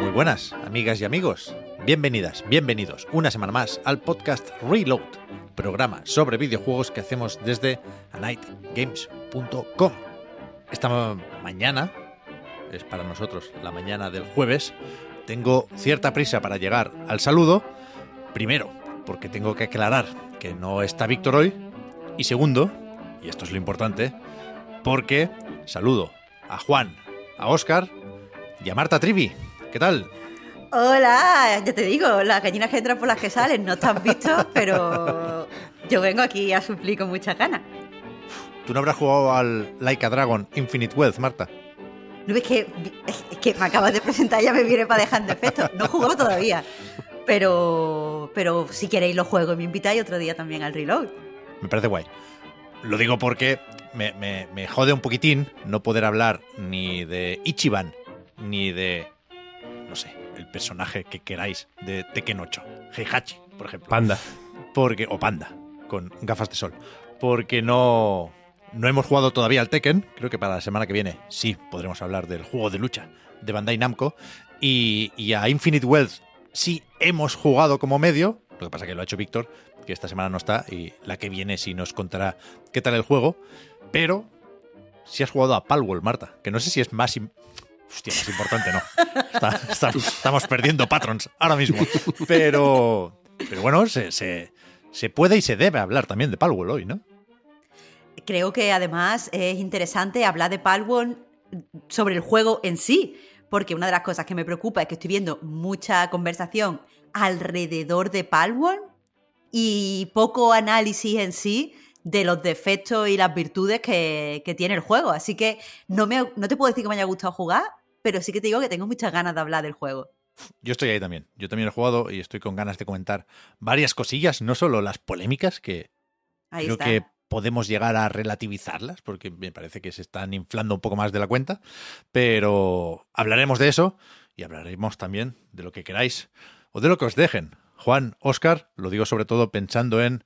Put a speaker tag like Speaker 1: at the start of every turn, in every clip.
Speaker 1: Muy buenas, amigas y amigos. Bienvenidas, bienvenidos una semana más al podcast Reload, programa sobre videojuegos que hacemos desde anightgames.com. Esta mañana, es para nosotros la mañana del jueves, tengo cierta prisa para llegar al saludo. Primero, porque tengo que aclarar que no está Víctor hoy. Y segundo, y esto es lo importante, porque saludo a Juan, a Óscar y a Marta Trivi. ¿Qué tal?
Speaker 2: Hola, ya te digo, las gallinas que entran por las que salen no están vistos, pero yo vengo aquí a suplir con muchas ganas.
Speaker 1: ¿Tú no habrás jugado al Like a Dragon Infinite Wealth, Marta?
Speaker 2: No es que, es que me acabas de presentar, ya me viene para dejar de efecto. No he jugado todavía, pero, pero si queréis lo juego y me invitáis otro día también al reload.
Speaker 1: Me parece guay. Lo digo porque me, me- me jode un poquitín no poder hablar ni de Ichiban ni de, no sé, el personaje que queráis de Tekken 8, Heihachi, por ejemplo.
Speaker 3: Panda.
Speaker 1: porque o Panda con gafas de sol, porque no no hemos jugado todavía al Tekken, creo que para la semana que viene sí podremos hablar del juego de lucha de Bandai Namco y, y a Infinite Wealth sí hemos jugado como medio, lo que pasa que lo ha hecho Víctor, que esta semana no está y la que viene sí nos contará qué tal el juego, pero si has jugado a Palworld, Marta, que no sé si es más importante, no. Estamos perdiendo patrons ahora mismo. Pero, pero bueno, se, se- se puede y se debe hablar también de Palworld hoy, ¿no?
Speaker 2: Creo que además es interesante hablar de Palworld sobre el juego en sí, porque una de las cosas que me preocupa es que estoy viendo mucha conversación alrededor de Palworld y poco análisis en sí de los defectos y las virtudes que, que tiene el juego. Así que no, me, no te puedo decir que me haya gustado jugar, pero sí que te digo que tengo muchas ganas de hablar del juego.
Speaker 1: Yo estoy ahí también. Yo también he jugado y estoy con ganas de comentar varias cosillas, no solo las polémicas, que
Speaker 2: Ahí
Speaker 1: creo
Speaker 2: está.
Speaker 1: que podemos llegar a relativizarlas, porque me parece que se están inflando un poco más de la cuenta, pero hablaremos de eso y hablaremos también de lo que queráis o de lo que os dejen. Juan, Oscar, lo digo sobre todo pensando en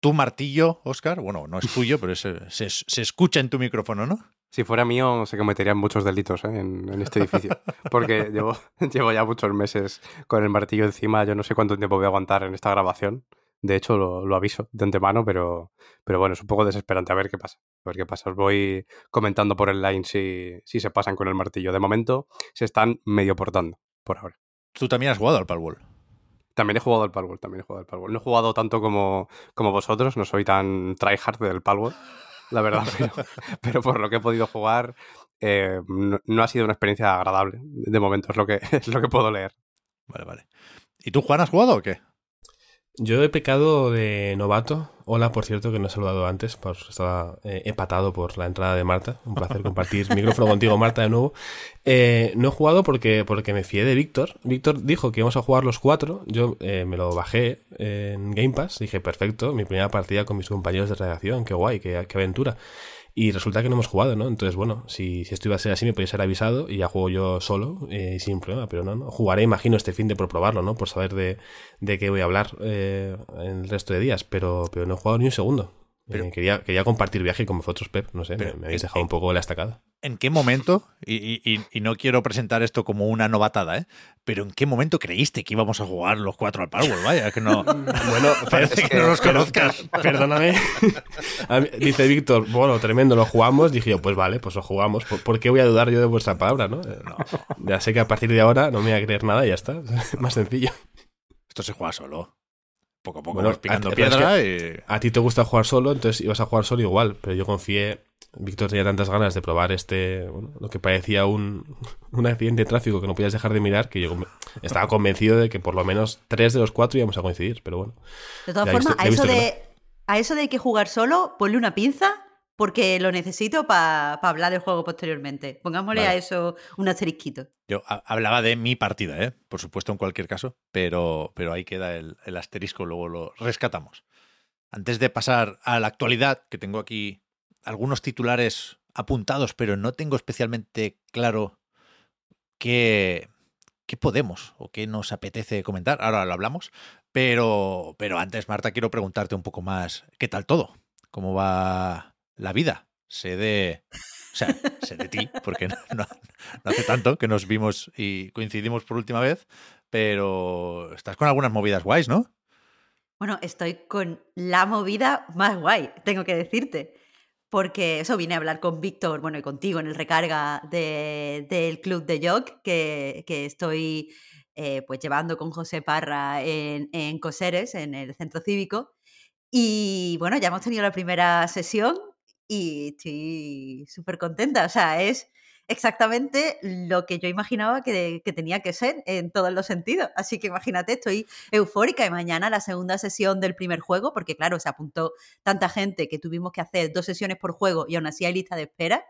Speaker 1: tu martillo, Oscar. Bueno, no es tuyo, pero se, se- se escucha en tu micrófono, ¿no?
Speaker 3: Si fuera mío, se cometerían muchos delitos ¿eh? en, en este edificio. Porque llevo, llevo ya muchos meses con el martillo encima. Yo no sé cuánto tiempo voy a aguantar en esta grabación. De hecho, lo, lo aviso de antemano, pero, pero bueno, es un poco desesperante. A ver qué pasa. A ver qué pasa. Os voy comentando por el line si, si se pasan con el martillo. De momento, se están medio portando, por ahora.
Speaker 1: Tú también has jugado al Palworld.
Speaker 3: También he jugado al Palworld, también he jugado al Palworld. No he jugado tanto como, como vosotros, no soy tan tryhard del Palworld, la verdad, pero, por lo que he podido jugar, eh, no, no ha sido una experiencia agradable. De momento es lo que, es lo que puedo leer.
Speaker 1: Vale, vale. ¿Y tú, Juan, has jugado o qué?
Speaker 4: Yo he pecado de novato. Hola, por cierto, que no he saludado antes. Por, estaba eh, empatado por la entrada de Marta. Un placer compartir micrófono contigo, Marta, de nuevo. Eh, no he jugado porque, porque me fié de Víctor. Víctor dijo que íbamos a jugar los cuatro. Yo eh, me lo bajé en Game Pass. Dije, perfecto, mi primera partida con mis compañeros de redacción. Qué guay, qué, qué aventura. Y resulta que no hemos jugado, ¿no? Entonces, bueno, si, si esto iba a ser así, me podía ser avisado y ya juego yo solo, eh, sin problema, pero no, no. Jugaré, imagino, este fin de por probarlo, ¿no? Por saber de, de qué voy a hablar eh, el resto de días, pero, pero no he jugado ni un segundo.
Speaker 1: Pero-
Speaker 4: Eh, quería, quería compartir viaje con vosotros, Pep, no sé,
Speaker 1: Pero,
Speaker 4: me, me habéis dejado
Speaker 1: eh,
Speaker 4: un poco la estacada.
Speaker 1: ¿En qué momento, y, y- y- no quiero presentar esto como una novatada, ¿eh? pero ¿en qué momento creíste que íbamos a jugar los cuatro al Powerball? Vaya, que no.
Speaker 4: Bueno,
Speaker 1: Parece que no los conozcas.
Speaker 4: Perdóname. Mí- dice Víctor, bueno, tremendo, lo jugamos. Dije yo, pues vale, pues lo jugamos. ¿Por, por qué voy a dudar yo de vuestra palabra, no? Ya sé que a partir de ahora no me voy a creer nada y ya está. Más sencillo.
Speaker 1: Esto se juega solo. Poco a poco
Speaker 4: Bueno,
Speaker 1: vas picando
Speaker 4: a- es
Speaker 1: piedra y...
Speaker 4: A ti te gusta jugar solo, entonces ibas a jugar solo igual, pero yo confié. Víctor tenía tantas ganas de probar este, bueno, lo que parecía un, un accidente de tráfico que no podías dejar de mirar, que yo estaba convencido de que por lo menos tres de los cuatro íbamos a coincidir, pero bueno.
Speaker 2: De todas formas, a, eso de, a eso de que jugar solo, ponle una pinza porque lo necesito para hablar del juego posteriormente. Pongámosle
Speaker 1: Vale.
Speaker 2: a eso un asterisquito.
Speaker 1: Hablaba de mi partida, ¿eh? por supuesto, en cualquier caso, pero, pero ahí queda el, el asterisco, luego lo rescatamos. Antes de pasar a la actualidad, que tengo aquí algunos titulares apuntados, pero no tengo especialmente claro qué, qué podemos o qué nos apetece comentar. Ahora lo hablamos, pero, pero antes, Marta, quiero preguntarte un poco más, ¿qué tal todo? ¿Cómo va la vida? Sé de... O sea, sé de ti, porque no, hace tanto que nos vimos y coincidimos por última vez, pero estás con algunas movidas guays, ¿no?
Speaker 2: Bueno, estoy con la movida más guay, tengo que decirte. Porque eso vine a hablar con Víctor, bueno, y contigo en el recarga de- del club de Jog que, que estoy eh, pues llevando con José Parra en, en Coseres, en el centro cívico. Y bueno, ya hemos tenido la primera sesión y estoy súper contenta. O sea, es exactamente lo que yo imaginaba que, que tenía que ser en todos los sentidos. Así que imagínate, estoy eufórica y mañana la segunda sesión del primer juego, porque claro, se apuntó tanta gente que tuvimos que hacer dos sesiones por juego y aún así hay lista de espera.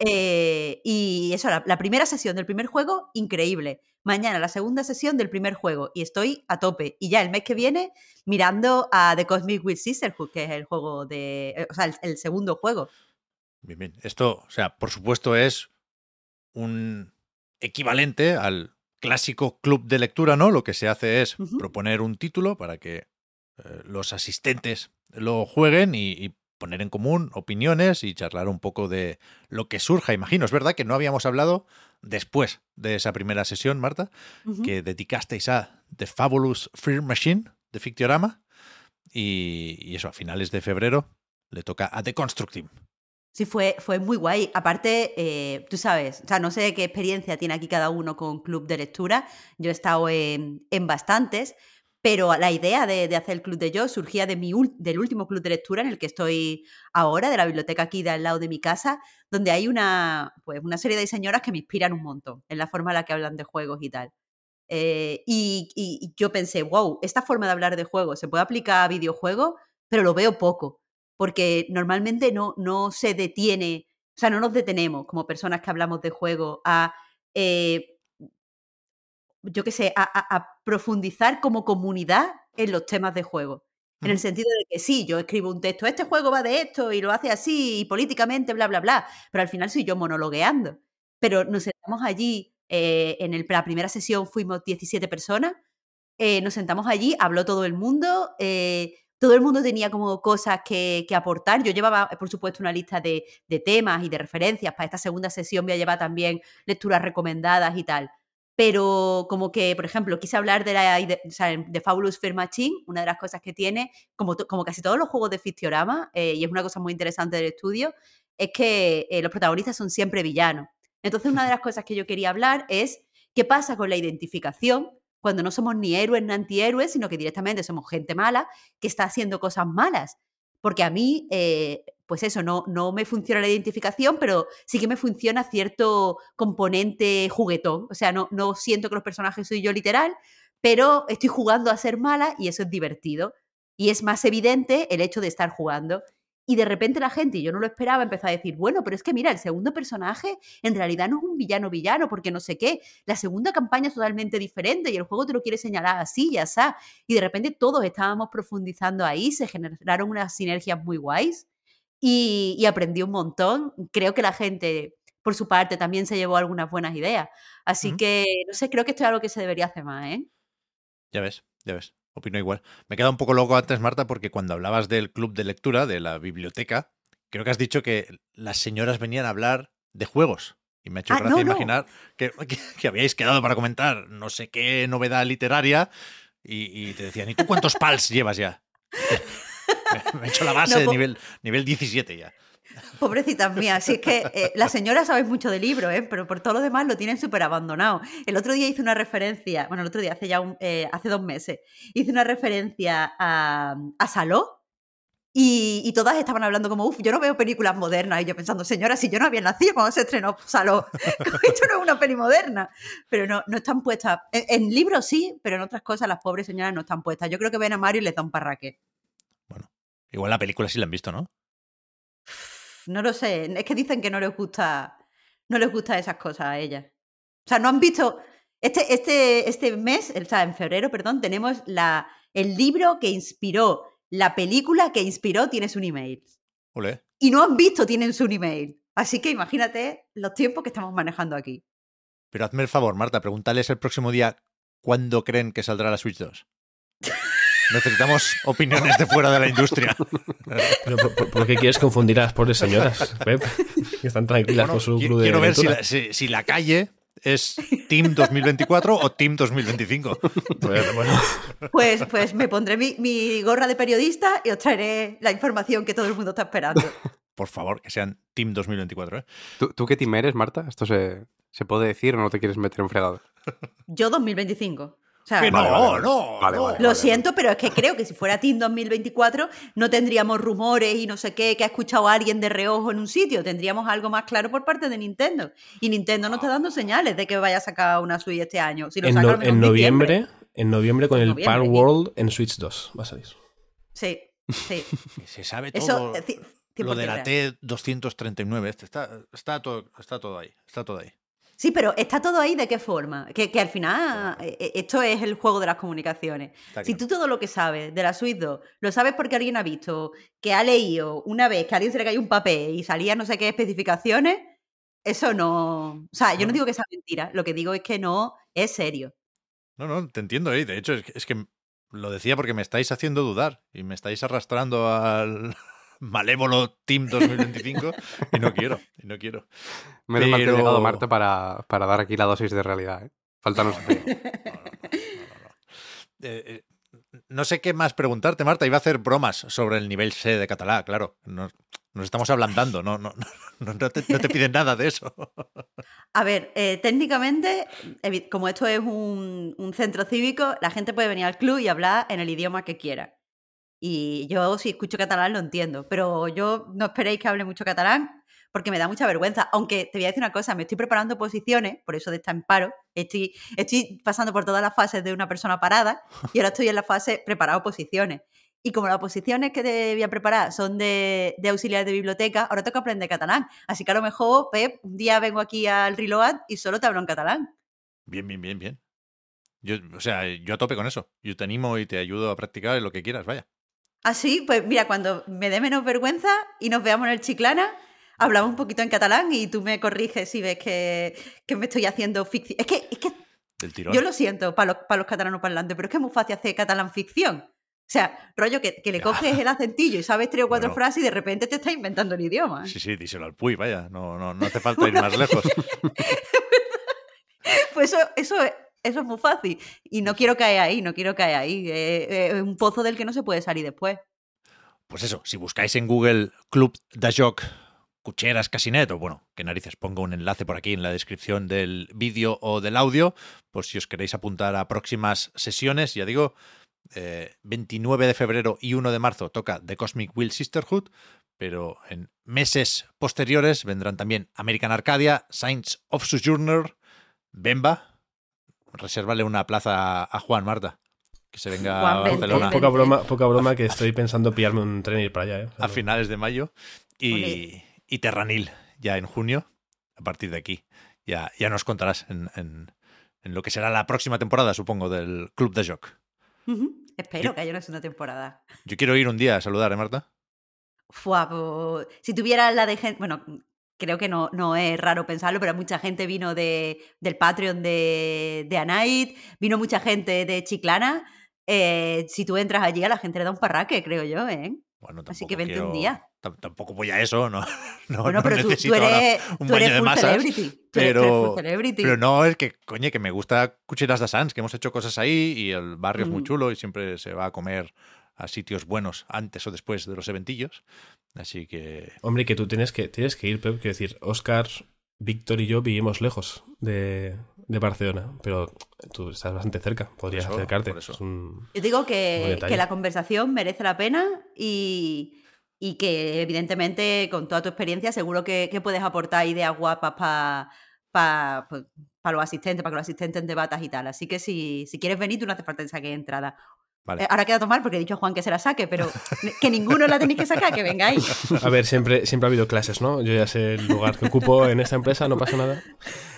Speaker 2: Eh, y eso, la, la primera sesión del primer juego, increíble. Mañana la segunda sesión del primer juego y estoy a tope. Y ya el mes que viene mirando a The Cosmic With Sisterhood, que es el juego de. eh, O sea, el, el segundo juego.
Speaker 1: Bien, bien. Esto, o sea, por supuesto es un equivalente al clásico club de lectura, ¿no? Lo que se hace es proponer un título para que eh, los asistentes lo jueguen y, y poner en común opiniones y charlar un poco de lo que surja. Imagino, es verdad que no habíamos hablado después de esa primera sesión, Marta, que dedicasteis a The Fabulous Fear Machine de Fictiorama y, y eso, a finales de febrero le toca a The Constructive.
Speaker 2: Sí, fue, fue muy guay. Aparte, eh, tú sabes, o sea, no sé qué experiencia tiene aquí cada uno con club de lectura. Yo he estado en, en bastantes, pero la idea de, hacer el club de yo surgía del último club de lectura en el que estoy ahora, de la biblioteca aquí de al lado de mi casa, donde hay una, pues, una serie de señoras que me inspiran un montón en la forma en la que hablan de juegos y tal. Eh, y, yo pensé, wow, esta forma de hablar de juegos se puede aplicar a videojuegos, pero lo veo poco porque normalmente no, no se detiene, o sea, no nos detenemos como personas que hablamos de juego a, eh, yo qué sé, a, a- a profundizar como comunidad en los temas de juego. En el sentido de que sí, yo escribo un texto, este juego va de esto y lo hace así y políticamente, bla, bla, bla, pero al final soy yo monologueando. Pero nos sentamos allí, eh, en el- la primera sesión fuimos 17 personas, eh, nos sentamos allí, habló todo el mundo, eh, todo el mundo tenía como cosas que, que aportar. Yo llevaba, por supuesto, una lista de, de temas y de referencias. Para esta segunda sesión voy a llevar también lecturas recomendadas y tal. Pero como que, por ejemplo, quise hablar de, la, de, o sea, de Fabulous Fair Machine, una de las cosas que tiene, como, como casi todos los juegos de Fictiorama, eh, y es una cosa muy interesante del estudio, es que eh, los protagonistas son siempre villanos. Entonces, una de las cosas que yo quería hablar es qué pasa con la identificación cuando no somos ni héroes ni antihéroes, sino que directamente somos gente mala que está haciendo cosas malas. Porque a mí, eh, pues eso, no, no me funciona la identificación, pero sí que me funciona cierto componente juguetón. O sea, no, no siento que los personajes soy yo literal, pero estoy jugando a ser mala y eso es divertido. Y es más evidente el hecho de estar jugando. Y de repente la gente, y yo no lo esperaba, empezó a decir, bueno, pero es que mira, el segundo personaje en realidad no es un villano villano, porque no sé qué. La segunda campaña es totalmente diferente y el juego te lo quiere señalar así, ya está. Y de repente todos estábamos profundizando ahí, se generaron unas sinergias muy guays y, y aprendí un montón. Creo que la gente, por su parte, también se llevó algunas buenas ideas. Así que, no sé, creo que esto es algo que se debería hacer más, ¿eh?
Speaker 1: Ya ves, ya ves. Opino igual. Me he quedado un poco loco antes, Marta, porque cuando hablabas del club de lectura, de la biblioteca, creo que has dicho que las señoras venían a hablar de juegos. Y me ha hecho
Speaker 2: Ah,
Speaker 1: gracia
Speaker 2: no, no.
Speaker 1: imaginar que, que- que habíais quedado para comentar no sé qué novedad literaria y, y te decían, ¿y tú cuántos pals llevas ya? me, he hecho la base
Speaker 2: No,
Speaker 1: de nivel, nivel 17 ya.
Speaker 2: Pobrecitas mías, si es que eh, la señora sabe mucho de libros, ¿eh? pero por todo lo demás lo tienen súper abandonado. El otro día hice una referencia, bueno, el otro día hace ya un, eh, hace dos meses, hice una referencia a, a Saló, y, y, todas estaban hablando como, uff, yo no veo películas modernas. Y yo pensando, señora, si yo no había nacido cuando se estrenó Saló, esto no es una peli moderna. Pero no, no están puestas. En, en, libros sí, pero en otras cosas las pobres señoras no están puestas. Yo creo que ven a Mario y les da un parraque.
Speaker 1: Igual la película sí la han visto, ¿no?
Speaker 2: No lo sé. Es que dicen que no les gusta, no les gusta esas cosas a ellas. O sea, no han visto. Este, este, este mes, o sea, en febrero, perdón, tenemos la, el libro que inspiró la película que inspiró Tienes un email.
Speaker 1: Olé.
Speaker 2: Y no han visto Tienes un email. Así que imagínate los tiempos que estamos manejando aquí.
Speaker 1: Pero hazme el favor, Marta, pregúntales el próximo día cuándo creen que saldrá la Switch 2. Necesitamos opiniones de fuera de la industria.
Speaker 4: ¿Pero por, por qué quieres confundir a las pobres señoras, Pep? Que están tranquilas
Speaker 1: Bueno,
Speaker 4: con su club de
Speaker 1: quiero ver si la, si- si la calle es Team 2024 o Team 2025.
Speaker 4: Bueno, bueno,
Speaker 2: Pues, pues me pondré mi, mi gorra de periodista y os traeré la información que todo el mundo está esperando.
Speaker 1: Por favor, que sean Team 2024. ¿eh?
Speaker 3: ¿Tú, tú qué team eres, Marta? ¿Esto se, se puede decir o no te quieres meter en fregado?
Speaker 2: Yo 2025. O sea,
Speaker 1: Que no,
Speaker 3: Vale, vale, vale.
Speaker 1: no.
Speaker 3: Vale,
Speaker 1: no.
Speaker 3: vale.
Speaker 2: Lo siento, pero es que creo que si fuera Team 2024 no tendríamos rumores y no sé qué que ha escuchado a alguien de reojo en un sitio. Tendríamos algo más claro por parte de Nintendo. Y Nintendo no está dando señales de que vaya a sacar una Switch este año. Si lo
Speaker 4: en,
Speaker 2: saca,
Speaker 4: no- noviembre, en noviembre con
Speaker 2: En
Speaker 4: el
Speaker 2: y-
Speaker 4: World en Switch 2 va a salir.
Speaker 2: Sí, sí.
Speaker 1: Se sabe todo.
Speaker 2: eh,
Speaker 1: Lo
Speaker 2: 100%
Speaker 1: de la
Speaker 2: real.
Speaker 1: T239. Este está, está, todo, está todo ahí. Está todo ahí.
Speaker 2: Sí, pero está todo ahí de qué forma. Que, que al final eh, eh, esto es el juego de las comunicaciones.
Speaker 1: Está
Speaker 2: Si
Speaker 1: claro.
Speaker 2: tú todo lo que sabes de la Switch 2 lo sabes porque alguien ha visto, que ha leído una vez que a alguien se le cayó un papel y salía no sé qué especificaciones, eso no. O sea, yo no
Speaker 1: No.
Speaker 2: digo que sea mentira, lo que digo es que no es serio.
Speaker 1: No, no, te entiendo. ¿eh? De hecho, es que, es que lo decía porque me estáis haciendo dudar y me estáis arrastrando al malévolo Team 2025 y no quiero, y no quiero.
Speaker 3: Menos mal que ha
Speaker 1: Pero-
Speaker 3: llegado Marta para, para dar aquí la dosis de realidad. ¿eh? Falta no sé.
Speaker 1: No, no, no, no, no, no. Eh, eh, no sé qué más preguntarte, Marta. Iba a hacer bromas sobre el nivel C de catalá, claro. Nos, nos estamos ablandando, no, no, no, no te, no te piden nada de eso.
Speaker 2: A ver, eh, técnicamente, como esto es un, un centro cívico, la gente puede venir al club y hablar en el idioma que quiera. Y yo, si escucho catalán, lo entiendo. Pero yo no esperéis que hable mucho catalán porque me da mucha vergüenza. Aunque te voy a decir una cosa, me estoy preparando posiciones, por eso de estar en paro. Estoy, estoy pasando por todas las fases de una persona parada y ahora estoy en la fase preparado posiciones. Y como las posiciones que te voy a preparar son de, de auxiliar de biblioteca, ahora que aprender catalán. Así que a lo mejor, Pep, un día vengo aquí al Reload y solo te hablo en catalán.
Speaker 1: Bien, bien, bien, bien. Yo, o sea, yo a tope con eso. Yo te animo y te ayudo a practicar lo que quieras, vaya.
Speaker 2: Así, pues mira, cuando me dé menos vergüenza y nos veamos en el Chiclana, hablamos un poquito en catalán y tú me corriges si ves que, que me estoy haciendo ficción. Es que, es que
Speaker 1: Del tirón.
Speaker 2: yo lo siento para los, para los catalanos parlantes, pero es que es muy fácil hacer catalán ficción. O sea, rollo que, que le coges el acentillo y sabes tres o cuatro
Speaker 1: Bueno.
Speaker 2: frases y de repente te estás inventando el idioma.
Speaker 1: Sí, sí, díselo al Puy, vaya. No, no, no hace falta ir más lejos.
Speaker 2: Pues eso, eso, es- eso es muy fácil. Y no quiero caer ahí, no quiero caer ahí. Eh, eh, un pozo del que no se puede salir después.
Speaker 1: Pues eso, si buscáis en Google Club de Joc Cucheras Casinet, o bueno, que narices, pongo un enlace por aquí en la descripción del vídeo o del audio, por si os queréis apuntar a próximas sesiones, ya digo, eh, 29 de febrero y 1 de marzo toca The Cosmic Will Sisterhood, pero en meses posteriores vendrán también American Arcadia, Saints of Sojourner, Bemba, resérvale una plaza a, Juan Marta, que se venga
Speaker 2: Juan,
Speaker 1: a Barcelona
Speaker 2: vente.
Speaker 4: Poca broma, poca broma que estoy pensando pillarme un tren y ir para allá. ¿eh? O sea,
Speaker 1: a finales de mayo y, Terranil ya en junio. A partir de aquí ya, ya nos contarás en, en- en lo que será la próxima temporada, supongo, del Club de Joc.
Speaker 2: Ujú. Espero
Speaker 1: Yo-
Speaker 2: que haya una segunda temporada.
Speaker 1: Yo quiero ir un día a saludar, ¿eh, Marta?
Speaker 2: Fua, po- si tuviera la de gente, bueno, creo que no, no es raro pensarlo, pero mucha gente vino de, del Patreon de, de Anait, vino mucha gente de Chiclana. Eh, si tú entras allí, a la gente le da un parraque, creo yo, ¿eh?
Speaker 1: Bueno,
Speaker 2: Así que vente un
Speaker 1: quiero-
Speaker 2: día.
Speaker 1: tam- Tampoco voy a eso, no. no
Speaker 2: bueno,
Speaker 1: no
Speaker 2: pero tú, tú eres,
Speaker 1: un
Speaker 2: tú eres
Speaker 1: baño de masas,
Speaker 2: celebrity. Tú eres
Speaker 1: pero-
Speaker 2: full celebrity.
Speaker 1: Pero no, es que, coño, que me gusta Cucheras de Sans, que hemos hecho cosas ahí y el barrio es muy
Speaker 2: Mm.
Speaker 1: chulo y siempre se va a comer a sitios buenos antes o después de los eventillos. Así que.
Speaker 4: Hombre, que tú tienes que, tienes que ir, Pep. Quiero decir, Oscar, Víctor y yo vivimos lejos de, de Barcelona, pero tú estás bastante cerca, podrías
Speaker 1: eso,
Speaker 4: acercarte.
Speaker 1: por eso.
Speaker 4: Es un-
Speaker 2: Yo digo que, que la conversación merece la pena y, y que evidentemente con toda tu experiencia seguro que, que puedes aportar ideas guapas para los asistentes, para que los asistentes debatas y tal. Así que si, si quieres venir, tú no hace falta que saques entrada.
Speaker 1: Vale.
Speaker 2: Eh, ahora queda tomar porque he dicho a Juan que se la saque, pero que ninguno la tenéis que sacar, que vengáis.
Speaker 4: A ver, siempre, siempre ha habido clases, ¿no? Yo ya sé el lugar que ocupo en esta empresa, no pasa nada.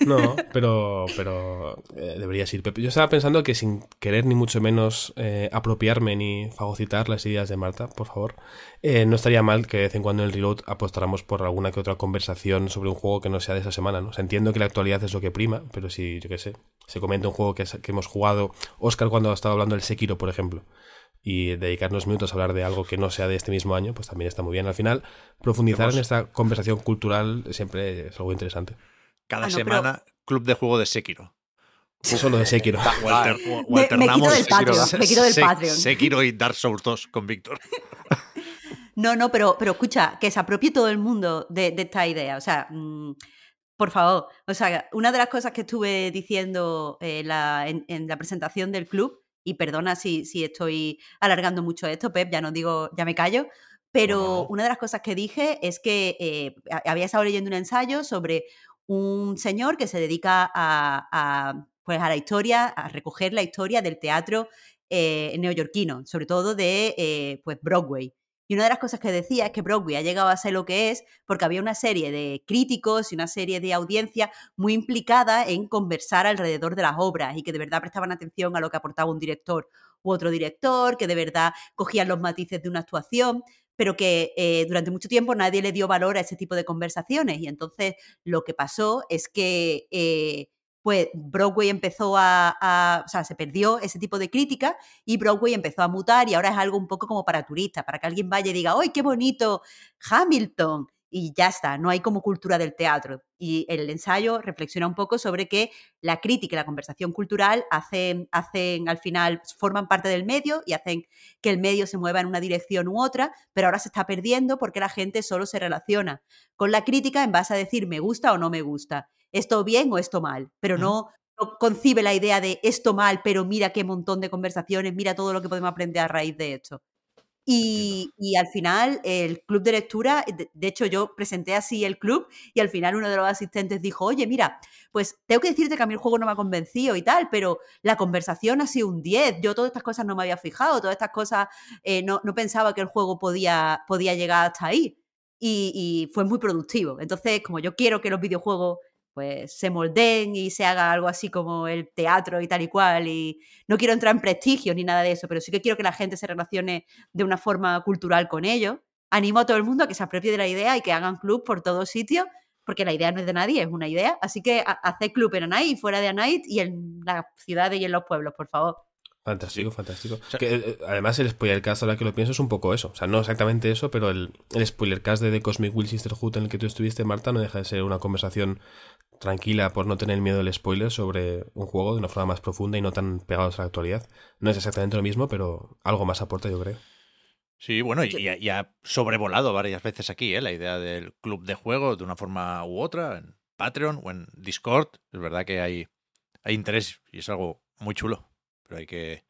Speaker 4: No, pero, pero eh, deberías ir. Yo estaba pensando que sin querer ni mucho menos eh, apropiarme ni fagocitar las ideas de Marta, por favor, eh, no estaría mal que de vez en cuando en el reload apostáramos por alguna que otra conversación sobre un juego que no sea de esa semana, ¿no? O sea, entiendo que la actualidad es lo que prima, pero si, yo qué sé, se comenta un juego que, que hemos jugado, Oscar cuando ha estado hablando del Sekiro, por ejemplo, y dedicarnos minutos a hablar de algo que no sea de este mismo año, pues también está muy bien. Al final, profundizar
Speaker 1: Hemos-
Speaker 4: en esta conversación cultural siempre es algo interesante.
Speaker 1: Cada
Speaker 2: Ah, no, pero-
Speaker 1: semana, club de juego de Sekiro.
Speaker 4: Solo de Sekiro.
Speaker 1: O, alter- o- o
Speaker 2: Me- me
Speaker 1: alternamos
Speaker 2: quito del
Speaker 1: Sekiro-
Speaker 2: Patreon, me quito del
Speaker 1: Se-
Speaker 2: Patreon.
Speaker 1: Sekiro y Dark Souls 2 con Víctor.
Speaker 2: No, no, pero, pero escucha, que se apropie todo el mundo de, de esta idea. O sea, mm, por favor. O sea, una de las cosas que estuve diciendo eh, la- en, en la presentación del club, y perdona si, si estoy alargando mucho esto, Pep, ya no digo, ya me callo. Pero una de las cosas que dije es que eh, había estado leyendo un ensayo sobre un señor que se dedica a, a, pues a la historia, a recoger la historia del teatro eh, neoyorquino, sobre todo de eh, pues Broadway. Y una de las cosas que decía es que Broadway ha llegado a ser lo que es porque había una serie de críticos y una serie de audiencia muy implicada en conversar alrededor de las obras y que de verdad prestaban atención a lo que aportaba un director u otro director, que de verdad cogían los matices de una actuación, pero que eh, durante mucho tiempo nadie le dio valor a ese tipo de conversaciones. Y entonces lo que pasó es que eh, pues Broadway empezó a, a- o sea, se perdió ese tipo de crítica y Broadway empezó a mutar y ahora es algo un poco como para turistas, para que alguien vaya y diga, ¡ay, qué bonito! Hamilton. Y ya está, no hay como cultura del teatro. Y el ensayo reflexiona un poco sobre que la crítica y la conversación cultural hacen, hacen al final, forman parte del medio y hacen que el medio se mueva en una dirección u otra, pero ahora se está perdiendo porque la gente solo se relaciona con la crítica en base a decir me gusta o no me gusta, esto bien o esto mal, pero no, no concibe la idea de esto mal, pero mira qué montón de conversaciones, mira todo lo que podemos aprender a raíz de esto. Y, y al final el club de lectura, de, de hecho yo presenté así el club y al final uno de los asistentes dijo, oye, mira, pues tengo que decirte que a mí el juego no me ha convencido y tal, pero la conversación ha sido un 10, yo todas estas cosas no me había fijado, todas estas cosas eh, no, no pensaba que el juego podía, podía llegar hasta ahí. Y, y fue muy productivo. Entonces, como yo quiero que los videojuegos pues se moldeen y se haga algo así como el teatro y tal y cual. Y no quiero entrar en prestigio ni nada de eso, pero sí que quiero que la gente se relacione de una forma cultural con ellos. Animo a todo el mundo a que se apropie de la idea y que hagan club por todos sitios, porque la idea no es de nadie, es una idea. Así que ha- haced club en Anait y fuera de Anait y en las ciudades y en los pueblos, por favor.
Speaker 4: Fantástico, fantástico.
Speaker 1: sea-
Speaker 4: Que, eh, además, el spoilercast, ahora que lo pienso, es un poco eso. O sea, no exactamente eso, pero el, el spoilercast de The Cosmic Will Sisterhood en el que tú estuviste, Marta, no deja de ser una conversación tranquila por no tener miedo del spoiler sobre un juego de una forma más profunda y no tan pegados a la actualidad. No es exactamente lo mismo, pero algo más aporta, yo creo.
Speaker 1: Sí, bueno, y, y ha- sobrevolado varias veces aquí ¿eh? la idea del club de juego de una forma u otra, en Patreon o en Discord. Es verdad que hay, hay interés y es algo muy chulo, pero hay que,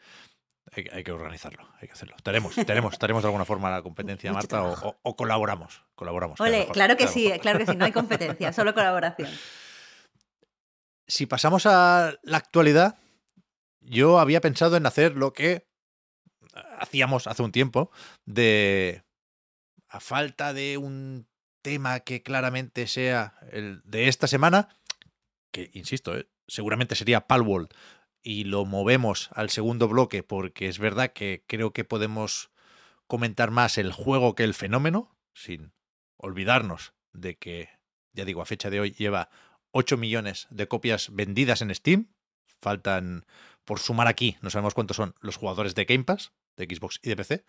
Speaker 1: hay, hay que organizarlo, hay que hacerlo. Tenemos, tenemos, tenemos de alguna forma la competencia, Marta, o,
Speaker 2: trabajo.
Speaker 1: o- o colaboramos, colaboramos.
Speaker 2: Ole,
Speaker 1: mejor,
Speaker 2: claro que sí,
Speaker 1: mejor.
Speaker 2: claro que sí, no hay competencia, solo colaboración.
Speaker 1: Si pasamos a la actualidad, yo había pensado en hacer lo que hacíamos hace un tiempo, de a falta de un tema que claramente sea el de esta semana, que insisto, eh, seguramente sería Palworld, y lo movemos al segundo bloque porque es verdad que creo que podemos comentar más el juego que el fenómeno, sin olvidarnos de que, ya digo, a fecha de hoy lleva 8 millones de copias vendidas en Steam. Faltan, por sumar aquí, no sabemos cuántos son los jugadores de Game Pass, de Xbox y de PC.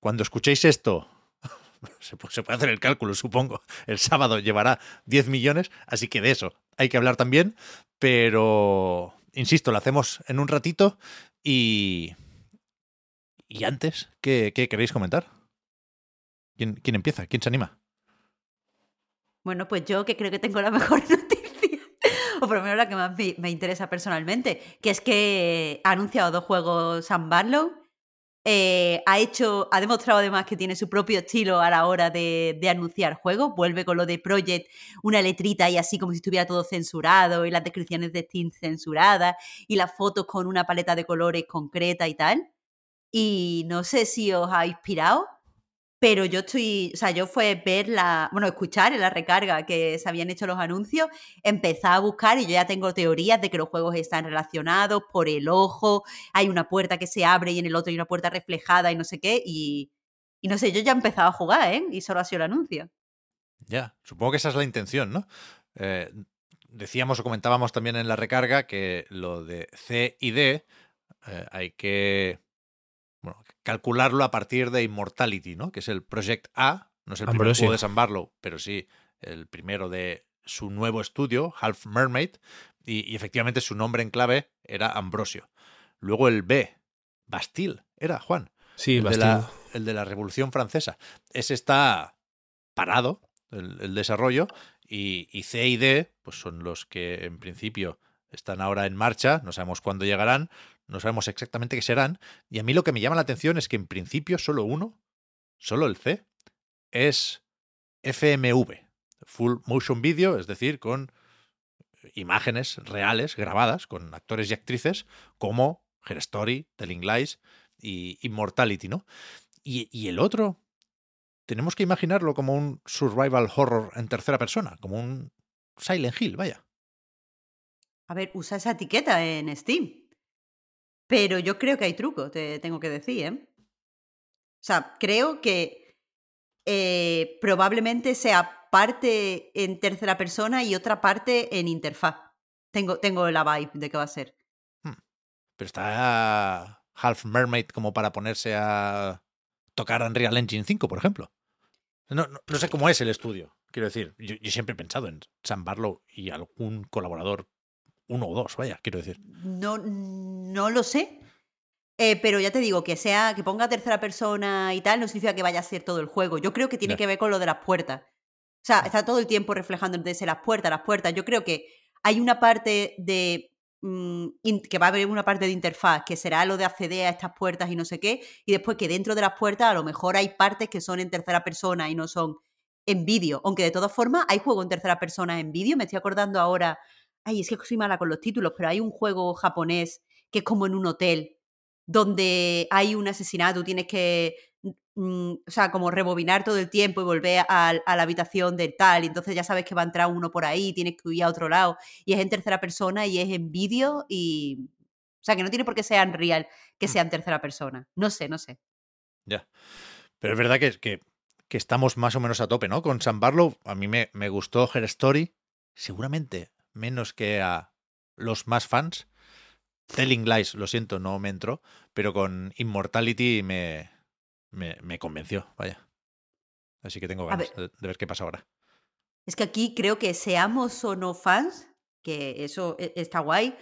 Speaker 1: Cuando escuchéis esto, se pu- se puede hacer el cálculo, supongo. El sábado llevará 10 millones, así que de eso hay que hablar también. Pero, insisto, lo hacemos en un ratito y, y antes, ¿qué, qué queréis comentar? ¿Quién, ¿Quién empieza? ¿Quién se anima?
Speaker 2: Bueno, pues yo que creo que tengo la mejor noticia, o por lo menos la que más me, me interesa personalmente, que es que ha anunciado dos juegos Sam Barlow. eh, ha hecho, ha demostrado además que tiene su propio estilo a la hora de, de anunciar juegos. Vuelve con lo de Project, una letrita y así como si estuviera todo censurado, y las descripciones de Steam censuradas, y las fotos con una paleta de colores concreta y tal. Y no sé si os ha inspirado, pero yo estoy, o sea, yo fue ver la, bueno, escuchar en la recarga que se habían hecho los anuncios, empezar a buscar y yo ya tengo teorías de que los juegos están relacionados por el ojo, hay una puerta que se abre y en el otro hay una puerta reflejada y no sé qué, y, y no sé, yo ya he empezado a jugar, ¿eh? Y solo ha sido el anuncio.
Speaker 1: Ya, supongo que esa es la intención, ¿no? Eh, decíamos o comentábamos también en la recarga que lo de C y D eh, hay que calcularlo a partir de Immortality, ¿no? Que es el Project A, no es el primer
Speaker 4: Ambrosio.
Speaker 1: juego de San Barlow, pero sí el primero de su nuevo estudio, Half Mermaid, y, y efectivamente su nombre en clave era Ambrosio. Luego el B, Bastille, era Juan
Speaker 4: Sí,
Speaker 1: el, de
Speaker 4: Bastille.
Speaker 1: la, el de la Revolución Francesa. Ese está parado, el, el desarrollo, y, y C y D, pues son los que en principio están ahora en marcha, no sabemos cuándo llegarán, no sabemos exactamente qué serán, y a mí lo que me llama la atención es que en principio solo uno, solo el C, es FMV, Full Motion Video, es decir, con imágenes reales grabadas con actores y actrices como Her Story, Telling Lies y Immortality, ¿no? Y, y el otro, tenemos que imaginarlo como un survival horror en tercera persona, como un Silent Hill, vaya.
Speaker 2: A ver, usa esa etiqueta en Steam. Pero yo creo que hay truco, te tengo que decir, ¿eh? O sea, creo que eh, probablemente sea parte en tercera persona y otra parte en interfaz. Tengo, tengo la vibe de que va a ser.
Speaker 1: Pero está Half Mermaid como para ponerse a tocar Unreal Engine 5, por ejemplo. No, no, no sé cómo es el estudio. Quiero decir, yo, yo siempre he pensado en Sam Barlow y algún colaborador, uno o dos, vaya, quiero decir.
Speaker 2: No, no lo sé. Eh, pero ya te digo, que sea, que ponga tercera persona y tal, no significa que vaya a ser todo el juego. Yo creo que tiene que ver con lo de las puertas. O sea, está todo el tiempo reflejando desde las puertas, las puertas. Yo creo que hay una parte de. mm, que va a haber una parte de interfaz, que será lo de acceder a estas puertas y no sé qué. Y después que dentro de las puertas a lo mejor hay partes que son en tercera persona y no son en vídeo. Aunque de todas formas hay juego en tercera persona en vídeo. Me estoy acordando ahora. Ay, es que soy mala con los títulos, pero hay un juego japonés que es como en un hotel donde hay un asesinato, tienes que, mm, o sea, como rebobinar todo el tiempo y volver a, a la habitación del tal, y entonces ya sabes que va a entrar uno por ahí, tienes que huir a otro lado, y es en tercera persona y es en vídeo y... O sea, que no tiene por qué ser en real, que
Speaker 1: Mm.
Speaker 2: sea en tercera persona. No sé, no sé.
Speaker 1: Ya. Pero es verdad que, que, que estamos más o menos a tope, ¿no? Con Sam Barlow, a mí me, me gustó Her Story, seguramente menos que a los más fans. Telling Lies, lo siento, no me entró, pero con Immortality me, me, me convenció, vaya. Así que tengo ganas de, de ver qué pasa ahora.
Speaker 2: Es que aquí creo que seamos o no fans, que eso e- está guay,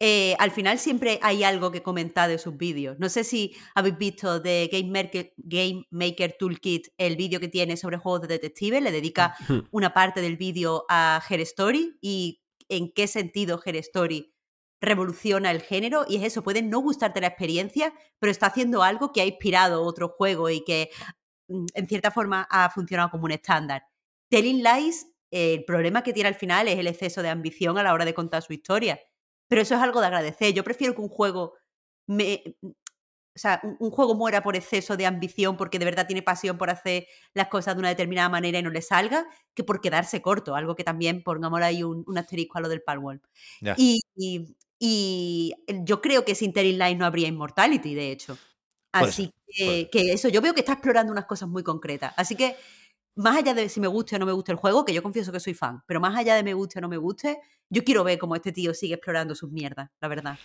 Speaker 2: eh, al final siempre hay algo que comentar de sus vídeos. No sé si habéis visto de Game Maker, Game Maker Toolkit el vídeo que tiene sobre juegos de detectives, le dedica
Speaker 4: Hmm.
Speaker 2: una parte del vídeo a Her Story y en qué sentido Her Story revoluciona el género y es eso, puede no gustarte la experiencia, pero está haciendo algo que ha inspirado otro juego y que mm, en cierta forma ha funcionado como un estándar. Telling Lies, el problema que tiene al final es el exceso de ambición a la hora de contar su historia. Pero eso es algo de agradecer. Yo prefiero que un juego me, o sea, un, un juego muera por exceso de ambición porque de verdad tiene pasión por hacer las cosas de una determinada manera y no le salga, que por quedarse corto, algo que también pongamos ahí un, un asterisco a lo del Palworld.
Speaker 1: Ya.
Speaker 2: Y, y- y yo creo que sin Telling Lies no habría Immortality, de hecho. Así que, que eso, yo veo que está explorando unas cosas muy concretas. Así que, más allá de si me guste o no me guste el juego, que yo confieso que soy fan, pero más allá de me guste o no me guste, yo quiero ver cómo este tío sigue explorando sus mierdas, la verdad.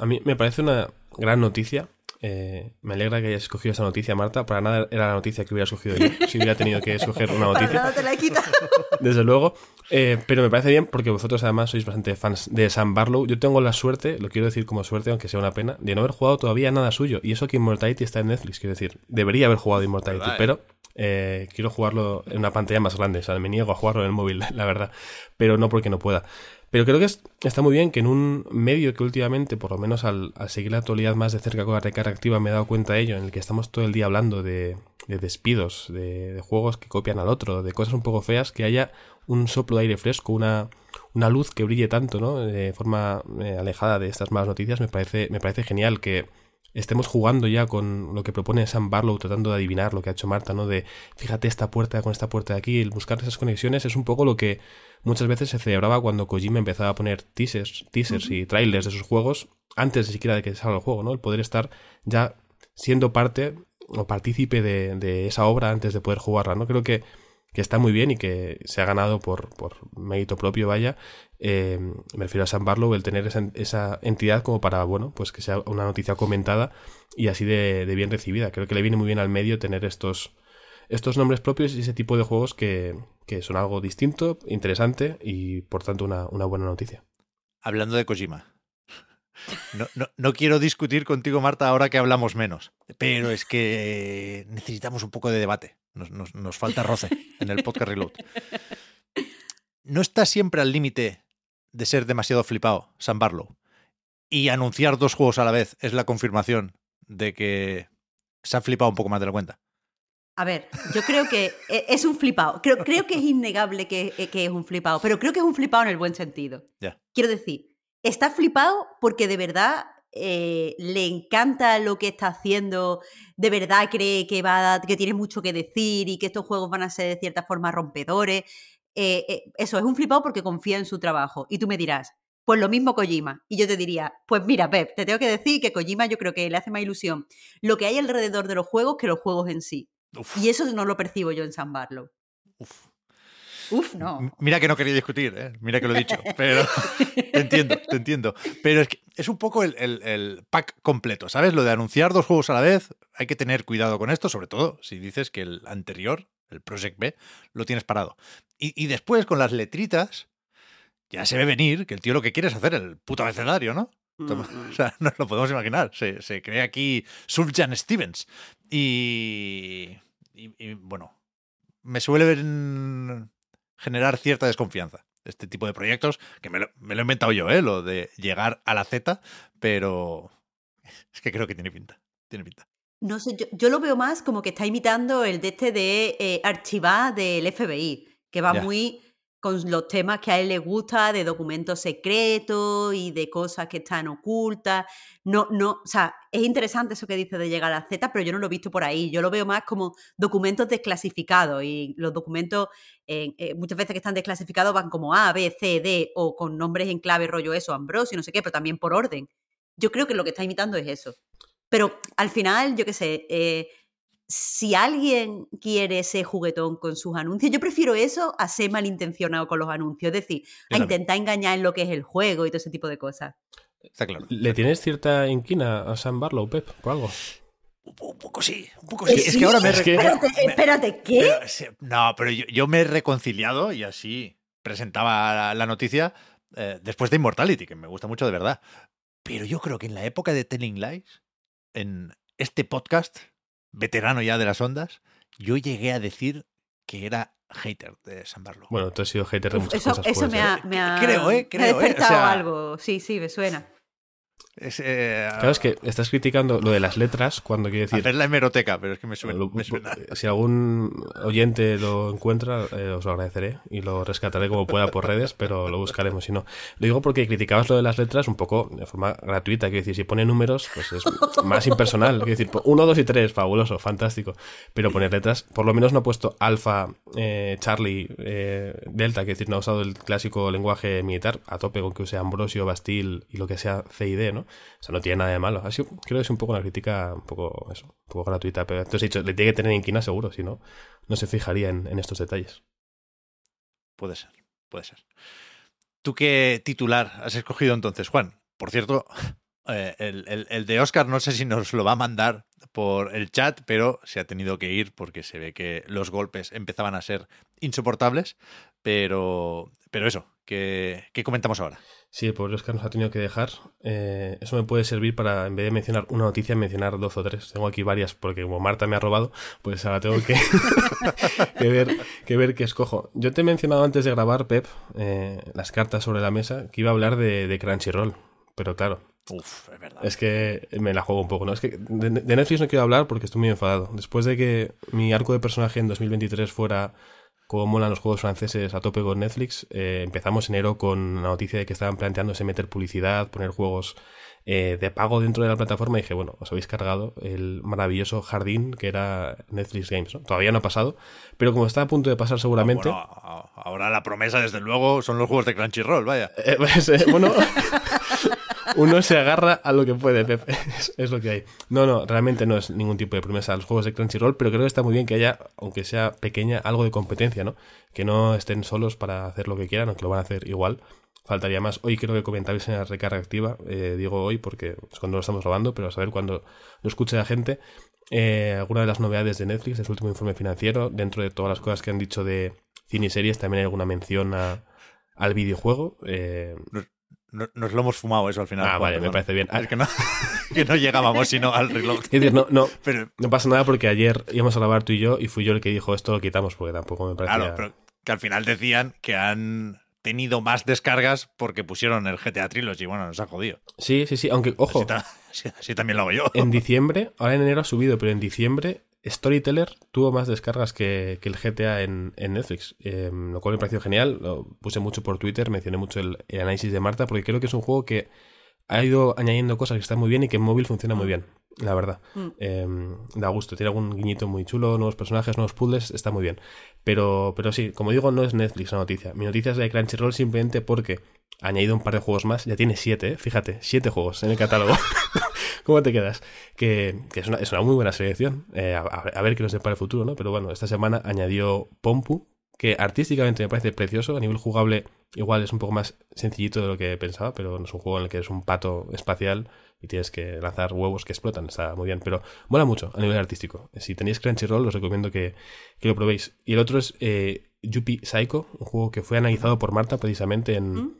Speaker 4: A mí me parece una gran noticia Eh, me alegra que hayas escogido esa noticia, Marta. Para nada era la noticia que hubiera escogido yo, si hubiera tenido que escoger una
Speaker 2: Para
Speaker 4: noticia.
Speaker 2: nada te la he quitado.
Speaker 4: Desde luego. Eh, pero me parece bien porque vosotros además sois bastante fans de Sam Barlow. Yo tengo la suerte, lo quiero decir como suerte, aunque sea una pena, de no haber jugado todavía nada suyo. Y eso que Immortality está en Netflix, quiero decir. Debería haber jugado Immortality,
Speaker 1: ¿Verdad, eh?
Speaker 4: pero eh, quiero jugarlo en una pantalla más grande. O sea, me niego a jugarlo en el móvil, la verdad. Pero no porque no pueda. Pero creo que es- está muy bien que en un medio que últimamente, por lo menos al, al seguir la actualidad más de cerca con la recarga activa, me he dado cuenta de ello, en el que estamos todo el día hablando de, de despidos, de, juegos que copian al otro, de cosas un poco feas, que haya un soplo de aire fresco, una, una luz que brille tanto, ¿no? De forma eh, alejada de estas malas noticias, me parece, me parece genial que estemos jugando ya con lo que propone Sam Barlow, tratando de adivinar lo que ha hecho Marta, ¿no? De fíjate esta puerta con esta puerta de aquí, el buscar esas conexiones es un poco lo que muchas veces se celebraba cuando Kojima empezaba a poner teasers, teasers y trailers de sus juegos antes de siquiera de que salga el juego, ¿no? El poder estar ya siendo parte o partícipe de, de esa obra antes de poder jugarla, ¿no? Creo que, que está muy bien y que se ha ganado por, por mérito propio, vaya. Eh, me refiero a Sam Barlow, el tener esa, esa entidad como para, bueno, pues que sea una noticia comentada y así de, de bien recibida. Creo que le viene muy bien al medio tener estos, estos nombres propios y ese tipo de juegos que, que son algo distinto, interesante y por tanto una, una buena noticia.
Speaker 1: Hablando de Kojima. No, no, no quiero discutir contigo, Marta, ahora que hablamos menos. Pero es que necesitamos un poco de debate. Nos, nos- nos falta roce en el podcast Reload. ¿No está siempre al límite de ser demasiado flipado, Sam Barlow? Y anunciar dos juegos a la vez es la confirmación de que se ha flipado un poco más de la cuenta.
Speaker 2: A ver, yo creo que e- es un flipado. Creo, creo que es innegable que, eh, que es un flipado, pero creo que es un flipado en el buen sentido. Quiero decir, está flipado porque de verdad eh, le encanta lo que está haciendo, de verdad cree que, va a- que tiene mucho que decir y que estos juegos van a ser de cierta forma rompedores. Eh, eh, eso, es un flipado porque confía en su trabajo. Y tú me dirás, pues lo mismo Kojima. Y yo te diría, pues mira, Pep, te tengo que decir que Kojima yo creo que le hace más ilusión lo que hay alrededor de los juegos que los juegos en sí.
Speaker 1: Uf,
Speaker 2: Y eso no lo percibo yo en San Barlow.
Speaker 1: uf.
Speaker 2: Uf, no.
Speaker 1: Mira que no quería discutir, ¿eh? mira que lo he dicho, pero te entiendo, te entiendo. Pero es que es un poco el, el- el pack completo, ¿sabes? Lo de anunciar dos juegos a la vez, hay que tener cuidado con esto, sobre todo si dices que el anterior, el Project B, lo tienes parado. Y, y después con las letritas, ya se ve venir que el tío lo que quiere es hacer el puto abecedario, ¿no? O sea, nos lo podemos imaginar. Se, se crea aquí Subjan Stevens. Y, y- y, bueno, me suele ver- generar cierta desconfianza este tipo de proyectos, que me lo, me lo he inventado yo, ¿eh? lo de llegar a la Z, pero es que creo que tiene pinta. Tiene pinta.
Speaker 2: No sé, yo, yo lo veo más como que está imitando el de este de eh, archivar del FBI, que va
Speaker 1: Ya.
Speaker 2: muy con los temas que a él le gusta, de documentos secretos y de cosas que están ocultas. No, no, o sea, es interesante eso que dice de llegar a Z, pero yo no lo he visto por ahí. Yo lo veo más como documentos desclasificados y los documentos eh, muchas veces que están desclasificados van como A, B, C, D o con nombres en clave rollo eso, Ambrosio, no sé qué, pero también por orden. Yo creo que lo que está imitando es eso. Pero al final, yo qué sé, eh, si alguien quiere ser juguetón con sus anuncios, yo prefiero eso a ser malintencionado con los anuncios. Es decir, a intentar engañar en lo que es el juego y todo ese tipo de cosas.
Speaker 1: Está claro.
Speaker 4: ¿Le tienes cierta inquina a Sam Barlow, Pep, por algo?
Speaker 1: Un, po- un poco sí, un poco sí.
Speaker 2: Eh,
Speaker 1: Es
Speaker 2: sí,
Speaker 1: que ahora me...
Speaker 4: es que-
Speaker 2: Espérate, espérate, ¿qué?
Speaker 1: pero, no, pero yo, yo me he reconciliado y así presentaba la, la noticia eh, después de Immortality, que me gusta mucho de verdad. Pero yo creo que en la época de Telling Lies, en este podcast, veterano ya de las ondas, yo llegué a decir que era hater de San Barlow.
Speaker 4: Bueno, tú has sido hater de
Speaker 2: Uf,
Speaker 4: muchas
Speaker 2: eso
Speaker 4: cosas.
Speaker 2: eso me ha, me ha-
Speaker 1: Creo, eh,
Speaker 2: me
Speaker 1: creo,
Speaker 2: ha
Speaker 1: eh, o
Speaker 2: despertado
Speaker 1: sea-
Speaker 2: algo. Sí, sí, me suena.
Speaker 1: Es, eh,
Speaker 4: Claro, es que estás criticando lo de las letras cuando quiere decir...
Speaker 1: hacer la hemeroteca, pero es que me suena.
Speaker 4: lo-
Speaker 1: me suena.
Speaker 4: Si algún oyente lo encuentra, eh, os lo agradeceré y lo rescataré como pueda por redes, pero lo buscaremos si no. Lo digo porque criticabas lo de las letras un poco de forma gratuita. Quiero decir, si pone números, pues es más impersonal. Quiero decir, uno, dos y tres, fabuloso, fantástico. Pero poner letras, por lo menos no ha puesto alfa, eh, Charlie, eh, Delta, quiero decir, no ha usado el clásico lenguaje militar a tope con que use Ambrosio, Bastille y lo que sea C ¿no? O sea, no tiene nada de malo. Creo que es un poco una crítica un poco, eso, un poco gratuita. Pero entonces he dicho, le tiene que tener inquina seguro, si no, no se fijaría en, estos detalles.
Speaker 1: Puede ser, puede ser. ¿Tú qué titular has escogido entonces, Juan? Por cierto, eh, el, el- el de Oscar no sé si nos lo va a mandar por el chat, pero se ha tenido que ir porque se ve que los golpes empezaban a ser insoportables. Pero, pero eso, ¿qué, qué comentamos ahora?
Speaker 4: Sí, el pobre Oscar nos ha tenido que dejar. Eh, eso me puede servir para, en vez de mencionar una noticia, mencionar dos o tres. Tengo aquí varias, porque como Marta me ha robado, pues ahora tengo que, que ver, que ver qué escojo. Yo te he mencionado antes de grabar, Pep, eh, las cartas sobre la mesa, que iba a hablar de, de Crunchyroll. Pero claro,
Speaker 1: Uf, es verdad.
Speaker 4: es que me la juego un poco, ¿no? Es que de, de Netflix no quiero hablar porque estoy muy enfadado. Después de que mi arco de personaje en 2023 fuera como molan los juegos franceses a tope con Netflix, eh, empezamos enero con la noticia de que estaban planteándose meter publicidad, poner juegos eh, de pago dentro de la plataforma y dije, bueno, os habéis cargado el maravilloso jardín que era Netflix Games, ¿no? Todavía no ha pasado, pero como está a punto de pasar seguramente...
Speaker 1: Bueno, ahora la promesa, desde luego, son los juegos de Crunchyroll, vaya.
Speaker 4: Eh, pues, eh, bueno, uno se agarra a lo que puede, Pepe. Es, lo que hay. No, no, realmente no es ningún tipo de promesa a los juegos de Crunchyroll, pero creo que está muy bien que haya, aunque sea pequeña, algo de competencia, ¿no? Que no estén solos para hacer lo que quieran, aunque lo van a hacer igual. Faltaría más. Hoy creo que comentabais en la recarga activa, eh, digo hoy porque es cuando lo estamos grabando, pero a saber cuando lo escuche la gente. Eh, alguna de las novedades de Netflix, de su último informe financiero, dentro de todas las cosas que han dicho de cine y series, también hay alguna mención a, al videojuego. Eh,
Speaker 1: No- Nos lo hemos fumado eso al final.
Speaker 4: Ah,
Speaker 1: Juan,
Speaker 4: vale, me parece bien. Ah.
Speaker 1: Es que no, que no llegábamos sino al reloj.
Speaker 4: es decir, no, no,
Speaker 1: Pero,
Speaker 4: no pasa nada porque ayer íbamos a grabar tú y yo y fui yo el que dijo esto lo quitamos porque tampoco me parecía...
Speaker 1: claro, pero que al final decían que han tenido más descargas porque pusieron el GTA Trilogy. Bueno, nos ha jodido.
Speaker 4: Sí, sí, sí, aunque, ojo,
Speaker 1: Así, ta- así- así también lo hago yo.
Speaker 4: en diciembre, ahora en enero ha subido, pero en diciembre Storyteller tuvo más descargas que, que el GTA en, en Netflix, eh, lo cual me pareció genial, lo puse mucho por Twitter, mencioné mucho el análisis de Marta, porque creo que es un juego que ha ido añadiendo cosas que están muy bien y que en móvil funciona muy bien, la verdad.
Speaker 2: Mm.
Speaker 4: Eh, da gusto, tiene algún guiñito muy chulo, nuevos personajes, nuevos puzzles, está muy bien. Pero, pero sí, como digo, no es Netflix la noticia. Mi noticia es de Crunchyroll simplemente porque ha añadido un par de juegos más, ya tiene siete, ¿eh? fíjate, siete juegos en el catálogo. ¿Cómo te quedas? Que, que es, una, es una muy buena selección. Eh, a, a- a ver qué nos depara el futuro, ¿no? Pero bueno, esta semana añadió Pompu, que artísticamente me parece precioso. A nivel jugable, igual es un poco más sencillito de lo que pensaba, pero no es un juego en el que eres un pato espacial y tienes que lanzar huevos que explotan. Está muy bien, pero mola mucho a nivel artístico. Si tenéis Crunchyroll, os recomiendo que, que lo probéis. Y el otro es eh, Yuppie Psycho, un juego que fue analizado por Marta precisamente en,
Speaker 2: ¿Mm?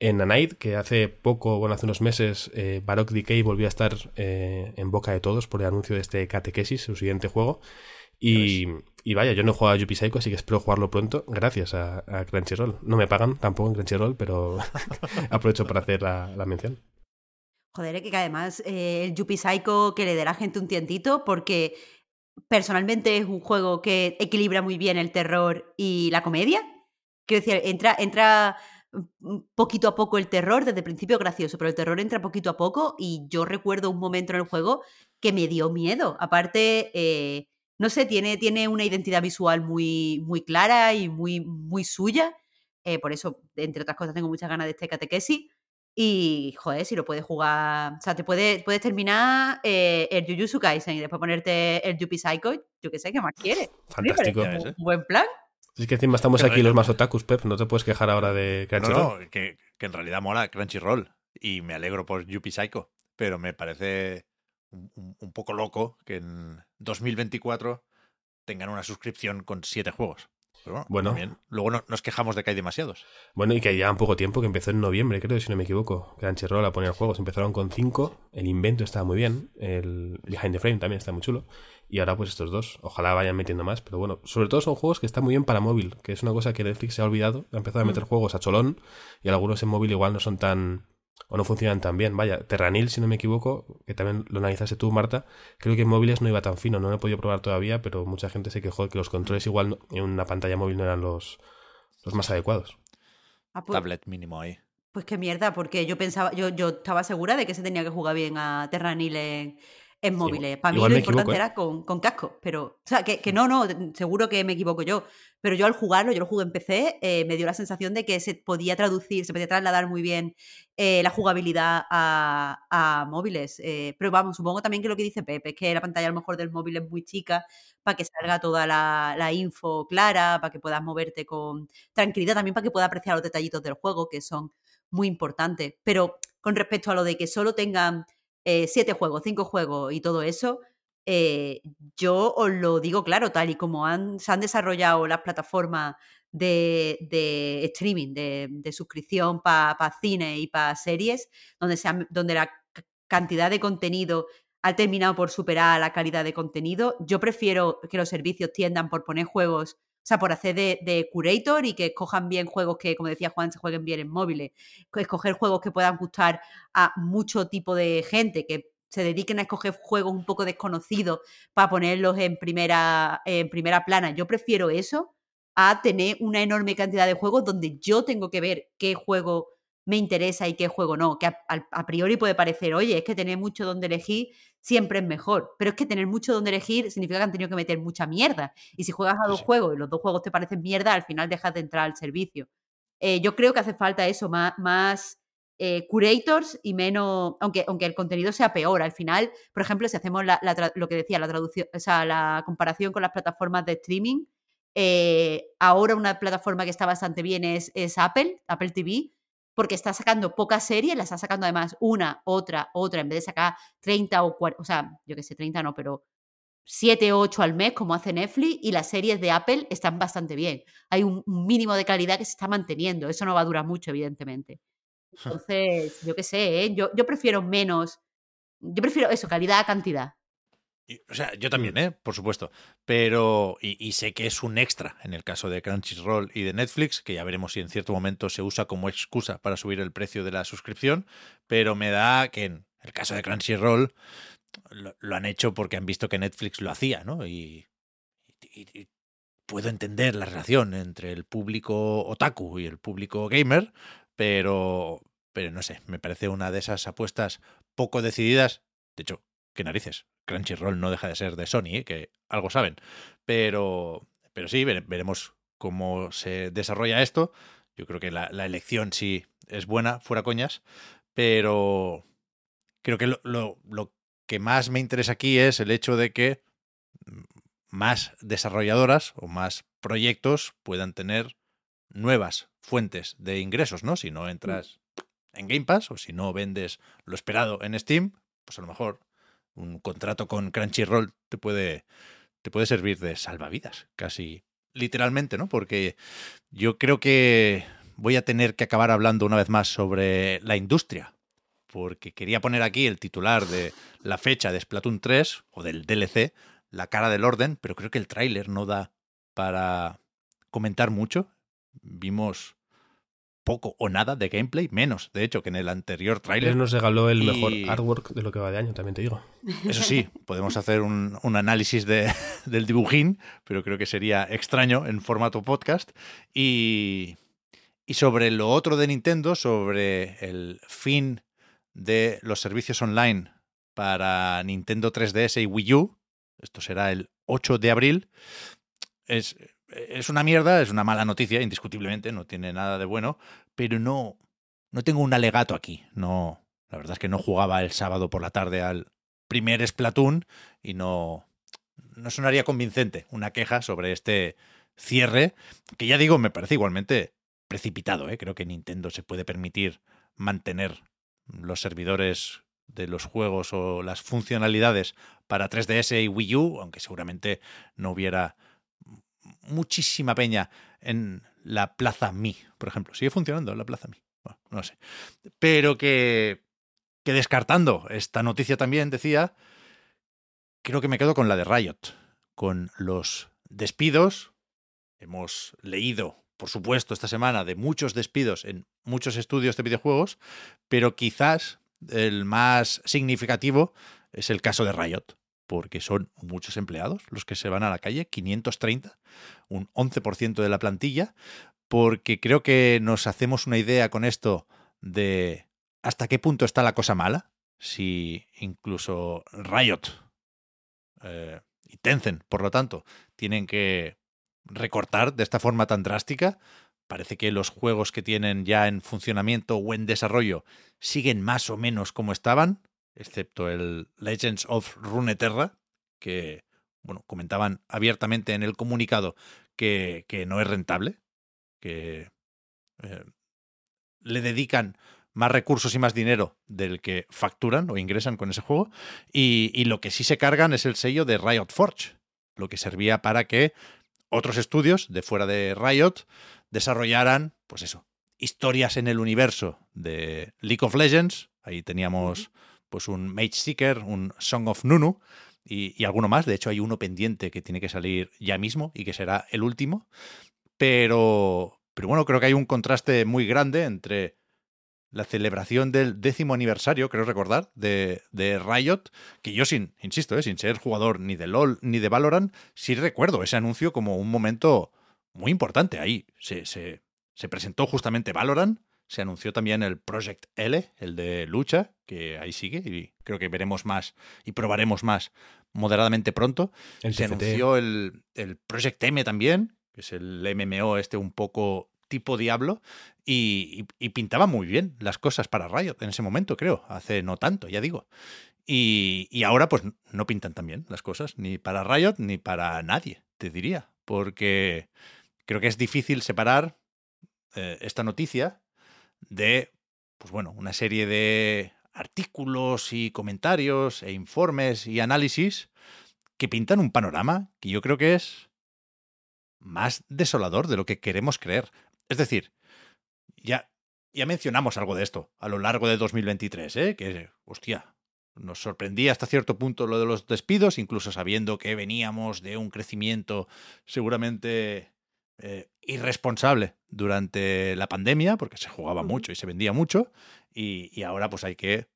Speaker 4: en A Night, que hace poco, bueno, hace unos meses, eh, Baroque Decay volvió a estar eh, en boca de todos por el anuncio de este Catequesis, su siguiente juego. Y, y vaya, yo no he jugado a Yuppie Psycho, así que espero jugarlo pronto, gracias a, a Crunchyroll. No me pagan tampoco en Crunchyroll, pero aprovecho para hacer la, la mención.
Speaker 2: Joder, es que además eh, el Yuppie Psycho que le dé a la gente un tientito porque personalmente es un juego que equilibra muy bien el terror y la comedia. Quiero decir, entra, entra mm, poquito a poco el terror, desde el principio gracioso, pero el terror entra poquito a poco y yo recuerdo un momento en el juego que me dio miedo. Aparte, eh, no sé, tiene, tiene una identidad visual muy, muy clara y muy, muy suya. Eh, por eso, entre otras cosas, tengo muchas ganas de este catequesis. Y, joder, si lo puedes jugar. O sea, te puedes, puedes terminar eh, el Jujutsu Kaisen y después ponerte el Yuppie Psycho. Yo qué sé, ¿qué más quieres?
Speaker 4: Fantástico.
Speaker 2: Sí, un buen plan.
Speaker 4: Es que encima estamos
Speaker 1: Pero
Speaker 4: aquí los más otakus, Pep, no te puedes quejar ahora de
Speaker 1: No,
Speaker 4: Crunchyroll.
Speaker 1: no, que, que en realidad mola Crunchyroll. Y me alegro por Yuppie Psycho. Pero me parece un, poco loco que en 2024 tengan una suscripción con siete juegos. Pero bueno,
Speaker 4: Bueno.
Speaker 1: también, luego no- nos quejamos de que hay demasiados.
Speaker 4: Bueno, y que llevan poco tiempo, que empezó en noviembre, creo, si no me equivoco. Crunchyroll a poner juegos. Empezaron con 5, el invento estaba muy bien, el Behind the Frame también está muy chulo. Y ahora pues estos dos, ojalá vayan metiendo más, pero bueno, sobre todo son juegos que están muy bien para móvil, que es una cosa que Netflix se ha olvidado, ha empezado a meter juegos a cholón y algunos en móvil igual no son tan o no funcionan tan bien. Vaya, Terranil, si no me equivoco, que también lo analizaste tú, Marta, creo que en móviles no iba tan fino, no lo he podido probar todavía, pero mucha gente se quejó de que los controles igual no- en una pantalla móvil no eran los, los más adecuados.
Speaker 2: Ah, pues,
Speaker 1: Tablet mínimo ahí.
Speaker 2: pues qué mierda, porque yo pensaba, yo, yo estaba segura de que se tenía que jugar bien a Terranil en, en móviles. Para mí lo importante
Speaker 4: equivoco, ¿eh?
Speaker 2: era con, con casco, pero. O sea, que, que no, no, seguro que me equivoco yo. Pero yo al jugarlo, yo lo jugué en PC, eh, me dio la sensación de que se podía traducir, se podía trasladar muy bien eh, la jugabilidad a, a móviles. pero vamos, supongo también que lo que dice Pepe es que la pantalla a lo mejor del móvil es muy chica para que salga toda la, la info clara, para que puedas moverte con tranquilidad, también para que puedas apreciar los detallitos del juego, que son muy importantes. Pero con respecto a lo de que solo tengan eh, siete juegos, cinco juegos y todo eso, eh, yo os lo digo claro, tal y como han, se han desarrollado las plataformas de, streaming, de, suscripción para cine y para series, donde, se han- donde la cantidad de contenido ha terminado por superar la calidad de contenido, yo prefiero que los servicios tiendan por poner juegos, o sea, por hacer de, de curator y que escojan bien juegos que, como decía Juan, se jueguen bien en móviles, escoger juegos que puedan gustar a mucho tipo de gente, que se dediquen a escoger juegos un poco desconocidos para ponerlos en primera, en primera plana. Yo prefiero eso a tener una enorme cantidad de juegos donde yo tengo que ver qué juego me interesa y qué juego no. Que a, a- priori puede parecer, oye, es que tener mucho donde elegir siempre es mejor. Pero es que tener mucho donde elegir significa que han tenido que meter mucha mierda. Y si juegas a dos
Speaker 1: sí.
Speaker 2: juegos y los dos juegos te parecen mierda, al final dejas de entrar al servicio. Eh, yo creo que hace falta eso, más, más eh, curators y menos, aunque, aunque el contenido sea peor. Al final, por ejemplo, si hacemos la- la lo que decía, la traducción, o sea, la comparación con las plataformas de streaming, eh, ahora una plataforma que está bastante bien es, es Apple, Apple TV, porque está sacando pocas series, las está sacando además una, otra, otra, en vez de sacar 30 o 40, o sea, yo que sé, 30 no, pero 7 o 8 al mes, como hace Netflix, y las series de Apple están bastante bien. Hay un mínimo de calidad que se está manteniendo. Eso no va a durar mucho, evidentemente. Entonces, yo qué sé, ¿eh? yo, yo prefiero menos. Yo prefiero eso, calidad a cantidad.
Speaker 1: Y, o sea, yo también, ¿eh? Por supuesto. Pero, y, y sé que es un extra en el caso de Crunchyroll y de Netflix, que ya veremos si en cierto momento se usa como excusa para subir el precio de la suscripción, pero me da que en el caso de Crunchyroll lo, lo han hecho porque han visto que Netflix lo hacía, ¿no? Y, y- y puedo entender la relación entre el público otaku y el público gamer, pero, pero no sé, me parece una de esas apuestas poco decididas. De hecho, qué narices. Crunchyroll no deja de ser de Sony, ¿eh? que algo saben. Pero, pero sí, vere- veremos cómo se desarrolla esto. Yo creo que la, la elección sí es buena, fuera coñas, pero creo que lo, lo- lo que más me interesa aquí es el hecho de que mm, más desarrolladoras o más proyectos puedan tener nuevas fuentes de ingresos, ¿no? Si no entras en Game Pass o si no vendes lo esperado en Steam, pues a lo mejor un contrato con Crunchyroll te puede, te puede servir de salvavidas, casi literalmente, ¿no? Porque yo creo que voy a tener que acabar hablando una vez más sobre la industria, porque quería poner aquí el titular de la fecha de Splatoon 3 o del DLC, la cara del orden, pero creo que el tráiler no da para comentar mucho. Vimos poco o nada de gameplay, menos, de hecho, que en el anterior
Speaker 4: Él
Speaker 1: tráiler.
Speaker 4: nos regaló el
Speaker 1: Y-
Speaker 4: mejor artwork de lo que va de año, también te digo.
Speaker 1: Eso sí, podemos hacer un, un análisis de- del dibujín, pero creo que sería extraño en formato podcast. Y, y sobre lo otro de Nintendo, sobre el fin de los servicios online para Nintendo 3DS y Wii U, esto será el 8 de abril, es, es una mierda, es una mala noticia, indiscutiblemente, no tiene nada de bueno, pero no, no tengo un alegato aquí, no, la verdad es que no jugaba el sábado por la tarde al primer Splatoon y no, no sonaría convincente una queja sobre este cierre, que ya digo, me parece igualmente precipitado. ¿eh? Creo que Nintendo se puede permitir mantener los servidores de los juegos o las funcionalidades para 3DS y Wii U, aunque seguramente no hubiera muchísima peña en la Plaza Mi, por ejemplo. ¿Sigue funcionando la Plaza Mi? Bueno, no sé. Pero que, que descartando esta noticia también, decía, creo que me quedo con la de Riot, con los despidos. Hemos leído, por supuesto, esta semana de muchos despidos en muchos estudios de videojuegos, pero quizás el más significativo es el caso de Riot, porque son muchos empleados los que se van a la calle, 530, un 11% de la plantilla, porque creo que nos hacemos una idea con esto de hasta qué punto está la cosa mala, si incluso Riot eh, y Tencent, por lo tanto, tienen que recortar de esta forma tan drástica. Parece que los juegos que tienen ya en funcionamiento o en desarrollo siguen más o menos como estaban, excepto el Legends of Runeterra, que bueno, comentaban abiertamente en el comunicado que, que no es rentable, que eh, le dedican más recursos y más dinero del que facturan o ingresan con ese juego. Y, y, lo que sí se cargan es el sello de Riot Forge, lo que servía para que otros estudios de fuera de Riot desarrollaran, pues eso, historias en el universo de League of Legends. Ahí teníamos pues un Mage Seeker, un Song of Nunu y, y, alguno más. De hecho, hay uno pendiente que tiene que salir ya mismo y que será el último. Pero, pero bueno, creo que hay un contraste muy grande entre la celebración del décimo aniversario, creo recordar, de, de Riot, que yo sin, insisto, eh, sin ser jugador ni de LOL ni de Valorant, sí recuerdo ese anuncio como un momento muy importante. Ahí se, se, se presentó justamente Valorant, se anunció también el Project L, el de lucha, que ahí sigue y creo que veremos más y probaremos más moderadamente pronto.
Speaker 4: El
Speaker 1: se anunció el, el Project M también, que es el MMO este un poco tipo Diablo, y, y, y, pintaba muy bien las cosas para Riot en ese momento, creo, hace no tanto, ya digo. Y, y, ahora pues no pintan tan bien las cosas, ni para Riot ni para nadie, te diría, porque creo que es difícil separar eh, esta noticia de, pues bueno, una serie de artículos y comentarios e informes y análisis que pintan un panorama que yo creo que es más desolador de lo que queremos creer. Es decir, ya, ya mencionamos algo de esto a lo largo de 2023, ¿eh? que, hostia, nos sorprendía hasta cierto punto lo de los despidos, incluso sabiendo que veníamos de un crecimiento seguramente eh, irresponsable durante la pandemia, porque se jugaba mucho y se vendía mucho, y, y, ahora pues hay que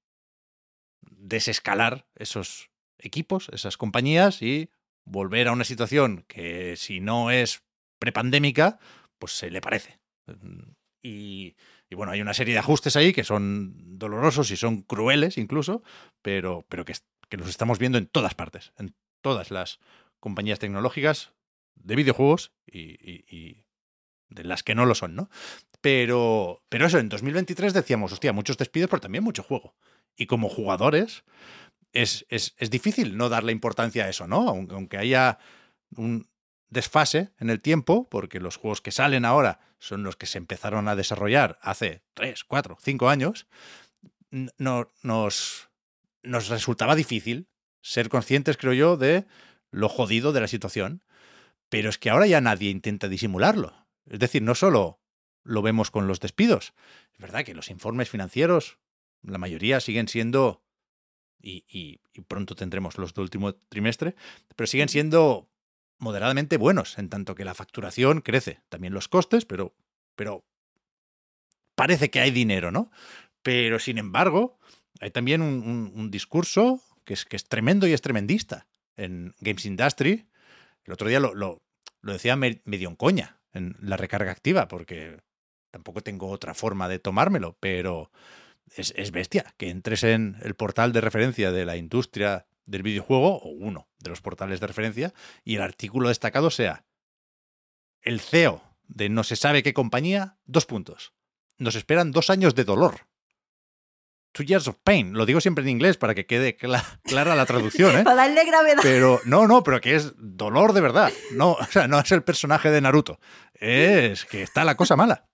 Speaker 1: desescalar esos equipos, esas compañías y volver a una situación que si no es prepandémica, pues se le parece. Y, y, bueno, hay una serie de ajustes ahí que son dolorosos y son crueles incluso, pero, pero que, que los estamos viendo en todas partes, en todas las compañías tecnológicas de videojuegos y, de las que no lo son, ¿no? Pero, pero eso, en 2023 decíamos, hostia, muchos despidos, pero también mucho juego. Y como jugadores, es, es, es difícil no darle importancia a eso, ¿no? Aunque haya un desfase en el tiempo, porque los juegos que salen ahora son los que se empezaron a desarrollar hace 3, 4, 5 años, no, nos, nos resultaba difícil ser conscientes, creo yo, de lo jodido de la situación. Pero es que ahora ya nadie intenta disimularlo. Es decir, no solo lo vemos con los despidos, es verdad que los informes financieros, la mayoría siguen siendo, y, y, y pronto tendremos los del último trimestre, pero siguen siendo moderadamente buenos, en tanto que la facturación crece. También los costes, pero, pero parece que hay dinero, ¿no? Pero sin embargo, hay también un, un, un discurso que es, que es, tremendo y es tremendista en Games Industry. El otro día lo, lo, decía me, medio en coña en la recarga activa, porque tampoco tengo otra forma de tomármelo, pero es, es bestia que entres en el portal de referencia de la industria del videojuego, o uno de los portales de referencia, y el artículo destacado sea el CEO de no se sabe qué compañía, dos puntos. Nos esperan dos años de dolor. Two years of pain. Lo digo siempre en inglés para que quede clara, clara la traducción, ¿eh?
Speaker 2: para darle gravedad.
Speaker 1: Pero no, no, pero que es dolor de verdad. No, o sea, no es el personaje de Naruto. Es que está la cosa mala.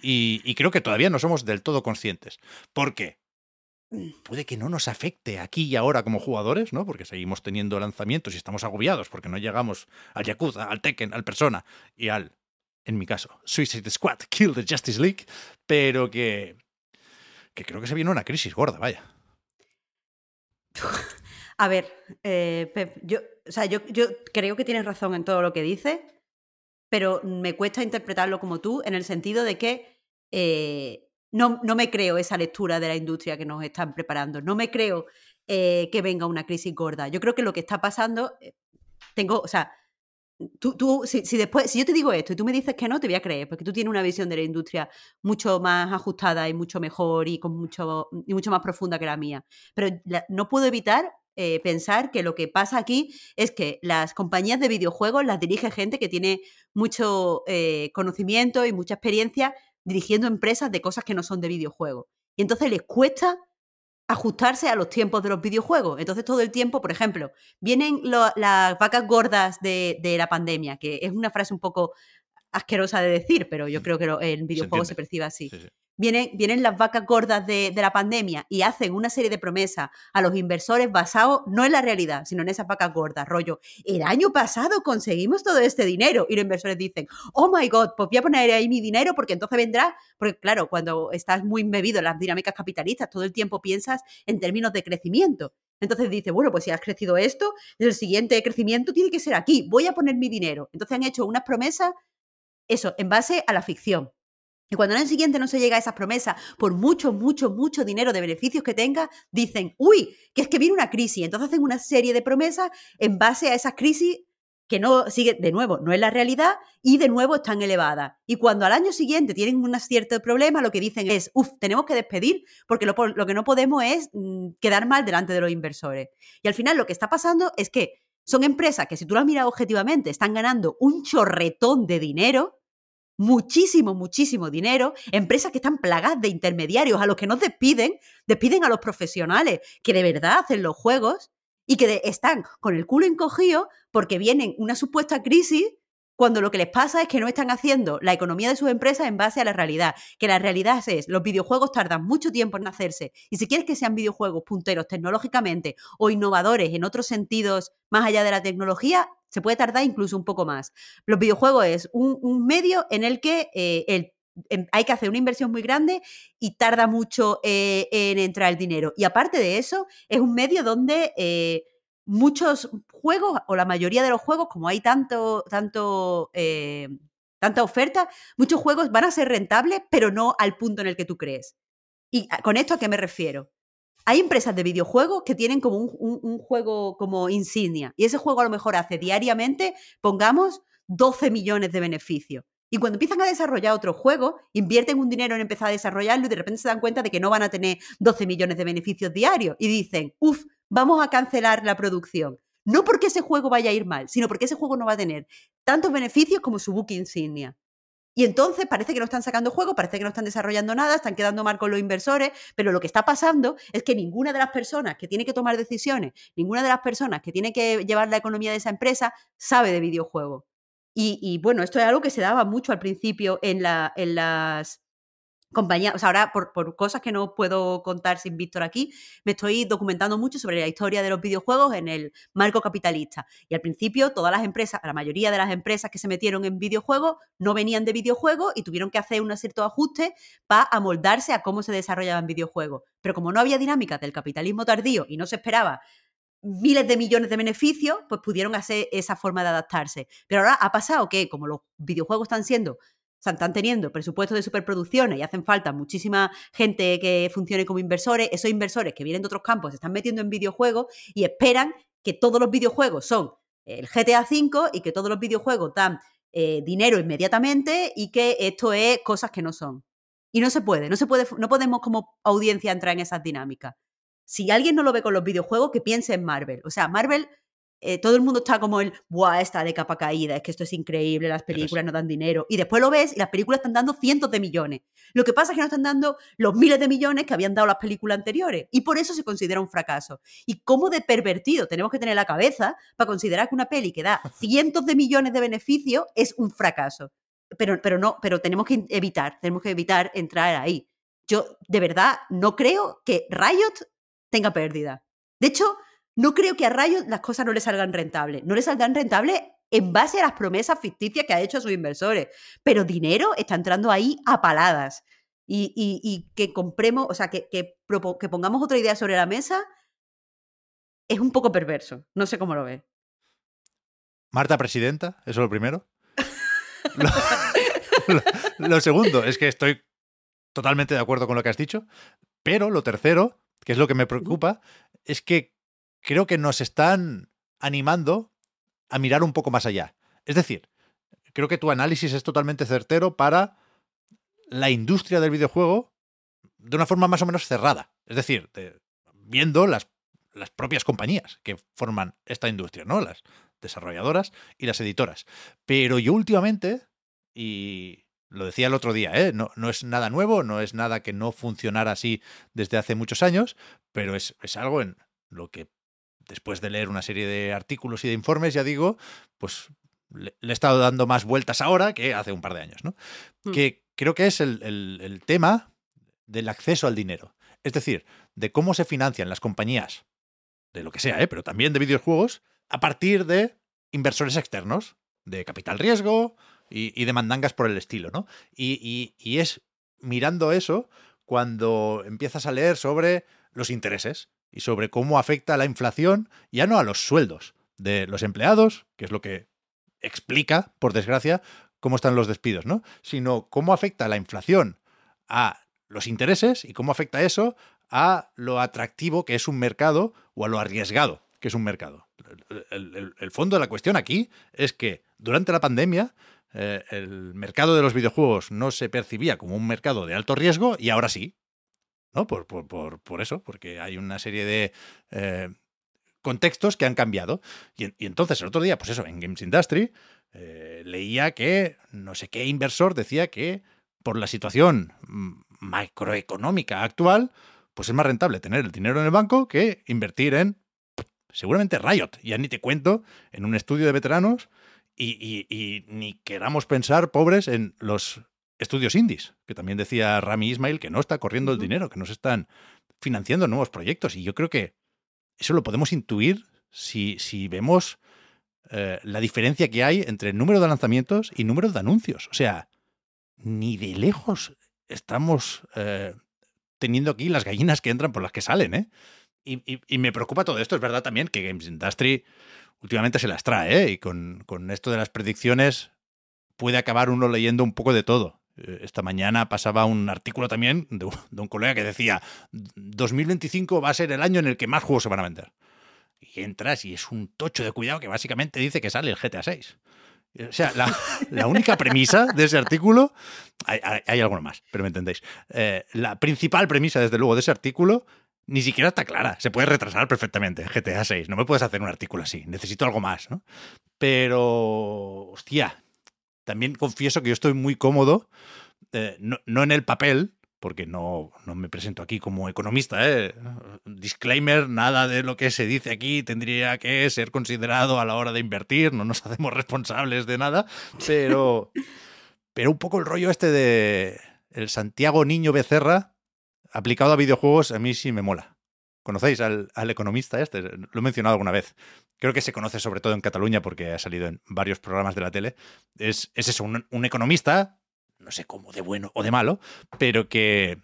Speaker 1: Y, y creo que todavía no somos del todo conscientes. ¿Por qué? puede que no nos afecte aquí y ahora como jugadores, ¿no? Porque seguimos teniendo lanzamientos y estamos agobiados porque no llegamos al Yakuza, al Tekken, al Persona y al, en mi caso, Suicide Squad, Kill the Justice League, pero que, que creo que se viene una crisis gorda, vaya.
Speaker 2: A ver, eh, yo, o sea, yo, yo creo que tienes razón en todo lo que dices, pero me cuesta interpretarlo como tú en el sentido de que eh, no, no, me creo esa lectura de la industria que nos están preparando. No me creo eh, que venga una crisis gorda. Yo creo que lo que está pasando, tengo, o sea, tú, tú si, si, después, si yo te digo esto y tú me dices que no, te voy a creer, porque tú tienes una visión de la industria mucho más ajustada y mucho mejor y, con mucho, y mucho más profunda que la mía. Pero no puedo evitar eh, pensar que lo que pasa aquí es que las compañías de videojuegos las dirige gente que tiene mucho eh, conocimiento y mucha experiencia dirigiendo empresas de cosas que no son de videojuegos. Y entonces les cuesta ajustarse a los tiempos de los videojuegos. Entonces todo el tiempo, por ejemplo, vienen lo, las vacas gordas de, de, la pandemia, que es una frase un poco asquerosa de decir, pero yo creo que lo- en videojuegos se, percibe así. Vienen, vienen las vacas gordas de, de la pandemia y hacen una serie de promesas a los inversores basados no en la realidad, sino en esas vacas gordas, rollo. El año pasado conseguimos todo este dinero y los inversores dicen, oh my god, pues voy a poner ahí mi dinero porque entonces vendrá, porque claro, cuando estás muy embebido en las dinámicas capitalistas, todo el tiempo piensas en términos de crecimiento. Entonces dice, bueno, pues si has crecido esto, el siguiente crecimiento tiene que ser aquí, voy a poner mi dinero. Entonces han hecho unas promesas, eso, en base a la ficción. Y cuando el año siguiente no se llega a esas promesas, por mucho, mucho, mucho dinero de beneficios que tenga, dicen, uy, que es que viene una crisis. Entonces hacen una serie de promesas en base a esas crisis que no sigue, de nuevo, no es la realidad y de nuevo están elevadas. Y cuando al año siguiente tienen un cierto problema, lo que dicen es, uff, tenemos que despedir porque lo, lo que no podemos es mm, quedar mal delante de los inversores. Y al final lo que está pasando es que son empresas que si tú las miras objetivamente están ganando un chorretón de dinero, muchísimo, muchísimo dinero, empresas que están plagadas de intermediarios a los que no despiden, despiden a los profesionales que de verdad hacen los juegos y que están con el culo encogido porque vienen una supuesta crisis cuando lo que les pasa es que no están haciendo la economía de sus empresas en base a la realidad. Que la realidad es, los videojuegos tardan mucho tiempo en hacerse. Y si quieres que sean videojuegos punteros tecnológicamente o innovadores en otros sentidos más allá de la tecnología, se puede tardar incluso un poco más. Los videojuegos es un, medio en el que eh, hay que hacer una inversión muy grande y tarda mucho eh, en entrar el dinero. Y aparte de eso, es un medio donde eh, muchos juegos, o la mayoría de los juegos, como hay tanto, tanto, tanta oferta, muchos juegos van a ser rentables, pero no al punto en el que tú crees. ¿Y con esto a qué me refiero? Hay empresas de videojuegos que tienen como un, juego como insignia y ese juego a lo mejor hace diariamente, pongamos, 12 millones de beneficios. Y cuando empiezan a desarrollar otro juego, invierten un dinero en empezar a desarrollarlo y de repente se dan cuenta de que no van a tener 12 millones de beneficios diarios. Y dicen, uff, vamos a cancelar la producción. No porque ese juego vaya a ir mal, sino porque ese juego no va a tener tantos beneficios como su book insignia. Y entonces parece que no están sacando juego, parece que no están desarrollando nada, están quedando mal con los inversores, pero lo que está pasando es que ninguna de las personas que tiene que tomar decisiones, ninguna de las personas que tiene que llevar la economía de esa empresa sabe de videojuegos. Y, bueno, esto es algo que se daba mucho al principio en las compañías. O sea, ahora por, por, cosas que no puedo contar sin Víctor aquí, me estoy documentando mucho sobre la historia de los videojuegos en el marco capitalista. Y al principio, todas las empresas, la mayoría de las empresas que se metieron en videojuegos no venían de videojuegos y tuvieron que hacer unos ciertos ajustes para amoldarse a cómo se desarrollaban videojuegos. Pero como no había dinámica del capitalismo tardío y no se esperaba miles de millones de beneficios, pues pudieron hacer esa forma de adaptarse. Pero ahora ha pasado que, como los videojuegos están siendo, o sea, están teniendo presupuestos de superproducciones y hacen falta muchísima gente que funcione como inversores, esos inversores que vienen de otros campos se están metiendo en videojuegos y esperan que todos los videojuegos son el GTA V y que todos los videojuegos dan eh, dinero inmediatamente y que esto es cosas que no son. Y no se puede, no se puede, no podemos como audiencia entrar en esas dinámicas si alguien no lo ve con los videojuegos, que piense en Marvel. O sea, Marvel, eh, todo el mundo está como el, ¡buah, está de capa caída! Es que esto es increíble, las películas no dan dinero. Y después lo ves y las películas están dando cientos de millones. Lo que pasa es que no están dando los miles de millones que habían dado las películas anteriores. Y por eso se considera un fracaso. Y cómo de pervertido tenemos que tener la cabeza para considerar que una peli que da cientos de millones de beneficios es un fracaso. Pero, pero no, pero tenemos que evitar, tenemos que evitar entrar ahí. Yo de verdad no creo que Riot tenga pérdida. De hecho, no creo que a Riot las cosas no le salgan rentables. No le salgan rentables en base a las promesas ficticias que ha hecho a sus inversores. Pero dinero está entrando ahí a paladas. Y, y, que compremos, o sea, que, que, pongamos otra idea sobre la mesa es un poco perverso. No sé cómo lo ve.
Speaker 1: Marta presidenta, eso es lo primero. lo segundo es que estoy totalmente de acuerdo con lo que has dicho. Pero lo tercero que es lo que me preocupa, es que creo que nos están animando a mirar un poco más allá. Es decir, creo que tu análisis es totalmente certero para la industria del videojuego de una forma más o menos cerrada. Es decir, de, viendo las, las propias compañías que forman esta industria, ¿no? Las desarrolladoras y las editoras. Pero yo últimamente, y lo decía el otro día, ¿eh? no, no, es nada nuevo, no es nada que no funcionara así desde hace muchos años, pero es, es, algo en lo que después de leer una serie de artículos y de informes, ya digo, pues le, he estado dando más vueltas ahora que hace un par de años, ¿no?
Speaker 2: Hmm.
Speaker 1: Que creo que es el, el tema del acceso al dinero. Es decir, de cómo se financian las compañías, de lo que sea, ¿eh? pero también de videojuegos, a partir de inversores externos, de capital riesgo y, de mandangas por el estilo, ¿no? Y, y, es mirando eso cuando empiezas a leer sobre los intereses y sobre cómo afecta la inflación, ya no a los sueldos de los empleados, que es lo que explica, por desgracia, cómo están los despidos, ¿no? Sino cómo afecta la inflación a los intereses y cómo afecta eso a lo atractivo que es un mercado o a lo arriesgado que es un mercado. El, fondo de la cuestión aquí es que durante la pandemia eh, el mercado de los videojuegos no se percibía como un mercado de alto riesgo y ahora sí. ¿No? Por, por, eso, porque hay una serie de eh, contextos que han cambiado. Y, entonces el otro día, pues eso, en Games Industry, eh, leía que no sé qué inversor decía que por la situación macroeconómica actual, pues es más rentable tener el dinero en el banco que invertir en seguramente Riot. Ya ni te cuento en un estudio de veteranos y, ni queramos pensar, pobres, en los estudios indies, que también decía Rami Ismail que no está corriendo el dinero, que no se están financiando nuevos proyectos. Y yo creo que eso lo podemos intuir si, si vemos eh, la diferencia que hay entre el número de lanzamientos y número de anuncios. O sea, ni de lejos estamos eh, teniendo aquí las gallinas que entran por las que salen, ¿eh? Y, me preocupa todo esto. Es verdad también que Games Industry últimamente se las trae, ¿eh? Y con, esto de las predicciones puede acabar uno leyendo un poco de todo. Eh, esta mañana pasaba un artículo también de, un colega que decía 2025 va a ser el año en el que más juegos se van a vender. Y entras y es un tocho de cuidado que básicamente dice que sale el GTA 6. O sea, la, única premisa de ese artículo, hay, hay, alguno más, pero me entendéis. Eh, la principal premisa, desde luego, de ese artículo ni siquiera está clara. Se puede retrasar perfectamente GTA 6. No me puedes hacer un artículo así. Necesito algo más, ¿no? Pero, hostia, también confieso que yo estoy muy cómodo, eh, no, en el papel, porque no, no, me presento aquí como economista. ¿eh? Disclaimer, nada de lo que se dice aquí tendría que ser considerado a la hora de invertir, no nos hacemos responsables de nada, pero, pero un poco el rollo este de el Santiago Niño Becerra aplicado a videojuegos a mí sí me mola. ¿Conocéis al, economista este? Lo he mencionado alguna vez. Creo que se conoce sobre todo en Cataluña porque ha salido en varios programas de la tele. Es, es eso, un economista no sé cómo, de bueno o de malo, pero que,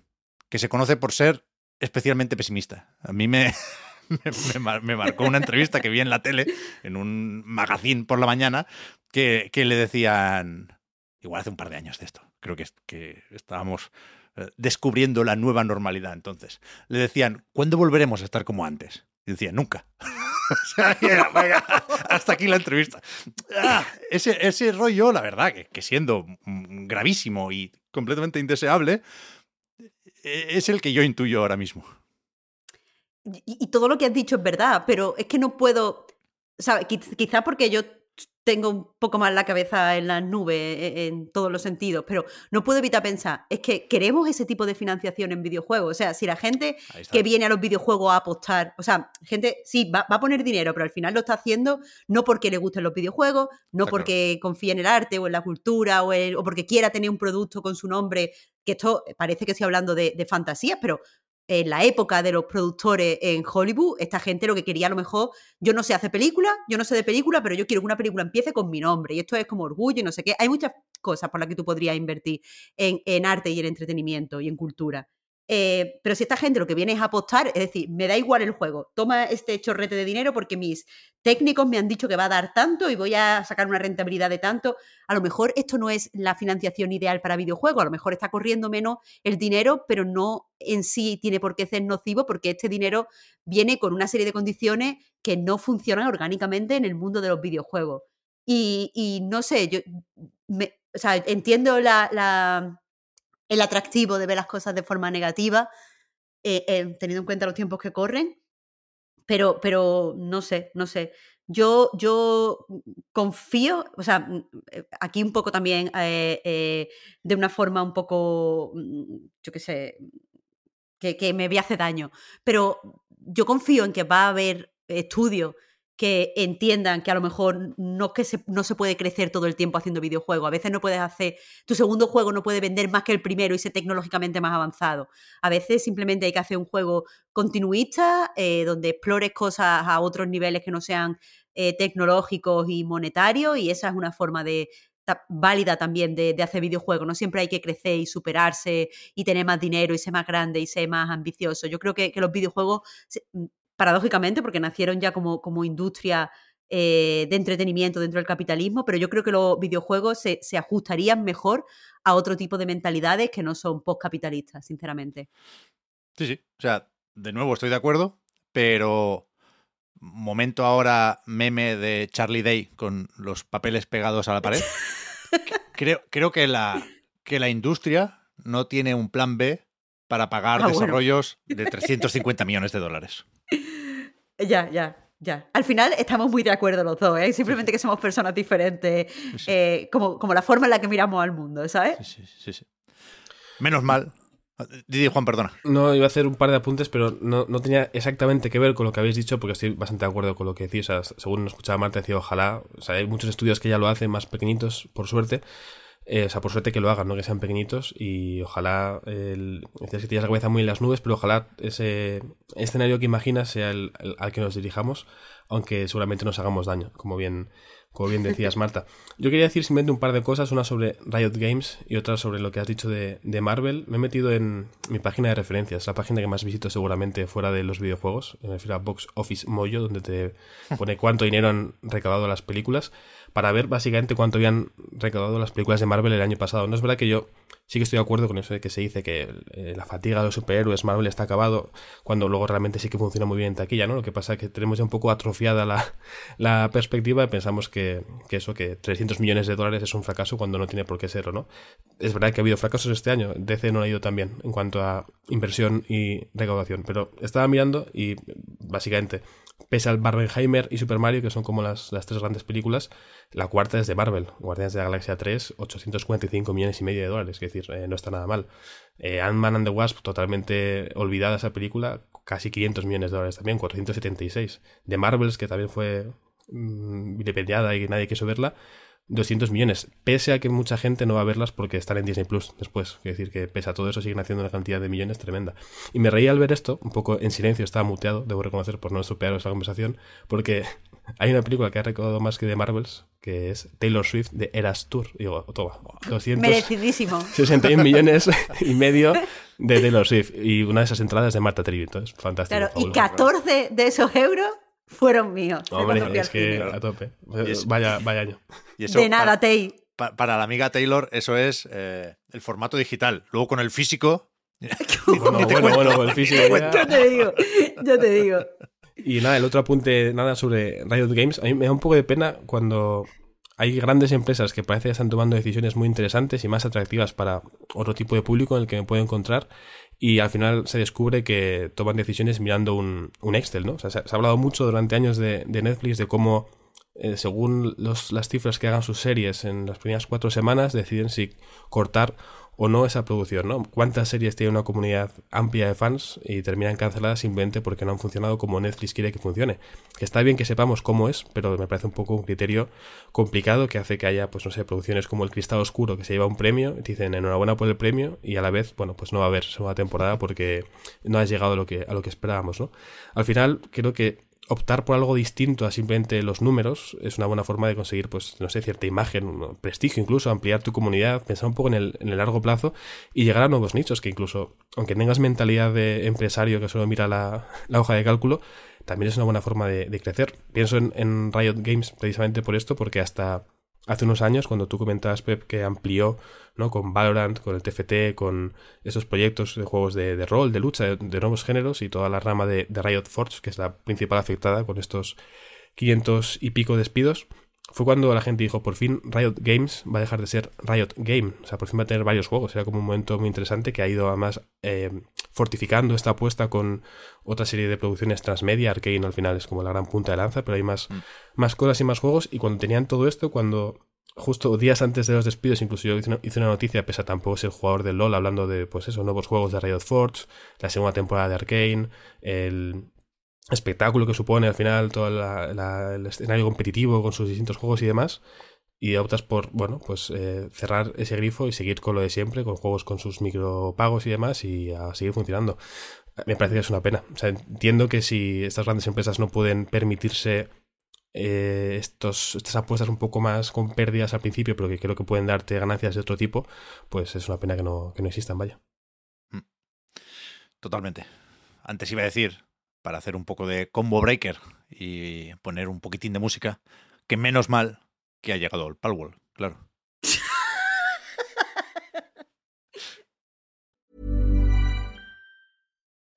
Speaker 1: que se conoce por ser especialmente pesimista. A mí me, me, marcó una entrevista que vi en la tele, en un magazine por la mañana, que, que le decían, igual hace un par de años de esto, creo que, que estábamos descubriendo la nueva normalidad entonces. Le decían, ¿cuándo volveremos a estar como antes? Y decía, nunca. hasta aquí la entrevista. Ah, ese, ese, rollo, la verdad, que, siendo gravísimo y completamente indeseable, e, es el que yo intuyo ahora mismo.
Speaker 2: Y, todo lo que has dicho es verdad, pero es que no puedo. O quizá porque yo tengo un poco más la cabeza en las nubes e, en, todos los sentidos, pero no puedo evitar pensar, es que queremos ese tipo de financiación en videojuegos. O sea, si la gente que viene a los videojuegos a apostar, o sea, gente sí, va, a poner dinero, pero al final lo está haciendo no porque le gusten los videojuegos, no porque confíe en el arte o en la cultura o, o, porque quiera tener un producto con su nombre, que esto parece que estoy hablando de, de fantasías, pero en la época de los productores en Hollywood, esta gente lo que quería a lo mejor, yo no sé hacer película, yo no sé de película, pero yo quiero que una película empiece con mi nombre. Y esto es como orgullo y no sé qué. Hay muchas cosas por las que tú podrías invertir en, en arte y en entretenimiento y en cultura. Eh, pero si esta gente lo que viene es apostar, es decir, me da igual el juego, toma este chorrete de dinero porque mis técnicos me han dicho que va a dar tanto y voy a sacar una rentabilidad de tanto, a lo mejor esto no es la financiación ideal para videojuegos, a lo mejor está corriendo menos el dinero, pero no en sí tiene por qué ser nocivo porque este dinero viene con una serie de condiciones que no funcionan orgánicamente en el mundo de los videojuegos. Y, no sé, yo o sea, entiendo la el atractivo de ver las cosas de forma negativa, eh, eh, teniendo en cuenta los tiempos que corren. Pero, pero no sé, no sé. Yo, yo confío, o sea, mm, eh, aquí un poco también de una forma un poco, mm, yo qué sé, que, que me voy daño, pero yo confío en que va a haber estudios que entiendan que a lo mejor no, que se, no se puede crecer todo el tiempo haciendo videojuegos. A veces no puedes hacer, tu segundo juego no puede vender más que el primero y ser tecnológicamente más avanzado. A veces simplemente hay que hacer un juego continuista, eh, donde explores cosas a otros niveles que no sean eh, tecnológicos y monetarios, y esa es una forma de, válida también de, hacer videojuegos. No siempre hay que crecer y superarse y tener más dinero y ser más grande y ser más ambicioso. Yo creo que, que los videojuegos paradójicamente, porque nacieron ya como, como industria eh, de entretenimiento dentro del capitalismo, pero yo creo que los videojuegos se, ajustarían mejor a otro tipo de mentalidades que no son postcapitalistas, sinceramente.
Speaker 1: Sí, sí. O sea, de nuevo estoy de acuerdo, pero momento ahora meme de Charlie Day con los papeles pegados a la pared. creo, creo que, la, que la industria no tiene un plan B para pagar ah, desarrollos de 350 millones de dólares.
Speaker 2: Ya, ya, ya. Al final estamos muy de acuerdo los dos, ¿eh? Simplemente que somos personas diferentes, eh, como, como la forma en la que miramos al mundo, ¿sabes?
Speaker 1: Sí, sí, sí. Menos mal. Didi Juan, perdona.
Speaker 4: No, iba a hacer un par de apuntes, pero no, tenía exactamente que ver con lo que habéis dicho, porque estoy bastante de acuerdo con lo que decís. O sea, según escuchaba Marta, decía ojalá. O sea, hay muchos estudios que ya lo hacen más pequeñitos, por suerte. Eh, o sea, por suerte que lo hagan, ¿no? Que sean pequeñitos y ojalá, el, que tienes la cabeza muy en las nubes, pero ojalá ese escenario que imaginas sea el, al que nos dirijamos, aunque seguramente nos hagamos daño, como bien, como bien decías, Marta. Yo quería decir simplemente un par de cosas, una sobre Riot Games y otra sobre lo que has dicho de, de Marvel. Me he metido en mi página de referencias, la página que más visito seguramente fuera de los videojuegos, me refiero a Box Office Mojo, donde te pone cuánto dinero han recaudado las películas para ver básicamente cuánto habían recaudado las películas de Marvel el año pasado. No es verdad que yo sí que estoy de acuerdo con eso de que se dice que eh, la fatiga de los superhéroes Marvel está acabado, cuando luego realmente sí que funciona muy bien en taquilla, ¿no? Lo que pasa es que tenemos ya un poco atrofiada la, perspectiva y pensamos que, eso, que 300 millones de dólares es un fracaso cuando no tiene por qué serlo, ¿no? Es verdad que ha habido fracasos este año, DC no ha ido tan bien en cuanto a inversión y recaudación, pero estaba mirando y básicamente pese al Barbenheimer y Super Mario, que son como las, las tres grandes películas, la cuarta es de Marvel, Guardianes de la Galaxia 3, 845 millones y medio de dólares, es decir, eh, no está nada mal. Eh, Ant-Man and the Wasp, totalmente olvidada esa película, casi 500 millones de dólares también, 476. De Marvels, que también fue mmm, y nadie quiso verla, 200 millones, pese a que mucha gente no va a verlas porque están en Disney Plus después. Es decir, que pese a todo eso siguen haciendo una cantidad de millones tremenda. Y me reí al ver esto, un poco en silencio, estaba muteado, debo reconocer por no estropear esa conversación, porque hay una película que ha recaudado más que de Marvels, que es Taylor Swift de Eras Tour. Y digo, toma, 261 millones y medio de Taylor Swift. Y una de esas entradas de Marta Trivi, entonces, fantástico.
Speaker 2: Claro, y 14 de esos euros fueron míos.
Speaker 4: Hombre, es que a tope. Vaya, vaya año.
Speaker 2: de nada, Tay.
Speaker 1: Para la amiga Taylor, eso es eh, el formato digital. Luego con el físico.
Speaker 4: bueno, bueno, bueno, el físico.
Speaker 2: Yo te digo, yo te digo.
Speaker 4: Y nada, el otro apunte, nada sobre Riot Games. A mí me da un poco de pena cuando hay grandes empresas que parece que están tomando decisiones muy interesantes y más atractivas para otro tipo de público en el que me puedo encontrar y al final se descubre que toman decisiones mirando un, Excel, ¿no? Se, ha hablado mucho durante años de, Netflix de cómo, eh, según los, las cifras que hagan sus series en las primeras cuatro semanas, deciden si cortar o no esa producción, ¿no? ¿Cuántas series tiene una comunidad amplia de fans y terminan canceladas simplemente porque no han funcionado como Netflix quiere que funcione? está bien que sepamos cómo es, pero me parece un poco un criterio complicado que hace que haya, pues no sé, producciones como El Cristal Oscuro que se lleva un premio, dicen enhorabuena por el premio y a la vez, bueno, pues no va a haber segunda temporada porque no ha llegado a lo que, a lo que esperábamos, ¿no? Al final, creo que optar por algo distinto a simplemente los números es una buena forma de conseguir, pues, no sé, cierta imagen, prestigio incluso, ampliar tu comunidad, pensar un poco en el, en el largo plazo y llegar a nuevos nichos que incluso, aunque tengas mentalidad de empresario que solo mira la, la hoja de cálculo, también es una buena forma de, crecer. Pienso en, en Riot Games precisamente por esto, porque hasta hace unos años, cuando tú comentabas, Pep, que amplió ¿no? con Valorant, con el TFT, con esos proyectos de juegos de, rol, de lucha, de, nuevos géneros y toda la rama de, de, Riot Force, que es la principal afectada con estos 500 y pico despidos, fue cuando la gente dijo, por fin Riot Games va a dejar de ser Riot Game. O sea, por fin va a tener varios juegos. Era como un momento muy interesante que ha ido además eh, fortificando esta apuesta con otra serie de producciones transmedia. Arkane al final es como la gran punta de lanza, pero hay más, mm. más cosas y más juegos. Y cuando tenían todo esto, cuando justo días antes de los despidos, incluso yo hice una, noticia, pese a tampoco ser jugador del LOL, hablando de, pues eso, nuevos juegos de Riot Forge, la segunda temporada de Arkane, el espectáculo que supone al final todo el escenario competitivo con sus distintos juegos y demás. Y optas por, bueno, pues eh, cerrar ese grifo y seguir con lo de siempre, con juegos con sus micropagos y demás, y a seguir funcionando. Me parece que es una pena. O sea, entiendo que si estas grandes empresas no pueden permitirse eh, estos, estas apuestas un poco más con pérdidas al principio, pero que creo que pueden darte ganancias de otro tipo, pues es una pena que no, que no existan, vaya. Mm.
Speaker 1: Totalmente. Antes iba a decir, para hacer un poco de combo breaker y poner un poquitín de música, que menos mal que ha llegado el Palworld, claro.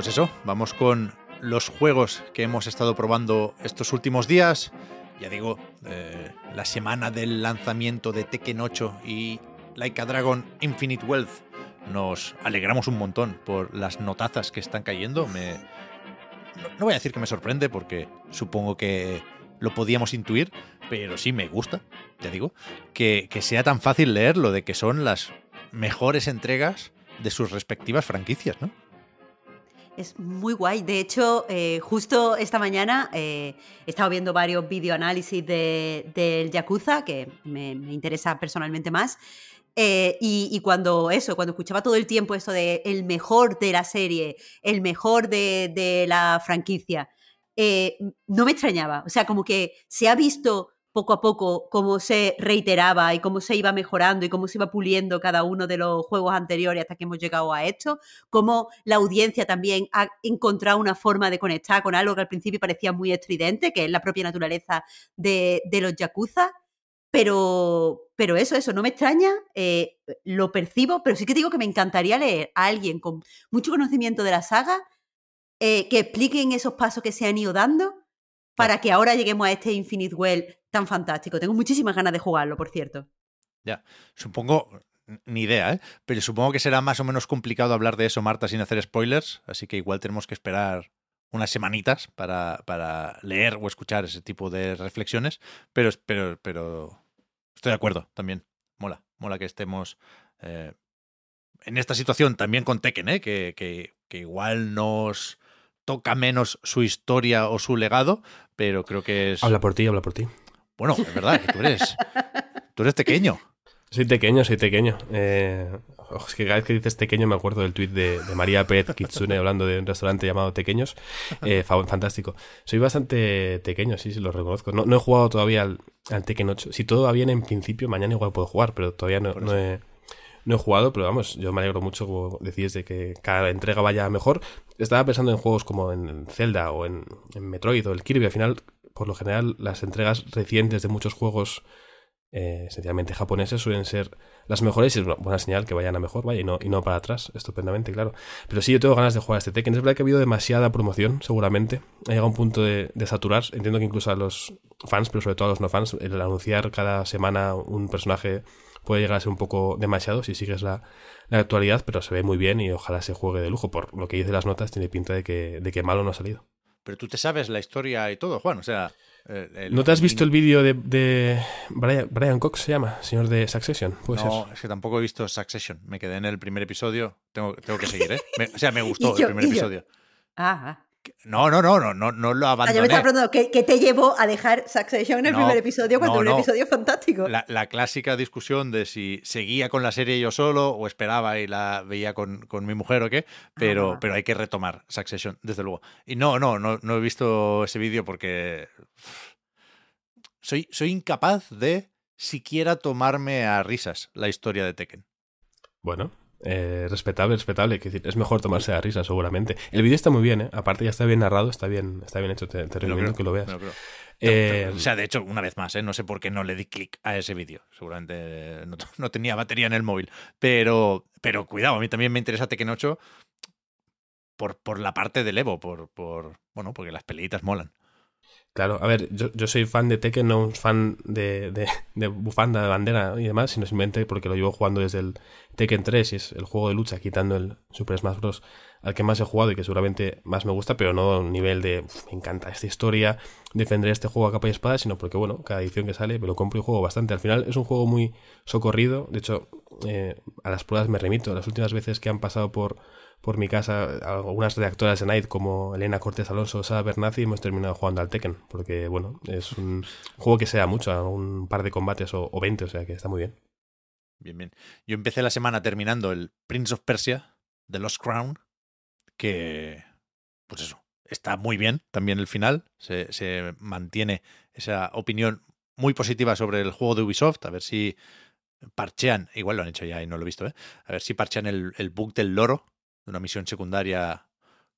Speaker 1: Pues eso, vamos con los juegos que hemos estado probando estos últimos días. Ya digo, eh, la semana del lanzamiento de Tekken 8 y Like a Dragon Infinite Wealth nos alegramos un montón por las notazas que están cayendo. Me, no, voy a decir que me sorprende porque supongo que lo podíamos intuir, pero sí me gusta, ya digo, que, que sea tan fácil leer lo de que son las mejores entregas de sus respectivas franquicias, ¿no?
Speaker 2: Es muy guay. De hecho, eh, justo esta mañana eh, he estado viendo varios videoanálisis del de, Yakuza, que me, interesa personalmente más. Eh, y, cuando eso, cuando escuchaba todo el tiempo eso de el mejor de la serie, el mejor de la franquicia, no me extrañaba. O sea, como que se ha visto poco a poco cómo se reiteraba y cómo se iba mejorando y cómo se iba puliendo cada uno de los juegos anteriores hasta que hemos llegado a esto, cómo la audiencia también ha encontrado una forma de conectar con algo que al principio parecía muy estridente, que es la propia naturaleza de, los Yakuza. Pero, pero eso, eso, no me extraña, eh, lo percibo, pero sí que digo que me encantaría leer a alguien con mucho conocimiento de la saga eh, que expliquen esos pasos que se han ido dando para que ahora lleguemos a este Infinite Well tan fantástico. Tengo muchísimas ganas de jugarlo, por cierto.
Speaker 1: Ya, supongo, ni idea, ¿eh? pero supongo que será más o menos complicado hablar de eso, Marta, sin hacer spoilers, así que igual tenemos que esperar unas semanitas para, para leer o escuchar ese tipo de reflexiones, pero, pero, pero estoy de acuerdo también. Mola, mola que estemos eh, en esta situación también con Tekken, ¿eh? que, que, que igual nos toca menos su historia o su legado, pero creo que es...
Speaker 4: Habla por ti, habla por ti.
Speaker 1: Bueno, es verdad que tú eres. Tú eres pequeño.
Speaker 4: Soy pequeño, soy pequeño. Eh, es que cada vez que dices pequeño me acuerdo del tuit de, María Pérez Kitsune hablando de un restaurante llamado Tequeños. Eh, fantástico. Soy bastante pequeño, sí, sí, lo reconozco. No, he jugado todavía al, al, Tekken 8. Si todo va bien en principio, mañana igual puedo jugar, pero todavía no, no, he, no he jugado. Pero vamos, yo me alegro mucho, como decís, de que cada entrega vaya mejor. Estaba pensando en juegos como en Zelda o en, Metroid o el Kirby. Al final por lo general las entregas recientes de muchos juegos eh, japoneses suelen ser las mejores y es buena señal que vayan a mejor, vaya, y no, y no para atrás, estupendamente, claro. Pero sí, yo tengo ganas de jugar a este Tekken. Es verdad que ha habido demasiada promoción, seguramente. Ha llegado a un punto de, saturar. Entiendo que incluso a los fans, pero sobre todo a los no fans, el anunciar cada semana un personaje puede llegar a ser un poco demasiado si sigues la, actualidad, pero se ve muy bien y ojalá se juegue de lujo. Por lo que dice las notas, tiene pinta de que, de que malo no ha salido.
Speaker 1: Pero tú te sabes la historia y todo, Juan. O sea.
Speaker 4: ¿No te has visto el vídeo de, Brian, Cox, se llama, señor de Succession?
Speaker 1: no, es que tampoco he visto Succession. Me quedé en el primer episodio. Tengo, tengo que seguir, ¿eh? o sea, me gustó el primer episodio.
Speaker 2: Ah,
Speaker 1: No, no, no, no, no, no lo
Speaker 2: Ah,
Speaker 1: abandoné.
Speaker 2: yo me estaba preguntando, ¿qué, qué te llevó a dejar Succession en el
Speaker 1: No,
Speaker 2: primer episodio cuando
Speaker 1: no,
Speaker 2: un
Speaker 1: no.
Speaker 2: episodio fantástico?
Speaker 1: La, la clásica discusión de si seguía con la serie yo solo o esperaba y la veía con, con mi mujer o qué, pero,
Speaker 2: Ah.
Speaker 1: pero hay que retomar Succession, desde luego. Y no, no, no, no he visto ese vídeo porque soy, soy incapaz de siquiera tomarme a risas la historia de Tekken.
Speaker 4: Bueno, eh, respetable, respetable. es mejor tomarse a risa, seguramente. El vídeo está muy bien, ¿eh? Aparte ya está bien narrado, está bien, está bien hecho. Te, recomiendo
Speaker 1: creo,
Speaker 4: que lo veas.
Speaker 1: lo.
Speaker 4: Eh,
Speaker 1: o sea, de hecho, una vez más, ¿eh? no sé por qué no le di clic a ese vídeo. Seguramente no, no tenía batería en el móvil. Pero, pero cuidado, a mí también me interesa Tekken 8 por, por la parte del Evo, por, por bueno, porque las peleitas molan.
Speaker 4: Claro, a ver, yo, yo soy fan de Tekken, no un fan de, de, bufanda, de bandera y demás, sino simplemente porque lo llevo jugando desde el Tekken 3 y es el juego de lucha, quitando el Super Smash Bros. al que más he jugado y que seguramente más me gusta, pero no a un nivel de "Uf, me encanta esta historia, defenderé este juego a capa y espada, sino porque, bueno, cada edición que sale me lo compro y juego bastante. Al final es un juego muy socorrido, de hecho, eh, a las pruebas me remito. Las últimas veces que han pasado por, por mi casa algunas redactoras de Night como Elena Cortés Alonso o Sara Bernazzi hemos terminado jugando al Tekken porque bueno es un juego que sea mucho un par de combates o, o 20 o sea que está muy bien
Speaker 1: Bien, bien. Yo empecé la semana terminando el Prince of Persia, The Lost Crown, que, pues eso, está muy bien también el final. Se, se mantiene esa opinión muy positiva sobre el juego de Ubisoft. A ver si parchean, igual lo han hecho ya y no lo he visto, ¿eh? A ver si parchean el, el bug del loro, de una misión secundaria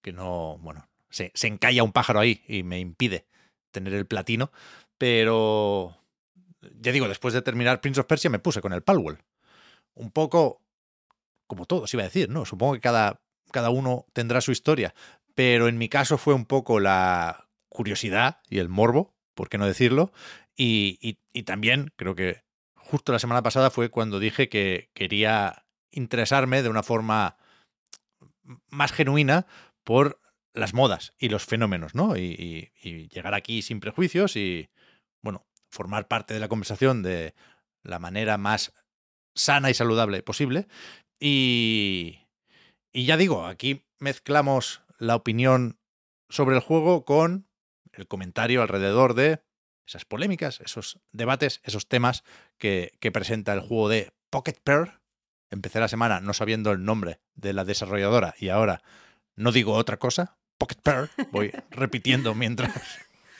Speaker 1: que no, bueno, se, se encalla un pájaro ahí y me impide tener el platino. Pero, ya digo, después de terminar Prince of Persia me puse con el Palworld un poco como todos, iba a decir, ¿no? Supongo que cada, cada uno tendrá su historia, pero en mi caso fue un poco la curiosidad y el morbo, por qué no decirlo, y, y también creo que justo la semana pasada fue cuando dije que quería interesarme de una forma más genuina por las modas y los fenómenos, ¿no? Y, llegar aquí sin prejuicios y, bueno, formar parte de la conversación de la manera más sana y saludable posible. Y, y ya digo, aquí mezclamos la opinión sobre el juego con el comentario alrededor de esas polémicas, esos debates, esos temas que, que presenta el juego de Pocket Pair. Empecé la semana no sabiendo el nombre de la desarrolladora y ahora no digo otra cosa. Pocket Pair, voy repitiendo mientras,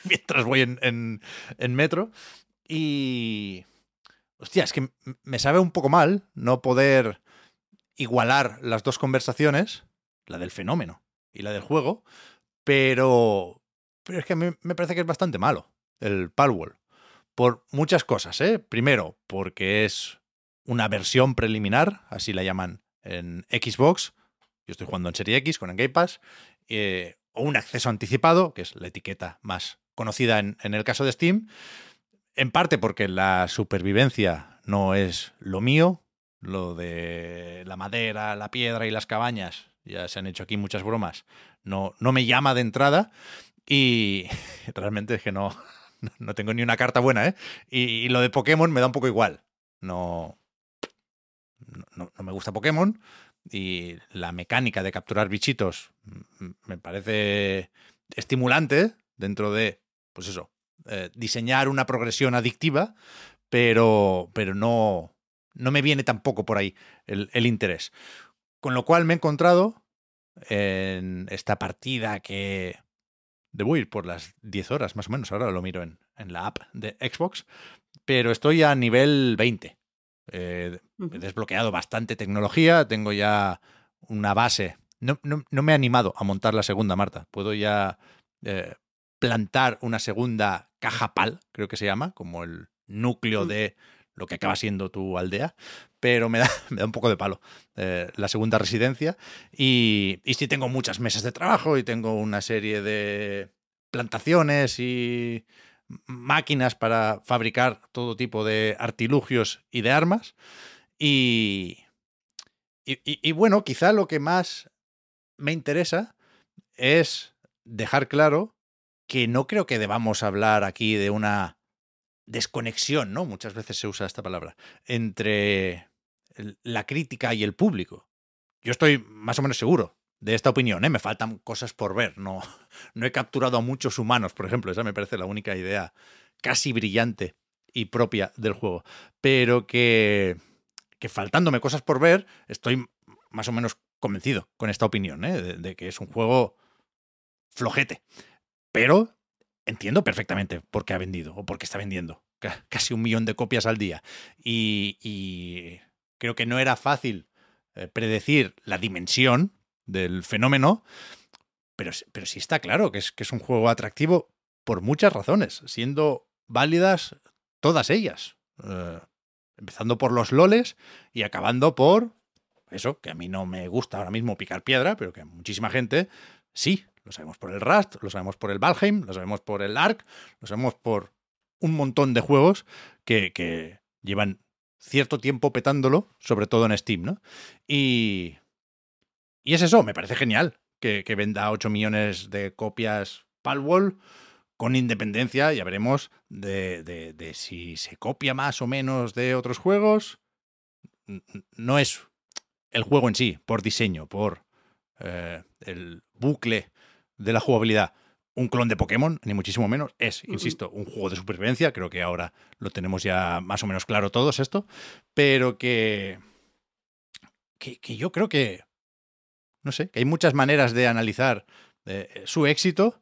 Speaker 1: mientras voy en, en, en metro. Y, Hostia, es que me sabe un poco mal no poder igualar las dos conversaciones, la del fenómeno y la del juego, pero, pero es que a mí me parece que es bastante malo el Palworld. Por muchas cosas, ¿eh? Primero, porque es una versión preliminar, así la llaman en Xbox. Yo estoy jugando en Serie X con el Game Pass. Eh, o un acceso anticipado, que es la etiqueta más conocida en, en el caso de Steam. En parte porque la supervivencia no es lo mío, lo de la madera, la piedra y las cabañas, ya se han hecho aquí muchas bromas, no, no me llama de entrada y realmente es que no, no tengo ni una carta buena, ¿eh? Y, y lo de Pokémon me da un poco igual. No, no, me gusta Pokémon y la mecánica de capturar bichitos me parece estimulante dentro de, pues eso, eh, diseñar una progresión adictiva, pero, pero no, no me viene tampoco por ahí el, el, interés. Con lo cual me he encontrado en esta partida que debo ir por las 10 horas más o menos, ahora lo miro en, en la app de Xbox, pero estoy a nivel 20. Eh, he desbloqueado bastante tecnología, tengo ya una base. No, no, no, me he animado a montar la segunda, Marta. Puedo ya eh, plantar una segunda caja PAL, creo que se llama, como el núcleo de lo que acaba siendo tu aldea, pero me da, me da un poco de palo eh, la segunda residencia. Y, y sí tengo muchas mesas de trabajo y tengo una serie de plantaciones y máquinas para fabricar todo tipo de artilugios y de armas. Y, y, bueno, quizá lo que más me interesa es dejar claro que no creo que debamos hablar aquí de una desconexión, ¿no? Muchas veces se usa esta palabra, entre la crítica y el público. Yo estoy más o menos seguro de esta opinión. ¿eh? Me faltan cosas por ver. No, no he capturado a muchos humanos, por ejemplo. Esa me parece la única idea casi brillante y propia del juego. Pero que, que faltándome cosas por ver, estoy más o menos convencido con esta opinión, ¿eh? de, que es un juego flojete. Pero entiendo perfectamente por qué ha vendido o por qué está vendiendo ca- casi un millón de copias al día. Y, y creo que no era fácil eh, predecir la dimensión del fenómeno, pero, pero sí está claro que es, que es un juego atractivo por muchas razones, siendo válidas todas ellas. Eh, empezando por los loles y acabando por eso, que a mí no me gusta ahora mismo picar piedra, pero que muchísima gente sí. Lo sabemos por el Rust, lo sabemos por el Valheim, lo sabemos por el Ark, lo sabemos por un montón de juegos que, que llevan cierto tiempo petándolo, sobre todo en Steam, ¿no? Y, y es eso, me parece genial que, que venda 8 millones de copias Palwall con independencia, ya veremos, de, de- de si se copia más o menos de otros juegos. No es el juego en sí, por diseño, por eh, el bucle de la jugabilidad, un clon de Pokémon, ni muchísimo menos. Es, insisto, un juego de supervivencia. Creo que ahora lo tenemos ya más o menos claro todos esto. Pero que, que, que yo creo que, no sé, que hay muchas maneras de analizar eh, su éxito.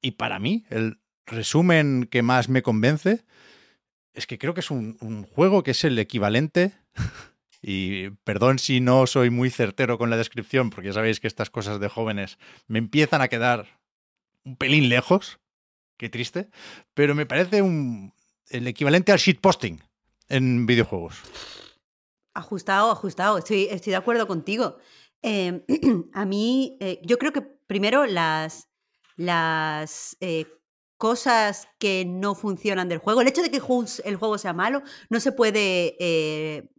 Speaker 1: Y para mí, el resumen que más me convence es que creo que es un, juego que es el equivalente. Y perdón si no soy muy certero con la descripción, porque ya sabéis que estas cosas de jóvenes me empiezan a quedar un pelín lejos. Qué triste. Pero me parece un, el equivalente al shitposting en videojuegos.
Speaker 2: Ajustado, ajustado. Estoy de acuerdo contigo. Eh, a mí, eh, yo creo que primero las, las eh, cosas que no funcionan del juego, el hecho de que el juego, el juego sea malo, no se puede.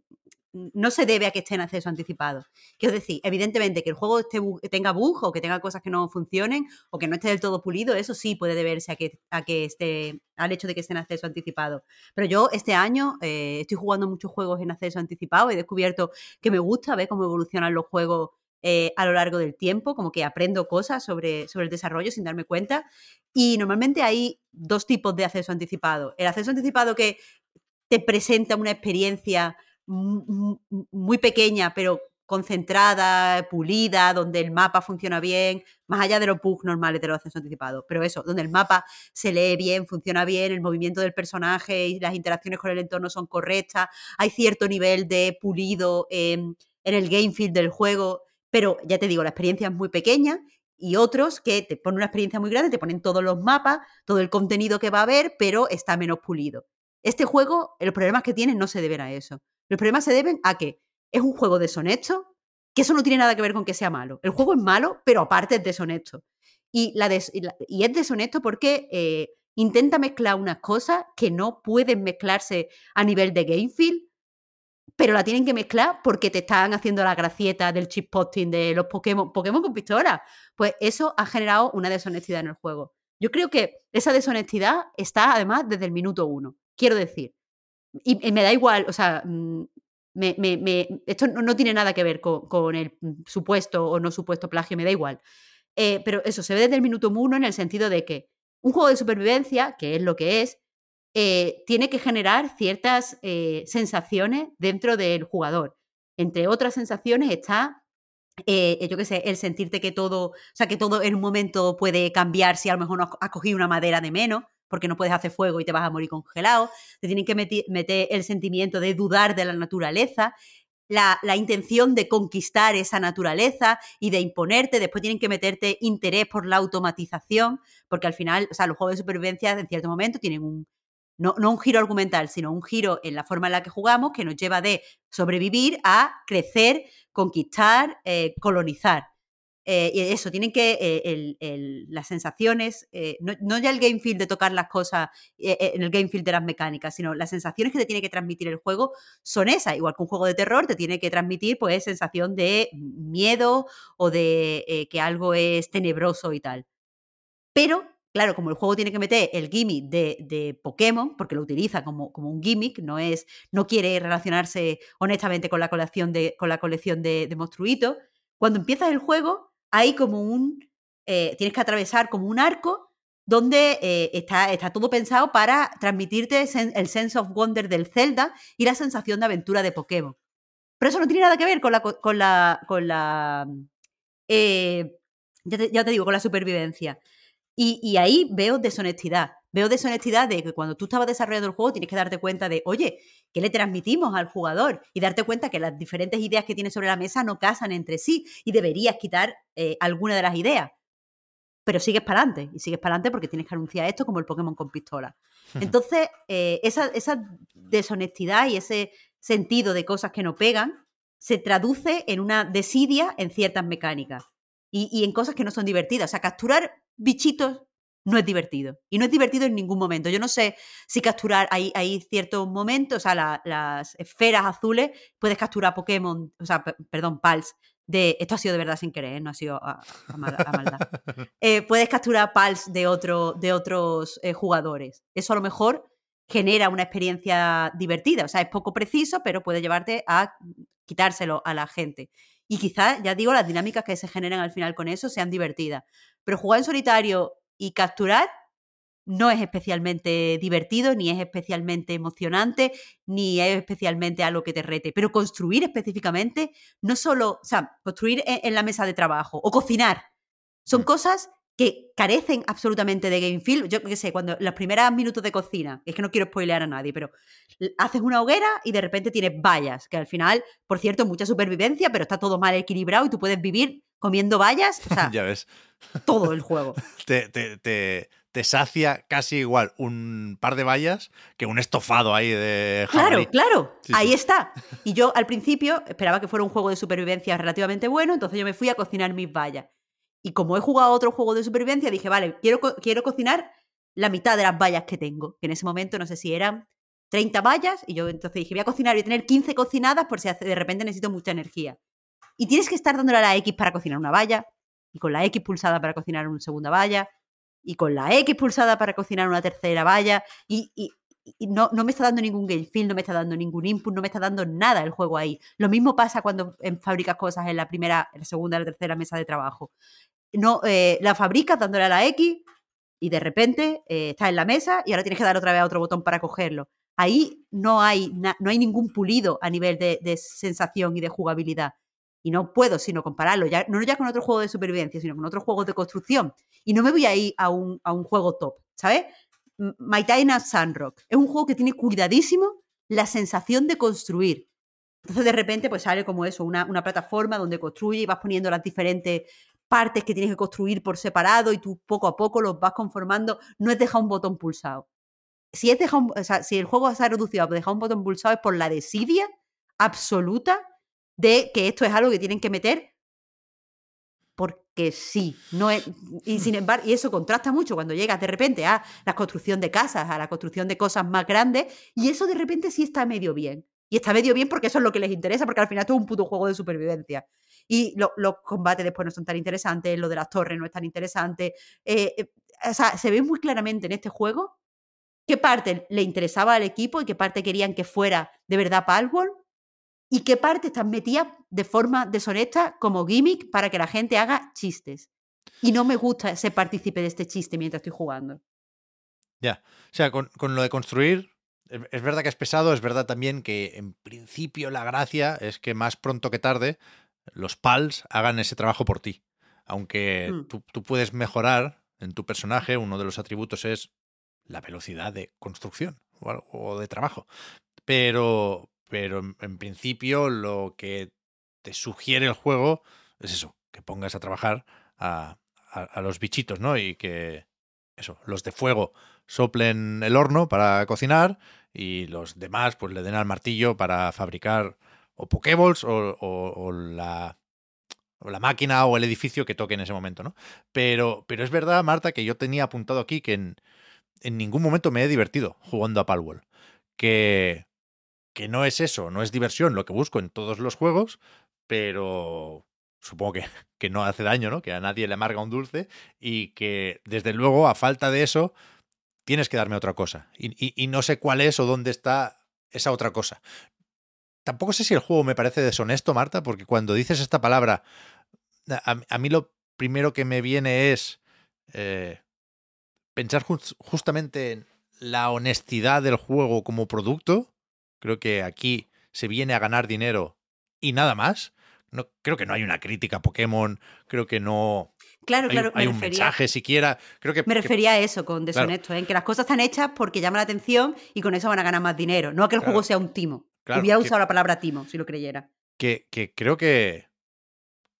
Speaker 2: No se debe a que esté en acceso anticipado. Quiero decir, evidentemente que el juego tenga bugs o que tenga cosas que no funcionen o que no esté del todo pulido, eso sí puede deberse a que, a que esté, al hecho de que esté en acceso anticipado. Pero yo este año eh, estoy jugando muchos juegos en acceso anticipado, he descubierto que me gusta ver cómo evolucionan los juegos eh, a lo largo del tiempo, como que aprendo cosas sobre, sobre el desarrollo sin darme cuenta. Y normalmente hay dos tipos de acceso anticipado. El acceso anticipado que te presenta una experiencia muy pequeña, pero concentrada, pulida, donde el mapa funciona bien, más allá de los bugs normales de los accesos anticipados. Pero eso, donde el mapa se lee bien, funciona bien, el movimiento del personaje y las interacciones con el entorno son correctas, hay cierto nivel de pulido en, el game field del juego, pero ya te digo, la experiencia es muy pequeña y otros que te ponen una experiencia muy grande, te ponen todos los mapas, todo el contenido que va a haber, pero está menos pulido. Este juego, los problemas que tiene no se deben a eso. Los problemas se deben a que es un juego deshonesto, que eso no tiene nada que ver con que sea malo. El juego es malo, pero aparte es deshonesto. Y, es deshonesto porque eh, intenta mezclar unas cosas que no pueden mezclarse a nivel de game feel, pero la tienen que mezclar porque te están haciendo la gracieta del chip posting de los Pokémon, Pokémon con pistola. Pues eso ha generado una deshonestidad en el juego. Yo creo que esa deshonestidad está además desde el minuto uno. Quiero decir, y, me da igual, o sea, mm, me- me- esto no, no tiene nada que ver con, con el mm, supuesto o no supuesto plagio, me da igual. Eh, pero eso se ve desde el minuto uno en el sentido de que un juego de supervivencia, que es lo que es, eh, tiene que generar ciertas eh, sensaciones dentro del jugador. Entre otras sensaciones está, yo qué sé, el sentirte que todo, o sea, que todo en un momento puede cambiar si a lo mejor no has cogido una madera de menos, porque no puedes hacer fuego y te vas a morir congelado. Te tienen que meter el sentimiento de dudar de la naturaleza, la, la intención de conquistar esa naturaleza y de imponerte. Después tienen que meterte interés por la automatización, porque al final, o sea, los juegos de supervivencia en cierto momento tienen un, no, no un giro argumental, sino un giro en la forma en la que jugamos que nos lleva de sobrevivir a crecer, conquistar, eh, colonizar. Eh, y eso, tienen que, eh, las sensaciones, eh, no, ya el game feel de tocar las cosas en el game feel de las mecánicas, sino las sensaciones que te tiene que transmitir el juego son esas. Igual que un juego de terror te tiene que transmitir pues sensación de miedo o de que algo es tenebroso y tal. Pero, claro, como el juego tiene que meter el gimmick de, de Pokémon, porque lo utiliza como, como un gimmick, no, es, no quiere relacionarse honestamente con la colección de, con la colección de monstruitos, cuando empiezas el juego, hay como un... eh, tienes que atravesar como un arco donde eh, está, está todo pensado para transmitirte el sense of wonder del Zelda y la sensación de aventura de Pokémon. Pero eso no tiene nada que ver con la... co- Con la, con la eh, ya, te, ya te digo, con la supervivencia. Y, y ahí veo deshonestidad. Veo deshonestidad de que cuando tú estabas desarrollando el juego tienes que darte cuenta de, oye, ¿qué le transmitimos al jugador? Y darte cuenta que las diferentes ideas que tienes sobre la mesa no casan entre sí y deberías quitar eh, alguna de las ideas. Pero sigues para adelante y sigues para adelante porque tienes que anunciar esto como el Pokémon con pistola. Entonces, eh, esa, esa deshonestidad y ese sentido de cosas que no pegan se traduce en una desidia en ciertas mecánicas y, y en cosas que no son divertidas. O sea, capturar bichitos no es divertido. Y no es divertido en ningún momento. Yo no sé si capturar, hay, hay ciertos momentos, o sea, la- las esferas azules, puedes capturar Pokémon, o sea, pe- perdón, Pals, de, esto ha sido de verdad sin querer, ¿eh? no ha sido a, a mal- a maldad. Eh, puedes capturar Pals de, otro, de otros eh, jugadores. Eso a lo mejor genera una experiencia divertida. O sea, es poco preciso, pero puede llevarte a quitárselo a la gente. Y quizás, ya digo, las dinámicas que se generan al final con eso sean divertidas. Pero jugar en solitario y capturar no es especialmente divertido, ni es especialmente emocionante, ni es especialmente algo que te rete. Pero construir específicamente, no solo, o sea, construir en, en la mesa de trabajo o cocinar, son cosas que carecen absolutamente de game feel. Yo qué sé, cuando los primeros minutos de cocina, es que no quiero spoilear a nadie, pero haces una hoguera y de repente tienes vallas, que al final, por cierto, mucha supervivencia, pero está todo mal equilibrado y tú puedes vivir comiendo vallas, o sea,
Speaker 1: ya ves.
Speaker 2: todo el juego.
Speaker 1: Te, te, te, te sacia casi igual un par de vallas que un estofado ahí de
Speaker 2: Claro,
Speaker 1: jabalí.
Speaker 2: claro,
Speaker 1: Sí,
Speaker 2: ahí
Speaker 1: sí.
Speaker 2: está. Y yo al principio esperaba que fuera un juego de supervivencia relativamente bueno, entonces yo me fui a cocinar mis vallas. Y como he jugado otro juego de supervivencia, dije, vale, quiero, co- quiero cocinar la mitad de las vallas que tengo. Que en ese momento no sé si eran 30 vallas, y yo entonces dije, voy a cocinar, voy a tener 15 cocinadas por si de repente necesito mucha energía. Y tienes que estar dándole a la X para cocinar una valla, y con la X pulsada para cocinar una segunda valla, y con la X pulsada para cocinar una tercera valla, y, no, no me está dando ningún game feel, no me está dando ningún input, no me está dando nada el juego ahí. Lo mismo pasa cuando fabricas cosas en la primera, la segunda, la tercera mesa de trabajo. No, eh, la fabricas dándole a la X y de repente eh, estás en la mesa y ahora tienes que dar otra vez a otro botón para cogerlo. Ahí no hay, no hay ningún pulido a nivel de sensación y de jugabilidad. Y no puedo sino compararlo, ya, no ya con otro juego de supervivencia, sino con otros juegos de construcción. Y no me voy a ir a un, a un juego top, ¿sabes? My Tiny Sandrock es un juego que tiene cuidadísimo la sensación de construir. Entonces de repente pues sale como eso, una, una plataforma donde construye y vas poniendo las diferentes partes que tienes que construir por separado y tú poco a poco los vas conformando. No es dejar un botón pulsado. Si, es dejar o sea, si el juego se ha reducido a dejar un botón pulsado es por la desidia absoluta de que esto es algo que tienen que meter porque sí, no es, y sin embargo, y eso contrasta mucho cuando llegas de repente a la construcción de casas, a la construcción de cosas más grandes, y eso de repente sí está medio bien. Y está medio bien porque eso es lo que les interesa, porque al final esto es un puto juego de supervivencia. Y lo- los combates después no son tan interesantes, lo de las torres no es tan interesante. eh, eh, o sea, se ve muy claramente en este juego qué parte le interesaba al equipo y qué parte querían que fuera de verdad Palworld y qué parte están metidas de forma deshonesta como gimmick para que la gente haga chistes. Y no me gusta ser partícipe de este chiste mientras estoy jugando.
Speaker 1: Ya. O sea, con, con lo de construir, es verdad que es pesado, es verdad también que en principio la gracia es que más pronto que tarde los PALs hagan ese trabajo por ti. Aunque
Speaker 2: Mm.
Speaker 1: tú, tú puedes mejorar en tu personaje, uno de los atributos es la velocidad de construcción o de trabajo. Pero, pero en, principio lo que te sugiere el juego es eso, que pongas a trabajar a, a- a los bichitos, ¿no? Y que eso, los de fuego soplen el horno para cocinar y los demás pues le den al martillo para fabricar o pokeballs o, o- o la, o la máquina o el edificio que toque en ese momento, ¿no? Pero, pero es verdad, Marta, que yo tenía apuntado aquí que en, en ningún momento me he divertido jugando a Palworld. Que, que no es eso, no es diversión lo que busco en todos los juegos, pero supongo que, que no hace daño, ¿no? Que a nadie le amarga un dulce y que desde luego a falta de eso tienes que darme otra cosa. Y, y- no sé cuál es o dónde está esa otra cosa. Tampoco sé si el juego me parece deshonesto, Marta, porque cuando dices esta palabra, a, a mí lo primero que me viene es eh, pensar jus- justamente en la honestidad del juego como producto. Creo que aquí se viene a ganar dinero y nada más. No, creo que no hay una crítica a Pokémon, creo que no
Speaker 2: Claro,
Speaker 1: hay,
Speaker 2: claro,
Speaker 1: hay
Speaker 2: me,
Speaker 1: un
Speaker 2: refería,
Speaker 1: mensaje siquiera. Creo que,
Speaker 2: me
Speaker 1: que-
Speaker 2: refería a eso con deshonesto, ¿eh? en que las cosas están hechas porque llaman la atención y con eso van a ganar más dinero. No a que el
Speaker 1: Claro.
Speaker 2: juego sea un timo.
Speaker 1: Claro,
Speaker 2: Hubiera
Speaker 1: que-
Speaker 2: usado la palabra timo, si lo creyera.
Speaker 1: que, que creo que,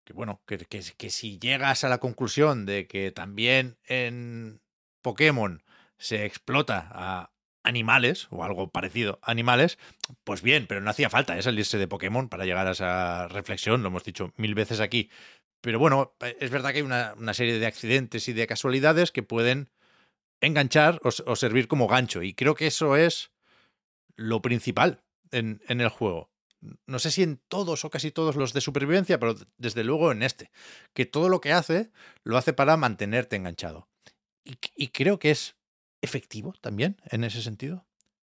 Speaker 1: que bueno, que, que, que si llegas a la conclusión de que también en Pokémon se explota a animales o algo parecido a animales, pues bien, pero no hacía falta ¿eh? salirse de Pokémon para llegar a esa reflexión, lo hemos dicho mil veces aquí. Pero bueno, eh, es verdad que hay una, serie de accidentes y de casualidades que pueden enganchar o, servir como gancho. Y creo que eso es lo principal en, el juego. No sé si en todos o casi todos los de supervivencia, pero desde luego en este. Que todo lo que hace lo hace para mantenerte enganchado. Y creo que es efectivo también en ese sentido.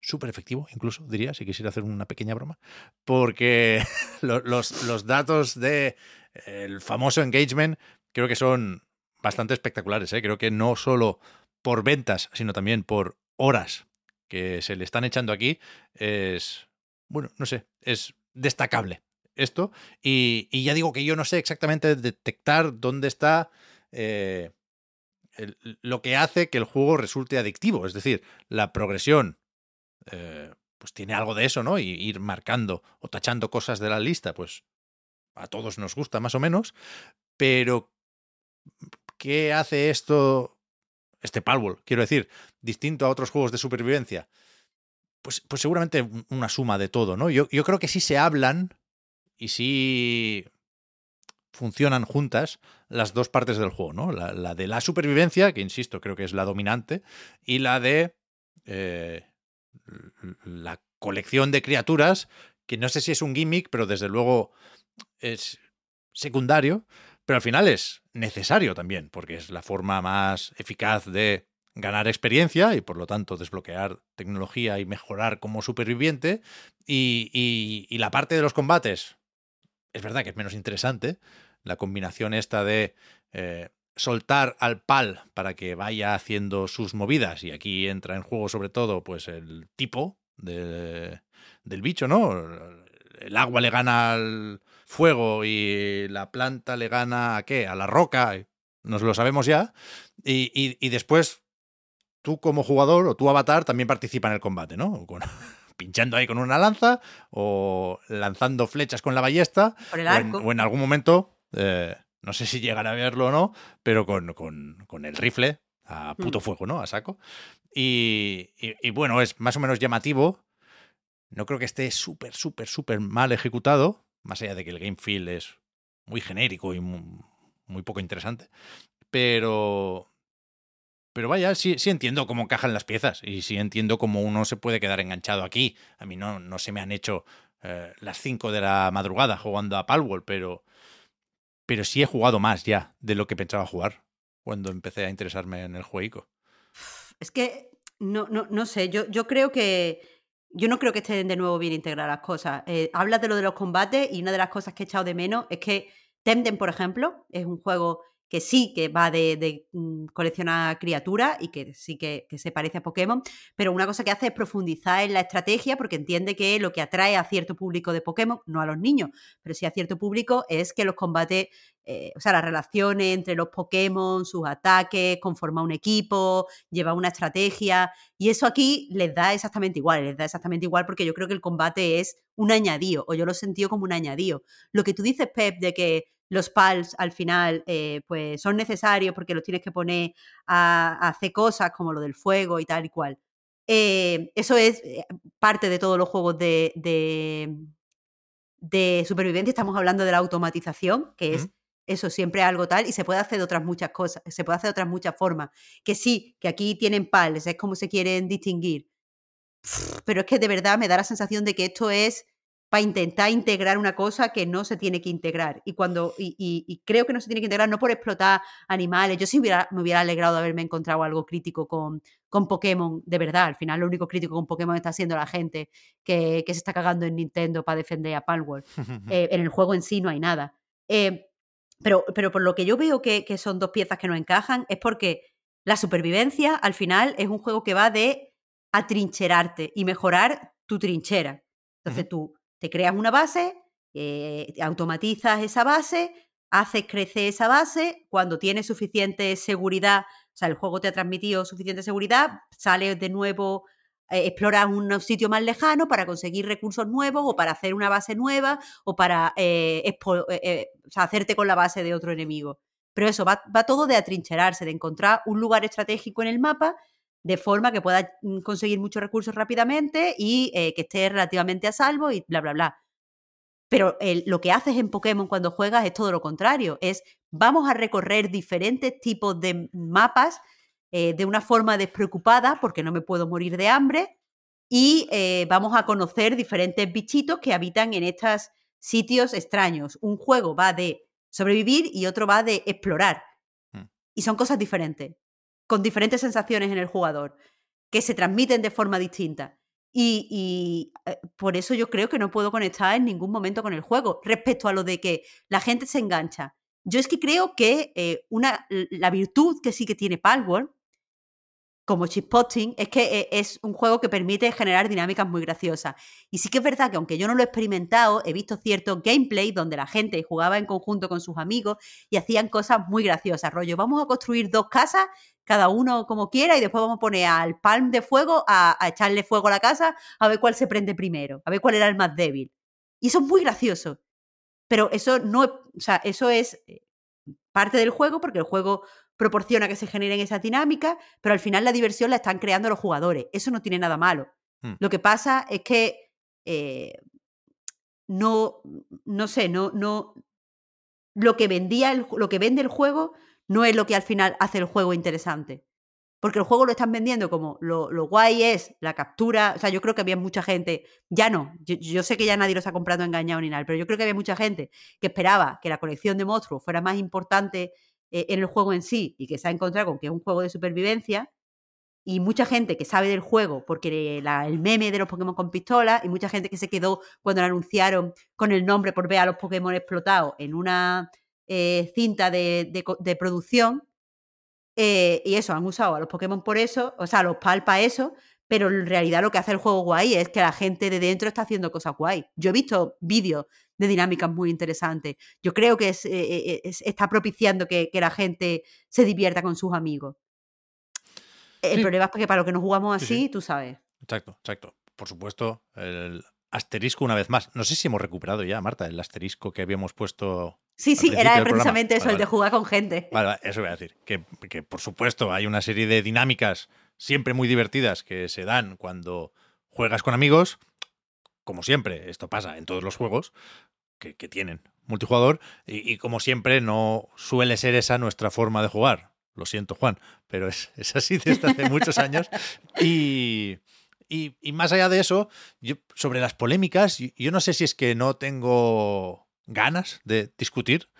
Speaker 1: Súper efectivo, incluso, diría, si quisiera hacer una pequeña broma. Porque lo- los, los datos de el famoso engagement creo que son bastante espectaculares. ¿eh? Creo que no solo por ventas, sino también por horas que se le están echando aquí, es, bueno, no sé, es destacable esto. Y, y ya digo que yo no sé exactamente detectar dónde está eh, lo que hace que el juego resulte adictivo. Es decir, la progresión, eh, pues tiene algo de eso, ¿no? Y ir marcando o tachando cosas de la lista, pues a todos nos gusta más o menos. Pero, ¿qué hace esto, este Palworld, quiero decir, distinto a otros juegos de supervivencia? Pues, pues seguramente un- una suma de todo, ¿no? Yo, yo creo que sí se hablan y sí funcionan juntas las dos partes del juego, ¿no? La, de la supervivencia, que insisto, creo que es la dominante, y la de eh, la colección de criaturas, que no sé si es un gimmick, pero desde luego es secundario, pero al final es necesario también, porque es la forma más eficaz de ganar experiencia y por lo tanto desbloquear tecnología y mejorar como superviviente. Y la parte de los combates, es verdad que es menos interesante, la combinación esta de eh, soltar al pal para que vaya haciendo sus movidas, y aquí entra en juego sobre todo pues el tipo de- del bicho, ¿no? El agua le gana al fuego y la planta le gana a qué? A la roca, nos lo sabemos ya. Y, y- y después tú como jugador o tu avatar también participa en el combate, ¿no? Pinchando ahí con una lanza o lanzando flechas con la ballesta o en, o en algún momento, eh, no sé si llegará a verlo o no, pero con, con- con el rifle a puto
Speaker 2: Mm.
Speaker 1: fuego, ¿no? A saco. Y, y- y bueno, es más o menos llamativo. No creo que esté súper, súper, súper mal ejecutado, más allá de que el game feel es muy genérico y muy, muy poco interesante. Pero. Pero vaya, sí, sí entiendo cómo encajan las piezas y sí entiendo cómo uno se puede quedar enganchado aquí. A mí no, no se me han hecho eh, las 5 de la madrugada jugando a Palworld, pero, pero sí he jugado más ya de lo que pensaba jugar cuando empecé a interesarme en el jueguico.
Speaker 2: Es que no, no, no sé, yo, yo creo que. Yo no creo que estén de nuevo bien integradas las cosas. Eh, hablas de lo de los combates y una de las cosas que he echado de menos es que Temtem, por ejemplo, es un juego que sí que va de, mm, coleccionar criaturas y que sí que, que se parece a Pokémon, pero una cosa que hace es profundizar en la estrategia porque entiende que lo que atrae a cierto público de Pokémon, no a los niños, pero sí a cierto público, es que los combates, eh, o sea, las relaciones entre los Pokémon, sus ataques, conformar un equipo, llevar una estrategia, y eso aquí les da exactamente igual, les da exactamente igual porque yo creo que el combate es un añadido, o yo lo he sentido como un añadido. Lo que tú dices, Pep, de que los pals al final eh, pues son necesarios porque los tienes que poner a, a hacer cosas como lo del fuego y tal y cual. Eh, eso es eh, parte de todos los juegos de, de, de supervivencia. Estamos hablando de la automatización, que es eso siempre algo tal, y se puede hacer de otras muchas cosas, se puede hacer de otras muchas formas. Que sí, que aquí tienen pals, es como se quieren distinguir. Pero es que de verdad me da la sensación de que esto es para intentar integrar una cosa que no se tiene que integrar. Y cuando y, y- y creo que no se tiene que integrar no por explotar animales. Yo sí hubiera, me hubiera alegrado de haberme encontrado algo crítico con, con Pokémon, de verdad. Al final lo único crítico con Pokémon está siendo la gente que, que se está cagando en Nintendo para defender a Palworld. Eh, en el juego en sí no hay nada. Eh, Pero, pero por lo que yo veo que, que son dos piezas que no encajan, es porque la supervivencia al final es un juego que va de atrincherarte y mejorar tu trinchera. Entonces tú te creas una base, eh, automatizas esa base, haces crecer esa base, cuando tienes suficiente seguridad, o sea, el juego te ha transmitido suficiente seguridad, sales de nuevo, eh, exploras un sitio más lejano para conseguir recursos nuevos o para hacer una base nueva o para eh, hacerte con la base de otro enemigo. Pero eso, va, va todo de atrincherarse, de encontrar un lugar estratégico en el mapa de forma que puedas mm, conseguir muchos recursos rápidamente y eh, que estés relativamente a salvo y bla, bla, bla. Pero el- lo que haces en Pokémon cuando juegas es todo lo contrario. Es vamos a recorrer diferentes tipos de mapas eh, de una forma despreocupada porque no me puedo morir de hambre y eh, vamos a conocer diferentes bichitos que habitan en estos sitios extraños. Un juego va de sobrevivir y otro va de explorar.
Speaker 1: Mm.
Speaker 2: Y son cosas diferentes, con diferentes sensaciones en el jugador, que se transmiten de forma distinta. Y, eh, por eso yo creo que no puedo conectar en ningún momento con el juego. Respecto a lo de que la gente se engancha. Yo es que creo que eh, una, la virtud que sí que tiene Palworld, como chipotting, es que eh, es un juego que permite generar dinámicas muy graciosas. Y sí que es verdad que aunque yo no lo he experimentado, he visto cierto gameplay donde la gente jugaba en conjunto con sus amigos y hacían cosas muy graciosas. Rollo, vamos a construir dos casas, cada uno como quiera, y después vamos a poner al palm de fuego a, a echarle fuego a la casa a ver cuál se prende primero, a ver cuál era el más débil. Y eso es muy gracioso. Pero eso no, o sea, eso es eh, parte del juego porque el juego proporciona que se generen esas dinámicas, pero al final la diversión la están creando los jugadores. Eso no tiene nada malo.
Speaker 1: Hmm.
Speaker 2: Lo que pasa es que eh, no, no sé, no, no. Lo que vendía el, lo que vende el juego no es lo que al final hace el juego interesante. Porque el juego lo están vendiendo como lo, lo guay es la captura. O sea, yo creo que había mucha gente, ya no, yo, yo sé que ya nadie los ha comprado engañado ni nada, pero yo creo que había mucha gente que esperaba que la colección de monstruos fuera más importante eh, en el juego en sí y que se ha encontrado con que es un juego de supervivencia. Y mucha gente que sabe del juego porque el meme de los Pokémon con pistola y mucha gente que se quedó cuando lo anunciaron con el nombre por ver a los Pokémon explotados en una eh, cinta de, de producción. eh, y eso, han usado a los Pokémon por eso, o sea, los PAL para eso, pero en realidad lo que hace el juego guay es que la gente de dentro está haciendo cosas guay. Yo he visto vídeos de dinámicas muy interesantes. Yo creo que es, eh, es- está propiciando que, que la gente se divierta con sus amigos. El
Speaker 1: Sí.
Speaker 2: problema es que para lo que nos jugamos
Speaker 1: Sí,
Speaker 2: así,
Speaker 1: sí.
Speaker 2: tú sabes.
Speaker 1: Exacto, exacto. Por supuesto, el asterisco una vez más. No sé si hemos recuperado ya, Marta, el asterisco que habíamos puesto.
Speaker 2: Sí, sí, era precisamente eso,
Speaker 1: Vale,
Speaker 2: el de jugar con gente.
Speaker 1: Vale, vale, eso voy a decir. Que, que, por supuesto hay una serie de dinámicas siempre muy divertidas que se dan cuando juegas con amigos. Como siempre, esto pasa en todos los juegos que, que tienen multijugador. Y, y como siempre, no suele ser esa nuestra forma de jugar. Lo siento, Juan, pero es, es así desde hace muchos años. Y, y, más allá de eso, yo, sobre las polémicas, yo, no sé si es que no tengo ganas de discutir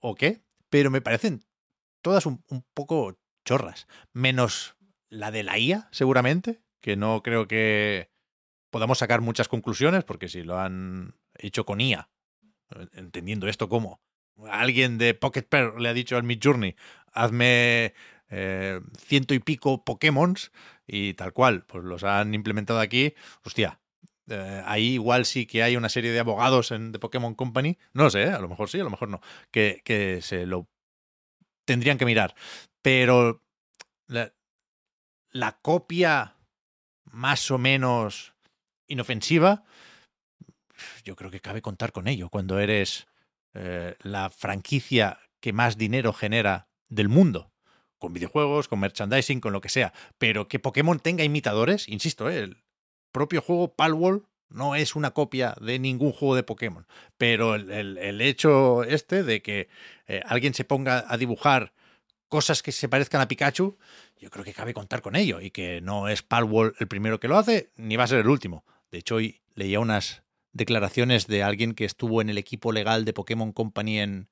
Speaker 1: o qué, pero me parecen todas un, poco chorras. Menos la de la IA, seguramente, que no creo que podamos sacar muchas conclusiones, porque si lo han hecho con IA, entendiendo esto como alguien de Pocket Pair le ha dicho al Mid Journey, hazme eh, ciento y pico Pokémons y tal cual, pues los han implementado aquí. Hostia, eh, ahí igual sí que hay una serie de abogados en The Pokémon Company, no lo sé, a lo mejor sí, a lo mejor no, que, que se lo tendrían que mirar. Pero la, la copia más o menos inofensiva, yo creo que cabe contar con ello cuando eres eh, la franquicia que más dinero genera del mundo. Con videojuegos, con merchandising, con lo que sea. Pero que Pokémon tenga imitadores, insisto, ¿eh? el propio juego Palworld no es una copia de ningún juego de Pokémon. Pero el, el- el hecho este de que eh, alguien se ponga a dibujar cosas que se parezcan a Pikachu, yo creo que cabe contar con ello. Y que no es Palworld el primero que lo hace, ni va a ser el último. De hecho, hoy leía unas declaraciones de alguien que estuvo en el equipo legal de Pokémon Company en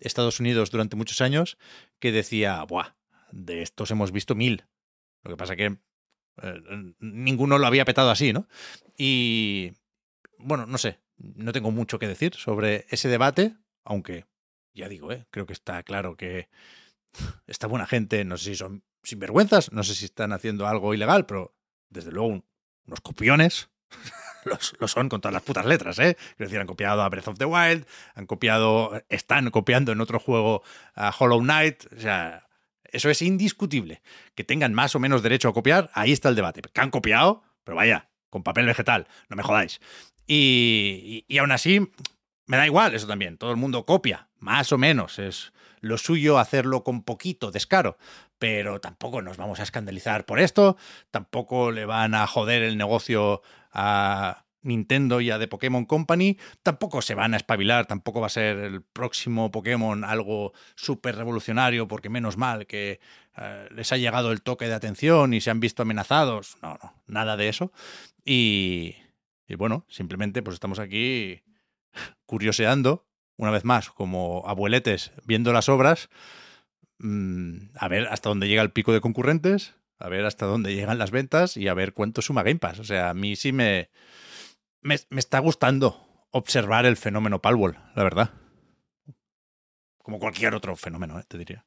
Speaker 1: Estados Unidos durante muchos años, que decía, Buah, de estos hemos visto mil. Lo que pasa que eh, ninguno lo había petado así, ¿no? Y bueno, no sé, no tengo mucho que decir sobre ese debate, aunque ya digo, ¿eh? creo que está claro que esta buena gente, no sé si son sinvergüenzas, no sé si están haciendo algo ilegal, pero desde luego unos copiones. Lo son con todas las putas letras, ¿eh? Quiero decir, han copiado a Breath of the Wild, han copiado, están copiando en otro juego a Hollow Knight, o sea, eso es indiscutible. Que tengan más o menos derecho a copiar, ahí está el debate. Que han copiado, pero vaya, con papel vegetal, no me jodáis. Y, y, aún así, me da igual eso también, todo el mundo copia, más o menos, es lo suyo hacerlo con poquito descaro, pero tampoco nos vamos a escandalizar por esto, tampoco le van a joder el negocio a Nintendo y a The Pokémon Company, tampoco se van a espabilar, tampoco va a ser el próximo Pokémon algo súper revolucionario, porque menos mal que eh, les ha llegado el toque de atención y se han visto amenazados. No, no, nada de eso. Y, y bueno, simplemente pues estamos aquí curioseando, una vez más, como abueletes viendo las obras, mmm, a ver hasta dónde llega el pico de concurrentes, a ver hasta dónde llegan las ventas y a ver cuánto suma Game Pass. O sea, a mí sí me, me, me está gustando observar el fenómeno Palworld, la verdad. Como cualquier otro fenómeno, ¿eh? te diría.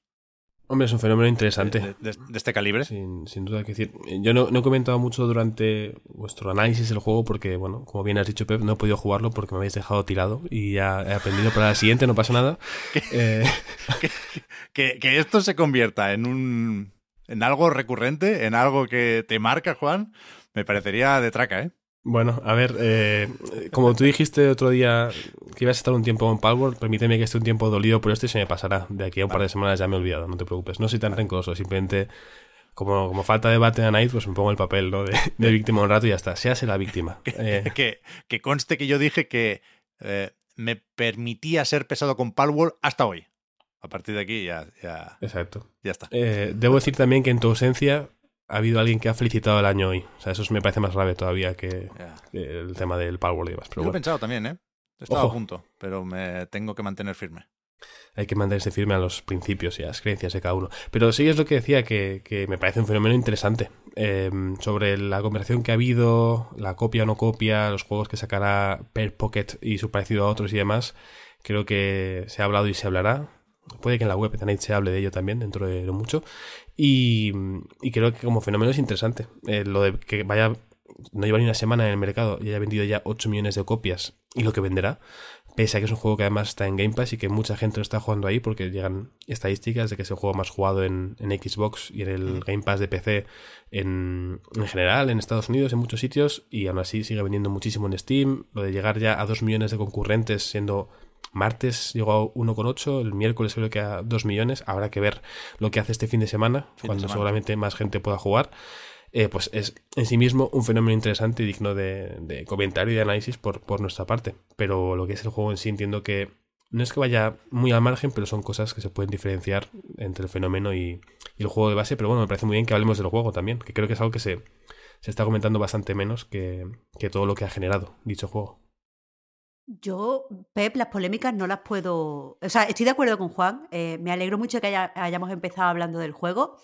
Speaker 4: Hombre, es un fenómeno interesante.
Speaker 1: De, de, de este calibre.
Speaker 4: Sin, sin, duda que decir. Yo no, no, he comentado mucho durante vuestro análisis del juego porque, bueno, como bien has dicho, Pep, no he podido jugarlo porque me habéis dejado tirado y ya he aprendido para la siguiente, no pasa nada.
Speaker 1: que, eh... que, que, que, esto se convierta en un en algo recurrente, en algo que te marca, Juan, me parecería de traca, ¿eh?
Speaker 4: Bueno, a ver, eh, como tú dijiste otro día que ibas a estar un tiempo en Palworld, permíteme que esté un tiempo dolido por esto y se me pasará. De aquí a un par de semanas ya me he olvidado, no te preocupes. No soy tan rencoroso, simplemente como, como falta debate a Night, pues me pongo el papel ¿no? de, de, víctima un rato y ya está. Sease la víctima.
Speaker 1: Eh. que, que, conste que yo dije que eh, me permitía ser pesado con Palworld hasta hoy. A partir de aquí ya, ya,
Speaker 4: Exacto.
Speaker 1: ya está.
Speaker 4: Eh, debo decir también que en tu ausencia ha habido alguien que ha felicitado el año hoy. O sea, eso me parece más grave todavía que, el tema del Power y demás. Pero
Speaker 1: Yo lo he
Speaker 4: bueno,
Speaker 1: pensado también, ¿eh?
Speaker 4: Ojo.
Speaker 1: a punto, pero me tengo que mantener firme.
Speaker 4: hay que mantenerse firme a los principios y a las creencias de cada uno. Pero sí es lo que decía, que, que me parece un fenómeno interesante. Eh, sobre la conversación que ha habido, la copia o no copia, los juegos que sacará Per Pocket y su parecido a otros y demás, creo que se ha hablado y se hablará. Puede que en la web también se hable de ello también, dentro de lo mucho. Y, y creo que como fenómeno es interesante. Eh, lo de que vaya, no lleva ni una semana en el mercado y haya vendido ya 8 millones de copias y lo que venderá, pese a que es un juego que además está en Game Pass y que mucha gente lo está jugando ahí porque llegan estadísticas de que es el juego más jugado en, en Xbox y en el Game Pass de PC en, en, general, en Estados Unidos, en muchos sitios, y aún así sigue vendiendo muchísimo en Steam. Lo de llegar ya a 2 millones de concurrentes siendo martes llegó a 1,8, el miércoles creo que a 2 millones. Habrá que ver lo que hace este fin de semana,
Speaker 1: Fin de
Speaker 4: cuando
Speaker 1: semana.
Speaker 4: seguramente más gente pueda jugar. Eh, pues es en sí mismo un fenómeno interesante y digno de, de comentario y de análisis por, por nuestra parte. Pero lo que es el juego en sí entiendo que no es que vaya muy al margen, pero son cosas que se pueden diferenciar entre el fenómeno y, y el juego de base. Pero bueno, me parece muy bien que hablemos del juego también, que creo que es algo que se, se está comentando bastante menos que, que todo lo que ha generado dicho juego.
Speaker 2: Yo, Pep, las polémicas no las puedo. O sea, estoy de acuerdo con Juan. eh, me alegro mucho que haya- hayamos empezado hablando del juego.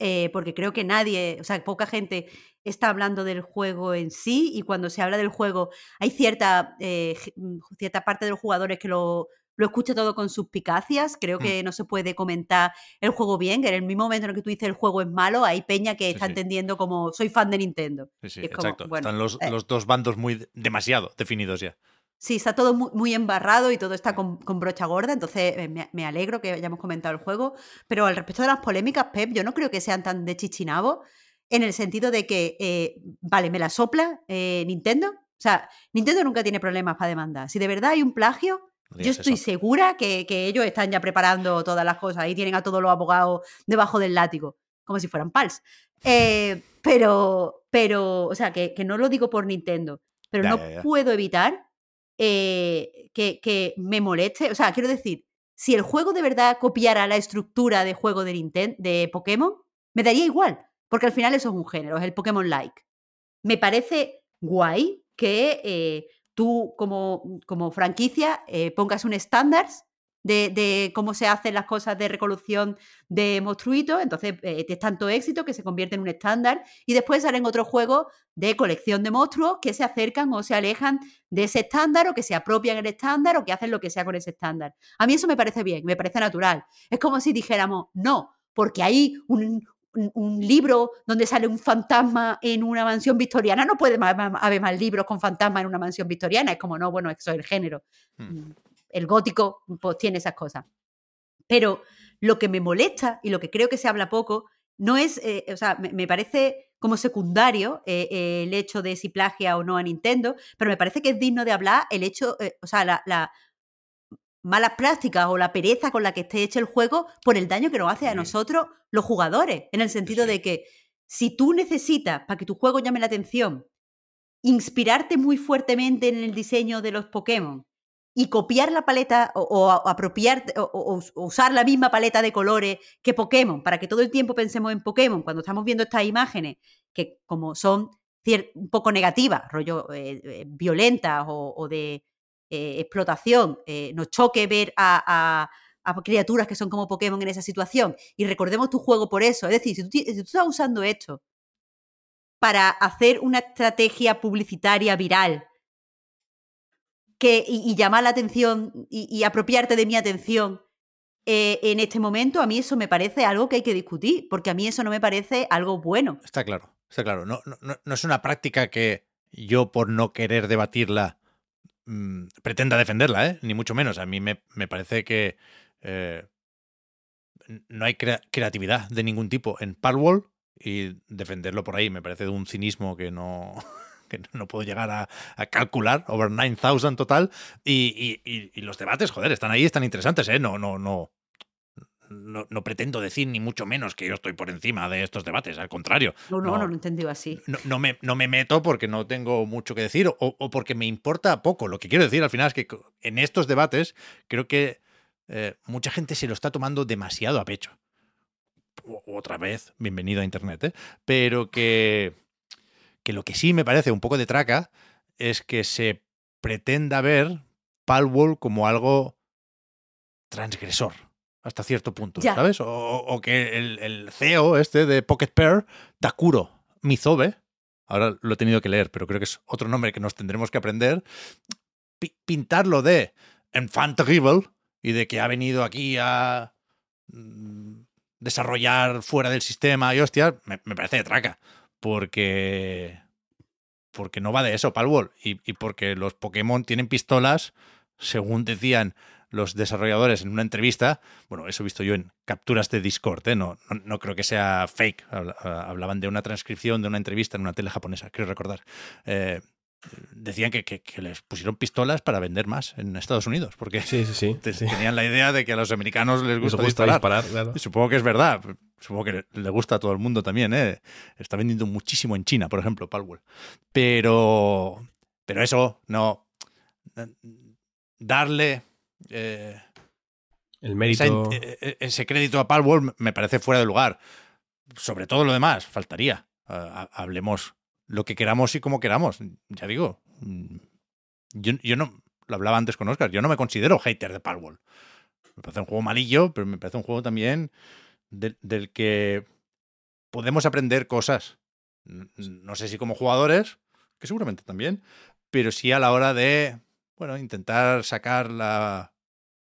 Speaker 2: eh, porque creo que nadie, o sea, poca gente está hablando del juego en sí. Y cuando se habla del juego, hay cierta, eh, mm, cierta parte de los jugadores que lo, lo escucha todo con suspicacias. Creo
Speaker 1: Mm.
Speaker 2: que no se puede comentar el juego bien. Que en el mismo momento en el que tú dices el juego es malo, hay peña que
Speaker 1: Sí,
Speaker 2: está
Speaker 1: sí.
Speaker 2: entendiendo como soy fan de Nintendo.
Speaker 1: Sí, sí,
Speaker 2: como,
Speaker 1: exacto.
Speaker 2: bueno,
Speaker 1: Están los, los dos bandos muy demasiado definidos ya.
Speaker 2: Sí, está todo muy, muy embarrado y todo está con, con brocha gorda, entonces eh, me, me alegro que hayamos comentado el juego. Pero al respecto de las polémicas, Pep, yo no creo que sean tan de chichinabo en el sentido de que, eh, vale, me la sopla eh, Nintendo. O sea, Nintendo nunca tiene problemas para demandar. Si de verdad hay un plagio,
Speaker 1: No
Speaker 2: yo estoy
Speaker 1: eso.
Speaker 2: segura que, que ellos están ya preparando todas las cosas y tienen a todos los abogados debajo del látigo, como si fueran pals. Eh, pero, pero, o sea, que, que no lo digo por Nintendo, pero
Speaker 1: Ya,
Speaker 2: no
Speaker 1: ya, ya.
Speaker 2: puedo evitar eh, que, me moleste. O sea, quiero decir, si el juego de verdad copiara la estructura de juego de Nintendo, de Pokémon, me daría igual, porque al final eso es un género, es el Pokémon like. Me parece guay que eh, tú como, como franquicia eh, pongas un estándar de, de cómo se hacen las cosas de recolección de monstruitos, entonces eh, es tanto éxito que se convierte en un estándar y después salen otros juegos de colección de monstruos que se acercan o se alejan de ese estándar o que se apropian el estándar o que hacen lo que sea con ese estándar. A mí eso me parece bien, me parece natural. Es como si dijéramos, no, porque hay un, un- un libro donde sale un fantasma en una mansión victoriana, no puede haber más libros con fantasmas en una mansión victoriana. Es como, no, bueno, eso es el género.
Speaker 1: Hmm.
Speaker 2: El gótico pues tiene esas cosas. Pero lo que me molesta y lo que creo que se habla poco no es, eh, o sea, me, me parece como secundario eh, eh, el hecho de si plagia o no a Nintendo, pero me parece que es digno de hablar el hecho, eh, o sea, la, la malas prácticas o la pereza con la que esté hecho el juego por el daño que nos hace a nosotros los jugadores, en el sentido de que si tú necesitas, para que tu juego llame la atención, inspirarte muy fuertemente en el diseño de los Pokémon y copiar la paleta o, o a- apropiarte o, usar la misma paleta de colores que Pokémon para que todo el tiempo pensemos en Pokémon cuando estamos viendo estas imágenes que como son un poco negativas, rollo eh, eh, violentas o, de eh, explotación, eh, nos choque ver a, criaturas que son como Pokémon en esa situación y recordemos tu juego por eso. Es decir, si tú, si tú estás usando esto para hacer una estrategia publicitaria viral que, y, llamar la atención y, apropiarte de mi atención eh, en este momento, a mí eso me parece algo que hay que discutir, porque a mí eso no me parece algo bueno.
Speaker 1: Está claro, está claro. No, no, no- es una práctica que yo, por no querer debatirla, mm, pretenda defenderla, ¿eh? ni mucho menos. A mí me, me parece que eh, no hay crea- creatividad de ningún tipo en Palworld y defenderlo por ahí me parece de un cinismo que no, que no puedo llegar a, a calcular. Over 9000 total. Y, y- y- los debates, joder, están ahí, están interesantes, ¿eh? No, no, no. No, no pretendo decir ni mucho menos que yo estoy por encima de estos debates, al contrario.
Speaker 2: No, no,
Speaker 1: No.
Speaker 2: no, lo he entendido así.
Speaker 1: No, no me, no me meto porque no tengo mucho que decir o, o porque me importa poco. Lo que quiero decir al final es que en estos debates creo que eh, mucha gente se lo está tomando demasiado a pecho. Otra vez, bienvenido a Internet, ¿eh? Pero que, que lo que sí me parece un poco de traca es que se pretenda ver Palworld como algo transgresor hasta cierto punto,
Speaker 2: Ya.
Speaker 1: ¿sabes? O, o que el, el CEO este de Pocket Pair, Takuro Mizobe, ahora lo he tenido que leer, pero creo que es otro nombre que nos tendremos que aprender, pi- pintarlo de enfant terrible y de que ha venido aquí a mm, desarrollar fuera del sistema y hostia, me, me parece de traca, porque porque no va de eso, Palworld, y, y porque los Pokémon tienen pistolas, según decían los desarrolladores en una entrevista, bueno, eso he visto yo en capturas de Discord, ¿eh? no, no, creo que sea fake, Habla- hablaban de una transcripción de una entrevista en una tele japonesa, quiero recordar. Eh, decían que, que- que les pusieron pistolas para vender más en Estados Unidos, porque
Speaker 4: Sí, sí, sí.
Speaker 1: te-
Speaker 4: sí.
Speaker 1: tenían la idea de que a los americanos les
Speaker 4: Les
Speaker 1: gusta, disparar.
Speaker 4: disparar, claro.
Speaker 1: Y Supongo que es verdad. Supongo que le gusta a todo el mundo también, ¿eh? Está vendiendo muchísimo en China, por ejemplo, Palworld. Pero. Pero eso, no. Darle. eh,
Speaker 4: El mérito.
Speaker 1: eh, eh, ese crédito a Palworld me parece fuera de lugar. Sobre todo lo demás, faltaría. Ah, ha- hablemos lo que queramos y como queramos. Ya digo. mm, Yo, yo no. Lo hablaba antes con Oscar. Yo no me considero hater de Palworld. Me parece un juego malillo, pero me parece un juego también del, que podemos aprender cosas. No sé si como jugadores, que seguramente también, pero sí a la hora de, bueno, intentar sacar la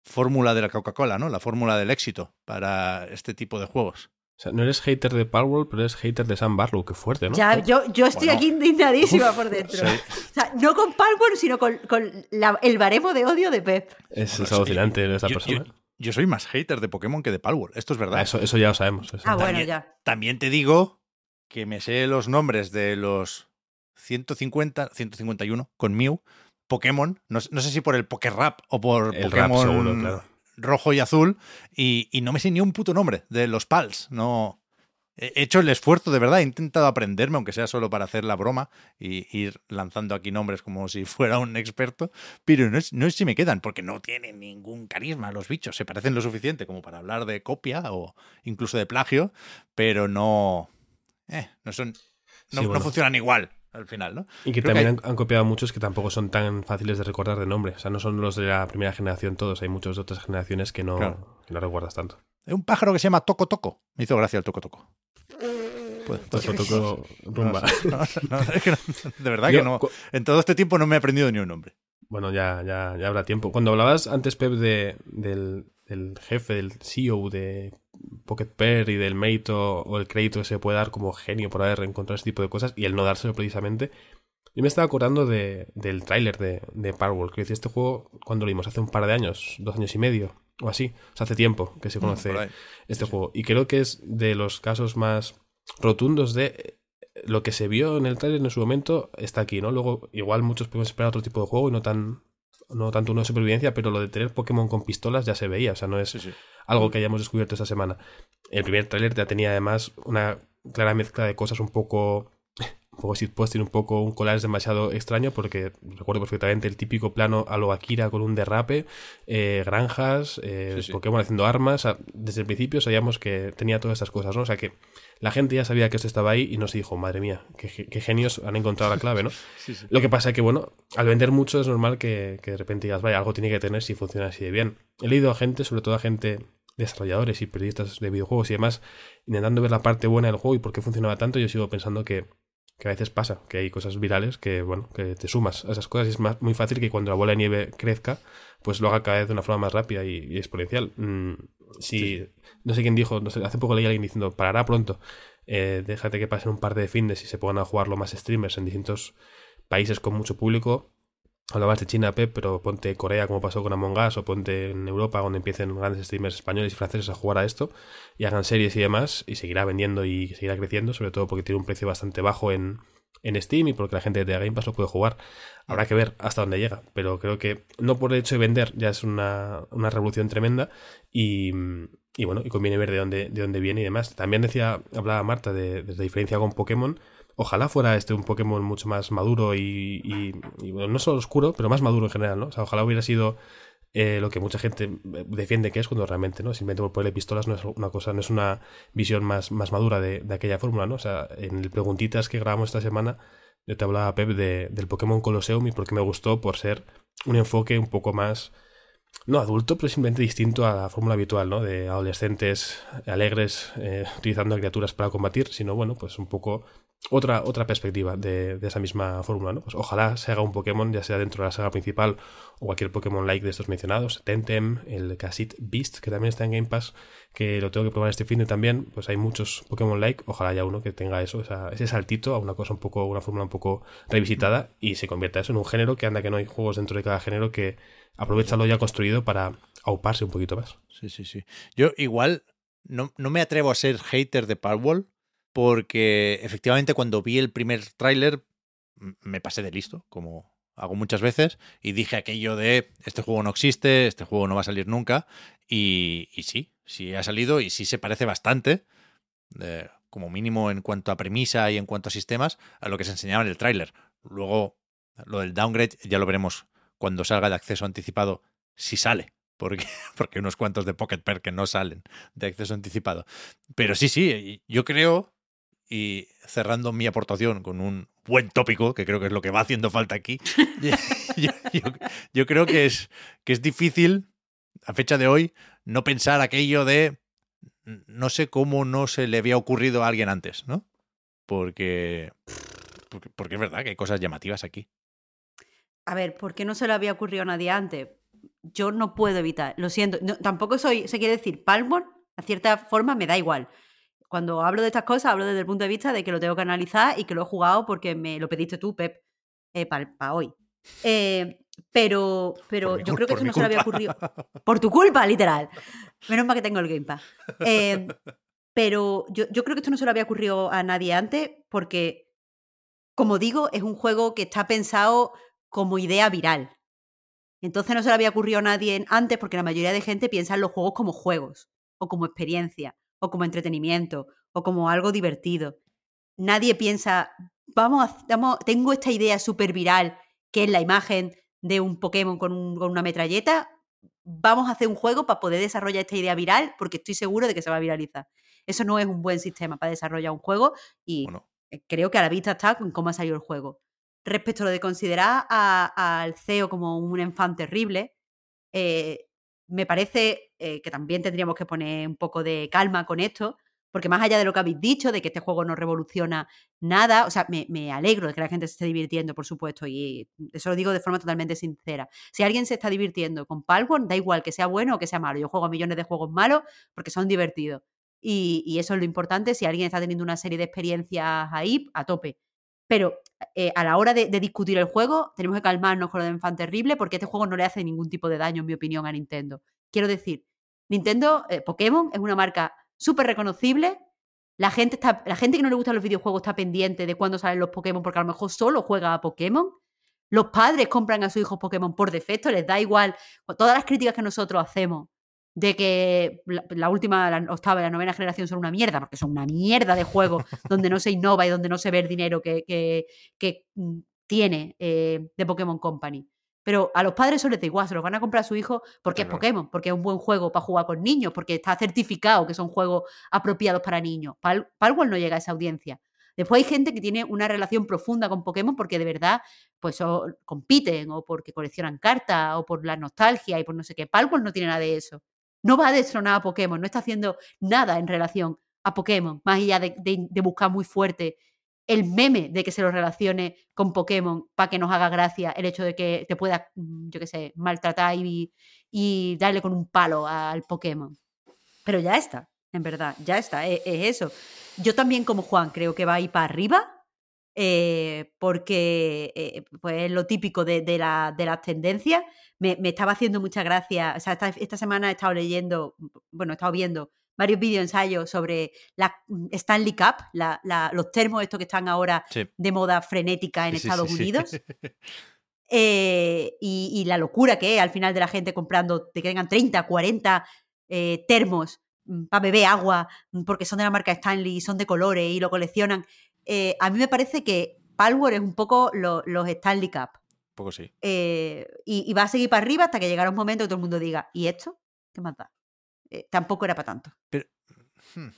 Speaker 1: fórmula de la Coca-Cola, ¿no? La fórmula del éxito para este tipo de juegos.
Speaker 4: O sea, no eres hater de Palworld, pero eres hater de Sam Barlow. Qué fuerte, ¿no?
Speaker 2: Ya, yo, yo estoy
Speaker 1: Bueno.
Speaker 2: aquí indignadísima por dentro.
Speaker 1: Sí.
Speaker 2: O sea, no con Palworld, sino con, con la- el baremo de odio de Pep.
Speaker 4: Es,
Speaker 1: Bueno,
Speaker 4: es
Speaker 1: sí,
Speaker 4: alucinante esta
Speaker 1: yo-
Speaker 4: persona.
Speaker 1: yo- yo soy más hater de Pokémon que de Palworld, esto es verdad.
Speaker 4: Ah, eso, eso ya lo sabemos. eso.
Speaker 2: Ah, bueno,
Speaker 1: También-
Speaker 2: ya.
Speaker 1: También te digo que me sé los nombres de los 150, 151 con Mew, Pokémon, no, no sé si por el Pokerrap o por
Speaker 4: El rap,
Speaker 1: Pokémon
Speaker 4: seguro, claro.
Speaker 1: Rojo y azul, y, y no me sé ni un puto nombre de los pals, no... He he hecho el esfuerzo de verdad, he intentado aprenderme, aunque sea solo para hacer la broma y ir lanzando aquí nombres como si fuera un experto, pero no, es- no sé si me quedan, porque no tienen ningún carisma los bichos, se parecen lo suficiente como para hablar de copia o incluso de plagio, pero no... eh, no son... No,
Speaker 4: Sí,
Speaker 1: no funcionan igual al final, ¿no?
Speaker 4: Y que
Speaker 1: Creo
Speaker 4: también
Speaker 1: hay-
Speaker 4: han, copiado muchos que tampoco son tan fáciles de recordar de nombre. O sea, no son los de la primera generación todos. Hay muchos de otras generaciones que no,
Speaker 1: Claro.
Speaker 4: que no recuerdas tanto.
Speaker 1: Hay un pájaro que se llama Toco Toco. Me hizo gracia el Toco Toco. Pues-
Speaker 4: Toco, toco, rumba.
Speaker 1: No sé, no, no, es que no- de verdad
Speaker 4: Yo,
Speaker 1: que no. En todo este tiempo no me he aprendido ni un nombre.
Speaker 4: Bueno, ya, ya, ya habrá tiempo. Cuando hablabas antes, Pep, de, del, del jefe, del CEO de Pocket Pair y del mérito o el crédito que se puede dar como genio por haber encontrado ese tipo de cosas y el no dárselo precisamente, yo me estaba acordando de, del tráiler de, de que decía este juego cuando lo vimos hace un par de años, dos años y medio o así, o sea, hace tiempo que se conoce
Speaker 1: Mm, ahí.
Speaker 4: este juego. Y creo que es de los casos más rotundos de eh, lo que se vio en el trailer en su momento está aquí, ¿no? Luego, igual muchos podemos esperar otro tipo de juego y no tan no tanto uno de supervivencia, pero lo de tener Pokémon con pistolas ya se veía, o sea, no es
Speaker 1: Sí, sí.
Speaker 4: algo que hayamos descubierto esta semana. El primer tráiler ya tenía además una clara mezcla de cosas un poco poco shitposting, un poco un collage demasiado extraño porque recuerdo perfectamente el típico plano a lo Akira con un derrape, eh, granjas, eh,
Speaker 1: Sí, sí.
Speaker 4: Pokémon haciendo armas, o sea, desde el principio sabíamos que tenía todas estas cosas, ¿no? O sea que la gente ya sabía que esto estaba ahí y no se dijo, madre mía, qué, ge- qué genios han encontrado la clave, ¿no?
Speaker 1: Sí.
Speaker 4: Lo que pasa es que, bueno, al vender mucho es normal que, que de repente digas, vaya, algo tiene que tener si funciona así de bien. He leído a gente, sobre todo a gente, desarrolladores y periodistas de videojuegos y demás, intentando ver la parte buena del juego y por qué funcionaba tanto. Yo sigo pensando que, que a veces pasa, que hay cosas virales que, bueno, que te sumas a esas cosas y es más, muy fácil que cuando la bola de nieve crezca, pues lo haga cada vez de una forma más rápida y, y exponencial. Mm, si, no sé quién dijo, no sé, hace poco leí a alguien diciendo, parará pronto. Eh, déjate que pasen un par de fines y se pongan a jugarlo más streamers en distintos países con mucho público. Hablabas de China, Pep, pero ponte Corea como pasó con Among Us o ponte en Europa donde empiecen grandes streamers españoles y franceses a jugar a esto y hagan series y demás y seguirá vendiendo y seguirá creciendo, sobre todo porque tiene un precio bastante bajo en, en Steam y porque la gente de Game Pass lo puede jugar. Habrá que ver hasta dónde llega, pero creo que no por el hecho de vender ya es una, una revolución tremenda y, y bueno, y conviene ver de dónde, de dónde viene y demás. También decía, hablaba Marta de, de diferencia con Pokémon. Ojalá fuera este un Pokémon mucho más maduro y, bueno, no solo oscuro, pero más maduro en general, ¿no? O sea, ojalá hubiera sido eh, lo que mucha gente eh, defiende que es cuando realmente, ¿no? Simplemente por ponerle pistolas no es una cosa, no es una visión más, más madura de, aquella fórmula, ¿no? O sea, en el preguntitas que grabamos esta semana, yo te hablaba, Pep, de, del Pokémon Colosseum y porque me gustó por ser un enfoque un poco más no adulto, pero simplemente distinto a la fórmula habitual, ¿no? De adolescentes alegres eh, utilizando criaturas para combatir, sino bueno, pues un poco otra, otra perspectiva de, de esa misma fórmula, ¿no? Pues ojalá se haga un Pokémon, ya sea dentro de la saga principal o cualquier Pokémon like de estos mencionados, Tentem, el Casit Beast, que también está en Game Pass, que lo tengo que probar este fin de también, pues hay muchos Pokémon like, ojalá haya uno que tenga eso, ese saltito a una cosa un poco, una fórmula un poco revisitada y se convierta eso en un género que anda que no hay juegos dentro de cada género que aprovecha lo ya construido para auparse un poquito más.
Speaker 1: Sí, sí, sí. Yo igual no, no me atrevo a ser hater de Palworld porque efectivamente cuando vi el primer tráiler me pasé de listo, como hago muchas veces, y dije aquello de este juego no existe, este juego no va a salir nunca, y, y sí, sí ha salido y sí se parece bastante, eh, como mínimo en cuanto a premisa y en cuanto a sistemas, a lo que se enseñaba en el tráiler. Luego, lo del downgrade ya lo veremos cuando salga de acceso anticipado, si sale, porque, porque unos cuantos de Pocket Pair que no salen de acceso anticipado. Pero sí, sí, yo creo, y cerrando mi aportación con un buen tópico, que creo que es lo que va haciendo falta aquí, yo, yo- yo creo que es, que es difícil, a fecha de hoy, no pensar aquello de no sé cómo no se le había ocurrido a alguien antes, ¿no? Porque, porque, porque es verdad que hay cosas llamativas aquí.
Speaker 2: A ver, ¿por qué no se le había ocurrido a nadie antes? Yo no puedo evitar, lo siento. no- tampoco soy, se quiere decir, Palmore, a cierta forma me da igual. Cuando hablo de estas cosas, hablo desde el punto de vista de que lo tengo que analizar y que lo he jugado porque me lo pediste tú, Pep, para hoy. Eh, pero pero yo creo que esto no se le había ocurrido. Por tu culpa, literal. Menos mal que tengo el Game Pass. Eh, pero yo, yo creo que esto no se le había ocurrido a nadie antes porque, como digo, es un juego que está pensado como idea viral. Entonces no se le había ocurrido a nadie antes porque la mayoría de gente piensa en los juegos como juegos, o como experiencia, o como entretenimiento, o como algo divertido. Nadie piensa, vamos, a- vamos tengo esta idea súper viral que es la imagen de un Pokémon con, un- con una metralleta, vamos a hacer un juego para poder desarrollar esta idea viral porque estoy seguro de que se va a viralizar. Eso no es un buen sistema para desarrollar un juego y
Speaker 1: Bueno,
Speaker 2: eh, creo que a la vista está con cómo ha salido el juego. Respecto a lo de considerar al CEO como un enfant terrible, eh, me parece eh, que también tendríamos que poner un poco de calma con esto, porque más allá de lo que habéis dicho, de que este juego no revoluciona nada, o sea, me, me alegro de que la gente se esté divirtiendo, por supuesto, y eso lo digo de forma totalmente sincera. Si alguien se está divirtiendo con Palworld, da igual que sea bueno o que sea malo. Yo juego millones de juegos malos porque son divertidos. Y, y eso es lo importante. Si alguien está teniendo una serie de experiencias ahí, a tope. Pero eh, a la hora de, discutir el juego, tenemos que calmarnos con lo de Enfant Terrible porque este juego no le hace ningún tipo de daño, en mi opinión, a Nintendo. Quiero decir, Nintendo, eh, Pokémon es una marca súper reconocible. La gente, está, la gente que no le gustan los videojuegos está pendiente de cuándo salen los Pokémon porque a lo mejor solo juega a Pokémon. Los padres compran a sus hijos Pokémon por defecto, les da igual. Todas las críticas que nosotros hacemos de que la, la última, la octava y la novena generación son una mierda, porque son una mierda de juegos donde no se innova y donde no se ve el dinero que, que, que mm, tiene eh, de Pokémon Company. Pero a los padres eso les da igual, se los van a comprar a su hijo porque
Speaker 1: Claro.
Speaker 2: es Pokémon, porque es un buen juego para jugar con niños, porque está certificado que son juegos apropiados para niños. Pal Palworld no llega a esa audiencia. Después hay gente que tiene una relación profunda con Pokémon porque de verdad pues o compiten o porque coleccionan cartas o por la nostalgia y por no sé qué. Palworld no tiene nada de eso. No va a destronar a Pokémon, no está haciendo nada en relación a Pokémon, más allá de, de- buscar muy fuerte el meme de que se lo relacione con Pokémon para que nos haga gracia el hecho de que te pueda, mm, yo qué sé, maltratar y, darle con un palo al Pokémon. Pero ya está, en verdad, ya está, e- es, eso. Yo también como Juan creo que va a ir para arriba, eh, porque eh, pues es lo típico de la- de las tendencias. Me, me estaba haciendo mucha gracia, o sea, esta, esta semana he estado leyendo, bueno, he estado viendo varios vídeos ensayos sobre la mm, Stanley Cup, la- la- los termos estos que están ahora
Speaker 1: Sí.
Speaker 2: de moda frenética en
Speaker 1: Sí,
Speaker 2: Estados
Speaker 1: sí.
Speaker 2: Unidos. Eh, y, y la locura que es al final de la gente comprando, te tengan 30, 40 eh, termos para beber agua, mm, porque son de la marca Stanley y son de colores y lo coleccionan. Eh, a mí me parece que Palworld es un poco lo- los Stanley Cup.
Speaker 1: Poco sí.
Speaker 2: Eh, y, y va a seguir para arriba hasta que llegará un momento que todo el mundo diga, ¿y esto? ¿Qué más da? Eh, tampoco era para tanto.
Speaker 1: Pero, hmm,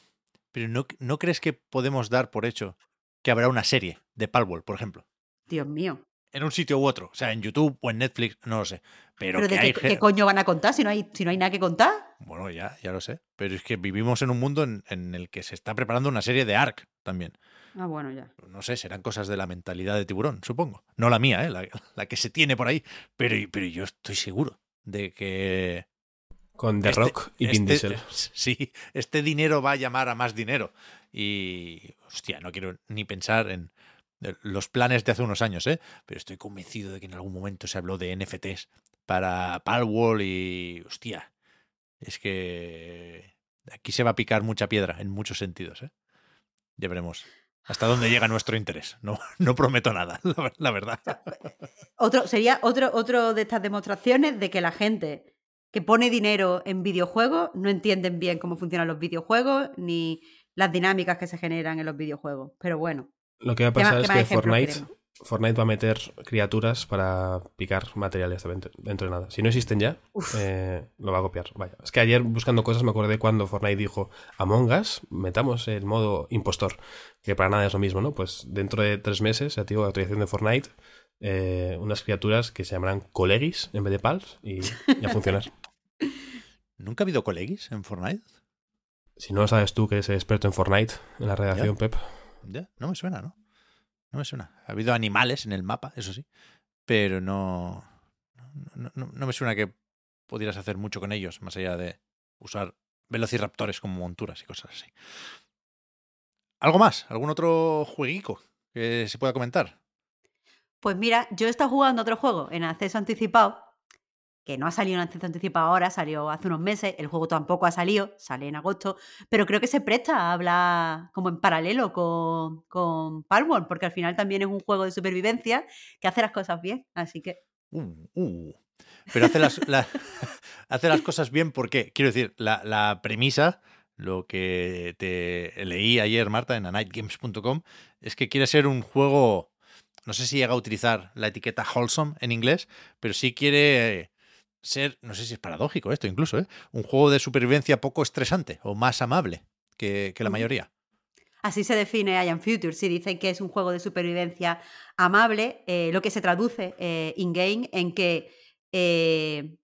Speaker 1: pero ¿no, ¿no crees que podemos dar por hecho que habrá una serie de Palworld, por ejemplo?
Speaker 2: Dios mío.
Speaker 1: En un sitio u otro. O sea, en YouTube o en Netflix, no lo sé. Pero,
Speaker 2: Pero,
Speaker 1: que
Speaker 2: de
Speaker 1: hay
Speaker 2: qué, qué coño van a contar si no hay, si no hay nada que contar?
Speaker 1: Bueno, ya, ya lo sé. Pero es que vivimos en un mundo en, en el que se está preparando una serie de ARC también.
Speaker 2: Ah, bueno, ya.
Speaker 1: No sé, serán cosas de la mentalidad de tiburón, supongo. No la mía, ¿eh? la, la que se tiene por ahí. Pero, pero yo estoy seguro de que
Speaker 4: Con The
Speaker 1: Este-
Speaker 4: Rock y Vin
Speaker 1: este-
Speaker 4: Diesel.
Speaker 1: Sí, este dinero va a llamar a más dinero. Y, hostia, no quiero ni pensar en los planes de hace unos años, ¿eh? Pero estoy convencido de que en algún momento se habló de NFTs para Palworld y, hostia, es que aquí se va a picar mucha piedra en muchos sentidos, ¿eh? Ya veremos hasta dónde llega nuestro interés. No, no prometo nada, la, ver- la verdad.
Speaker 2: Otro, sería otro, otro de estas demostraciones de que la gente que pone dinero en videojuegos no entienden bien cómo funcionan los videojuegos ni las dinámicas que se generan en los videojuegos. Pero bueno,
Speaker 4: Lo que va a
Speaker 2: ¿Qué más-
Speaker 4: pasar es que Fortnite,
Speaker 2: queremos?
Speaker 4: Fortnite va a meter criaturas para picar materiales dentro, dentro de nada. Si no existen ya, eh, lo va a copiar. Vaya. Es que ayer buscando cosas me acordé cuando Fortnite dijo Among Us, metamos el modo impostor, que para nada es lo mismo, ¿no? Pues dentro de tres meses, ya te digo, actualización de Fortnite, eh, unas criaturas que se llamarán colegis en vez de pals y, y a funcionar.
Speaker 1: ¿Nunca ha habido colegis en Fortnite?
Speaker 4: Si no lo sabes tú que eres experto en Fortnite, en la redacción, Pep.
Speaker 1: No me suena, ¿no? No me suena. Ha habido animales en el mapa, eso sí, pero no, no, no- no me suena que pudieras hacer mucho con ellos, más allá de usar velociraptores como monturas y cosas así. ¿Algo más? ¿Algún otro jueguico que se pueda comentar?
Speaker 2: pues mira, yo he estado jugando otro juego en acceso anticipado, que no ha salido en anticipado ahora, salió hace unos meses, el juego tampoco ha salido, sale en agosto, pero creo que se presta a hablar como en paralelo con, con Palworld, porque al final también es un juego de supervivencia que hace las cosas bien, así que
Speaker 1: Uh, uh. Pero hace las, la- hace las cosas bien porque, quiero decir, la, la premisa, lo que te leí ayer, Marta, en anightgames.com, es que quiere ser un juego, no sé si llega a utilizar la etiqueta wholesome en inglés, pero sí quiere ser, no sé si es paradójico esto incluso, ¿eh? un juego de supervivencia poco estresante o más amable que, que la mayoría.
Speaker 2: Así se define I Am Future. Si dicen que es un juego de supervivencia amable, eh, lo que se traduce eh, in-game en que eh,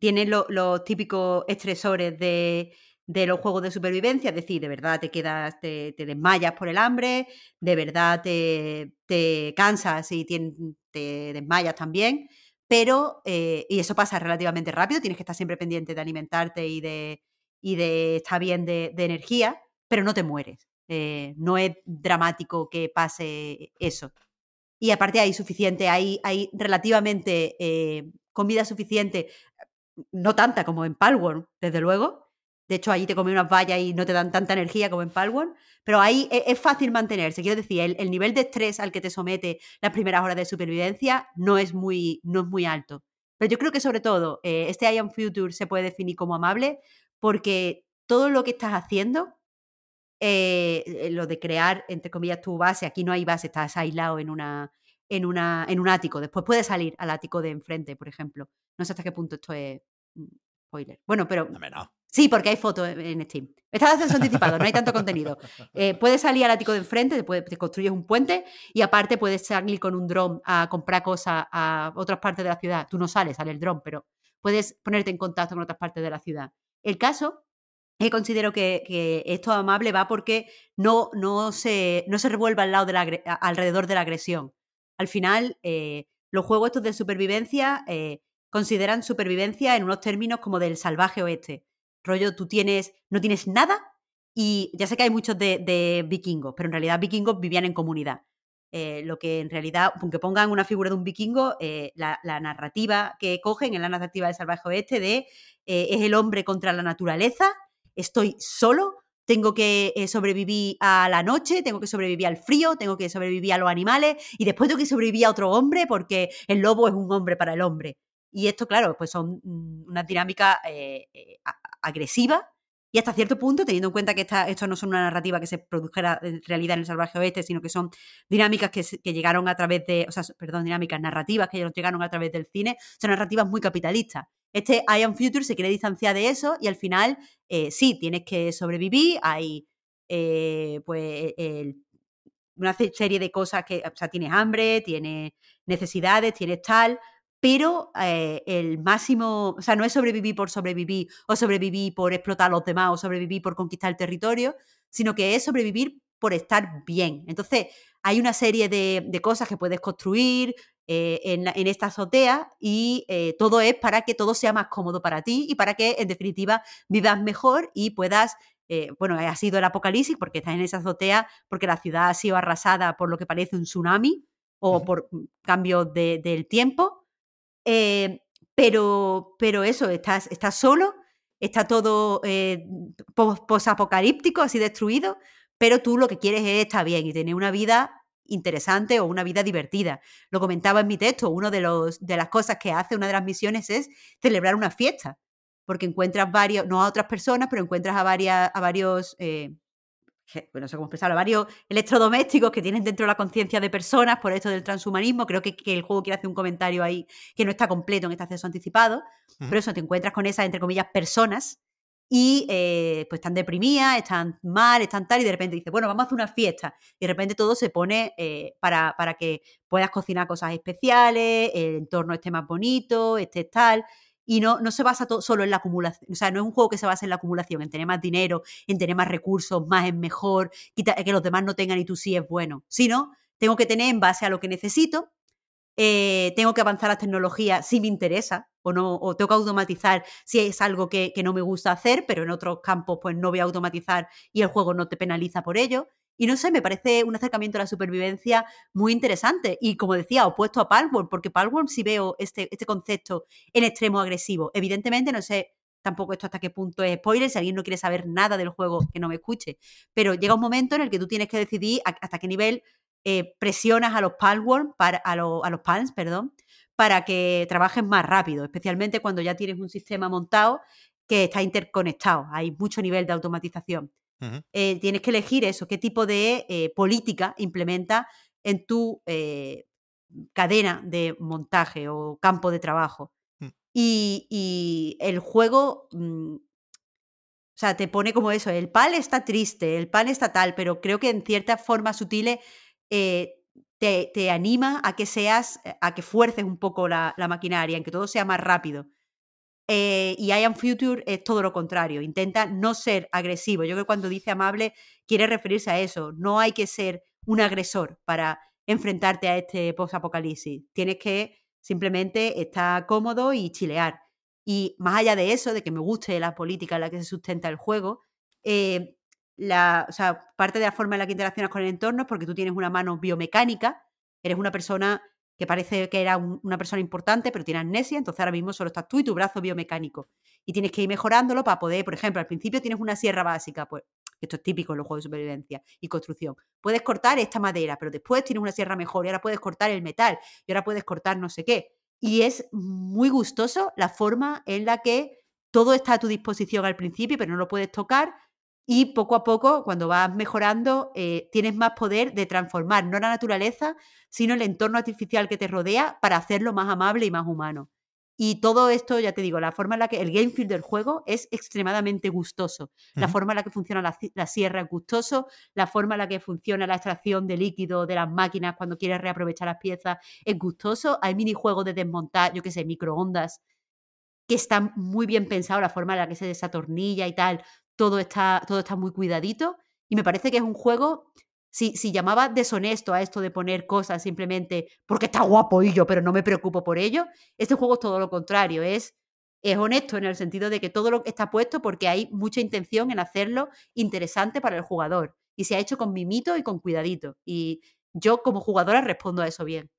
Speaker 2: tiene los típicos estresores de, los juegos de supervivencia, es decir, de verdad te quedas, te, desmayas por el hambre, de verdad te, cansas y te, desmayas también, pero, y eso pasa relativamente rápido, tienes que estar siempre pendiente de alimentarte y de, y de estar bien de energía, pero no te mueres. Eh, no es dramático que pase eso. Y aparte hay suficiente, hay, hay relativamente eh, comida suficiente, no tanta como en Palworld, desde luego. De hecho, allí te comes unas vallas y no te dan tanta energía como en Palworld. Pero ahí e, es, fácil mantenerse. Quiero decir, el, nivel de estrés al que te somete las primeras horas de supervivencia no es muy, no es muy alto. Pero yo creo que sobre todo eh, este I Am Future se puede definir como amable porque todo lo que estás haciendo eh, eh, lo de crear, entre comillas, tu base, aquí no hay base, estás aislado en, una, en, una, en un ático. Después puedes salir al ático de enfrente, por ejemplo. No sé hasta qué punto esto es mm, spoiler. Bueno, pero... Sí, porque hay fotos en Steam. Estás acceso anticipado, no hay tanto contenido. Eh, puedes salir al ático de enfrente, te, construyes un puente y aparte puedes salir con un dron a comprar cosas a otras partes de la ciudad. Tú no sales, sale el dron, pero puedes ponerte en contacto con otras partes de la ciudad. El caso y considero que, esto amable va porque no, no, se, no se revuelva al lado de la, alrededor de la agresión. Al final, eh, los juegos estos de supervivencia eh, consideran supervivencia en unos términos como del salvaje oeste. Rollo, tú tienes, no tienes nada y ya sé que hay muchos de, vikingos, pero en realidad vikingos vivían en comunidad. Eh, lo que en realidad, aunque pongan una figura de un vikingo, la, la, narrativa que cogen es la narrativa del salvaje oeste de es el hombre contra la naturaleza estoy solo, tengo que eh, sobrevivir a la noche, tengo que sobrevivir al frío, tengo que sobrevivir a los animales y después tengo que sobrevivir a otro hombre porque el lobo es un hombre para el hombre. Y esto, claro, pues son mm, una dinámica eh, eh, agresiva y hasta cierto punto, teniendo en cuenta que esta, esto no son una narrativa que se produjera en realidad en el salvaje oeste, sino que son dinámicas que, que, llegaron a través de, o sea, perdón, dinámicas narrativas que llegaron a través del cine, son narrativas muy capitalistas. Este I Am Future se quiere distanciar de eso y al final eh, sí, tienes que sobrevivir, hay eh, pues una serie de cosas que, o sea, tienes hambre, tienes necesidades, tienes tal, pero eh, el máximo, o sea, no es sobrevivir por sobrevivir o sobrevivir por explotar a los demás o sobrevivir por conquistar el territorio, sino que es sobrevivir por estar bien. Entonces, hay una serie de, cosas que puedes construir eh, en, esta azotea y eh, todo es para que todo sea más cómodo para ti y para que, en definitiva, vivas mejor y puedas bueno, ha sido el apocalipsis porque estás en esa azotea, porque la ciudad ha sido arrasada por lo que parece un tsunami o por cambio del tiempo. Pero, pero eso, estás, solo, está todo posapocalíptico, así destruido, pero tú lo que quieres es estar bien y tener una vida interesante o una vida divertida. Lo comentaba en mi texto, una de, de las cosas que hace una de las misiones es celebrar una fiesta, porque encuentras varios, no a otras personas, pero encuentras a, varias, a varios, eh, no sé cómo expresarlo, varios electrodomésticos que tienen dentro de la conciencia de personas por esto del transhumanismo. Creo que, el juego quiere hacer un comentario ahí que no está completo en este acceso anticipado, pero eso, te encuentras con esas, entre comillas, personas y eh, pues están deprimidas, están mal, están tal, y de repente dice, bueno, vamos a hacer una fiesta. Y de repente todo se pone eh, para, para, que puedas cocinar cosas especiales, el entorno esté más bonito, esté tal. Y no, no se basa todo, solo en la acumulación, o sea, no es un juego que se basa en la acumulación, en tener más dinero, en tener más recursos, más es mejor, que los demás no tengan y tú sí es bueno, sino tengo que tener en base a lo que necesito eh, tengo que avanzar las tecnologías si me interesa o no, o tengo que automatizar si es algo que, no me gusta hacer, pero en otros campos pues no voy a automatizar y el juego no te penaliza por ello. Y no sé, me parece un acercamiento a la supervivencia muy interesante. Y como decía, opuesto a Palworld, porque Palworld sí veo este, este concepto en extremo agresivo. Evidentemente, no sé tampoco esto hasta qué punto es spoiler, si alguien no quiere saber nada del juego, que no me escuche. Pero llega un momento en el que tú tienes que decidir hasta qué nivel eh, presionas a los palworm, para, a, a, los palms, perdón, para que trabajen más rápido, especialmente cuando ya tienes un sistema montado que está interconectado, hay mucho nivel de automatización. Eh, tienes que elegir eso, qué tipo de eh, política implementa en tu cadena de montaje o campo de trabajo. Mm. Y, el juego, mm, sea, te pone como eso, el PAL está triste, el PAL está tal, pero creo que en ciertas formas sutiles eh, te, te, anima a que seas, a que fuerces un poco la, la maquinaria, en que todo sea más rápido. Eh, y I Am Future es todo lo contrario, intenta no ser agresivo. Yo creo que cuando dice amable quiere referirse a eso. No hay que ser un agresor para enfrentarte a este post-apocalipsis. Tienes que simplemente estar cómodo y chilear. Y más allá de eso, de que me guste la política en la que se sustenta el juego, eh, la, o sea, parte de la forma en la que interaccionas con el entorno es porque tú tienes una mano biomecánica, eres una persona que parece que era un, una persona importante, pero tiene amnesia, entonces ahora mismo solo estás tú y tu brazo biomecánico. Y tienes que ir mejorándolo para poder, por ejemplo, al principio tienes una sierra básica, pues esto es típico en los juegos de supervivencia y construcción. Puedes cortar esta madera, pero después tienes una sierra mejor y ahora puedes cortar el metal y ahora puedes cortar no sé qué. Y es muy gustoso la forma en la que todo está a tu disposición al principio, pero no lo puedes tocar, y poco a poco, cuando vas mejorando, eh, tienes más poder de transformar no la naturaleza, sino el entorno artificial que te rodea para hacerlo más amable y más humano. Y todo esto, ya te digo, la forma en la que el game feel del juego es extremadamente gustoso. La forma en la que funciona la, la, sierra es gustoso, la forma en la que funciona la extracción de líquido de las máquinas cuando quieres reaprovechar las piezas es gustoso. Hay minijuegos de desmontar, yo qué sé, microondas que están muy bien pensados, la forma en la que se desatornilla y tal todo está, todo está muy cuidadito y me parece que es un juego, si, si llamaba deshonesto a esto de poner cosas simplemente porque está guapo y yo, pero no me preocupo por ello, este juego es todo lo contrario, es, es honesto en el sentido de que todo lo está puesto porque hay mucha intención en hacerlo interesante para el jugador y se ha hecho con mimito y con cuidadito y yo como jugadora respondo a eso bien.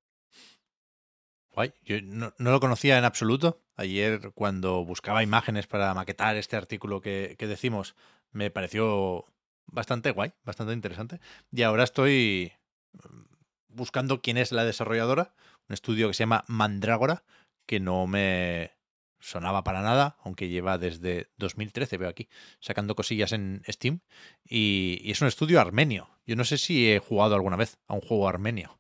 Speaker 1: Yo no, lo conocía en absoluto. Ayer cuando buscaba imágenes para maquetar este artículo que, que, decimos, me pareció bastante guay, bastante interesante. Y ahora estoy mm, buscando quién es la desarrolladora, un estudio que se llama Mandrágora, que no me sonaba para nada, aunque lleva desde 2013, veo aquí, sacando cosillas en Steam. Y es un estudio armenio. Yo no sé si he jugado alguna vez a un juego armenio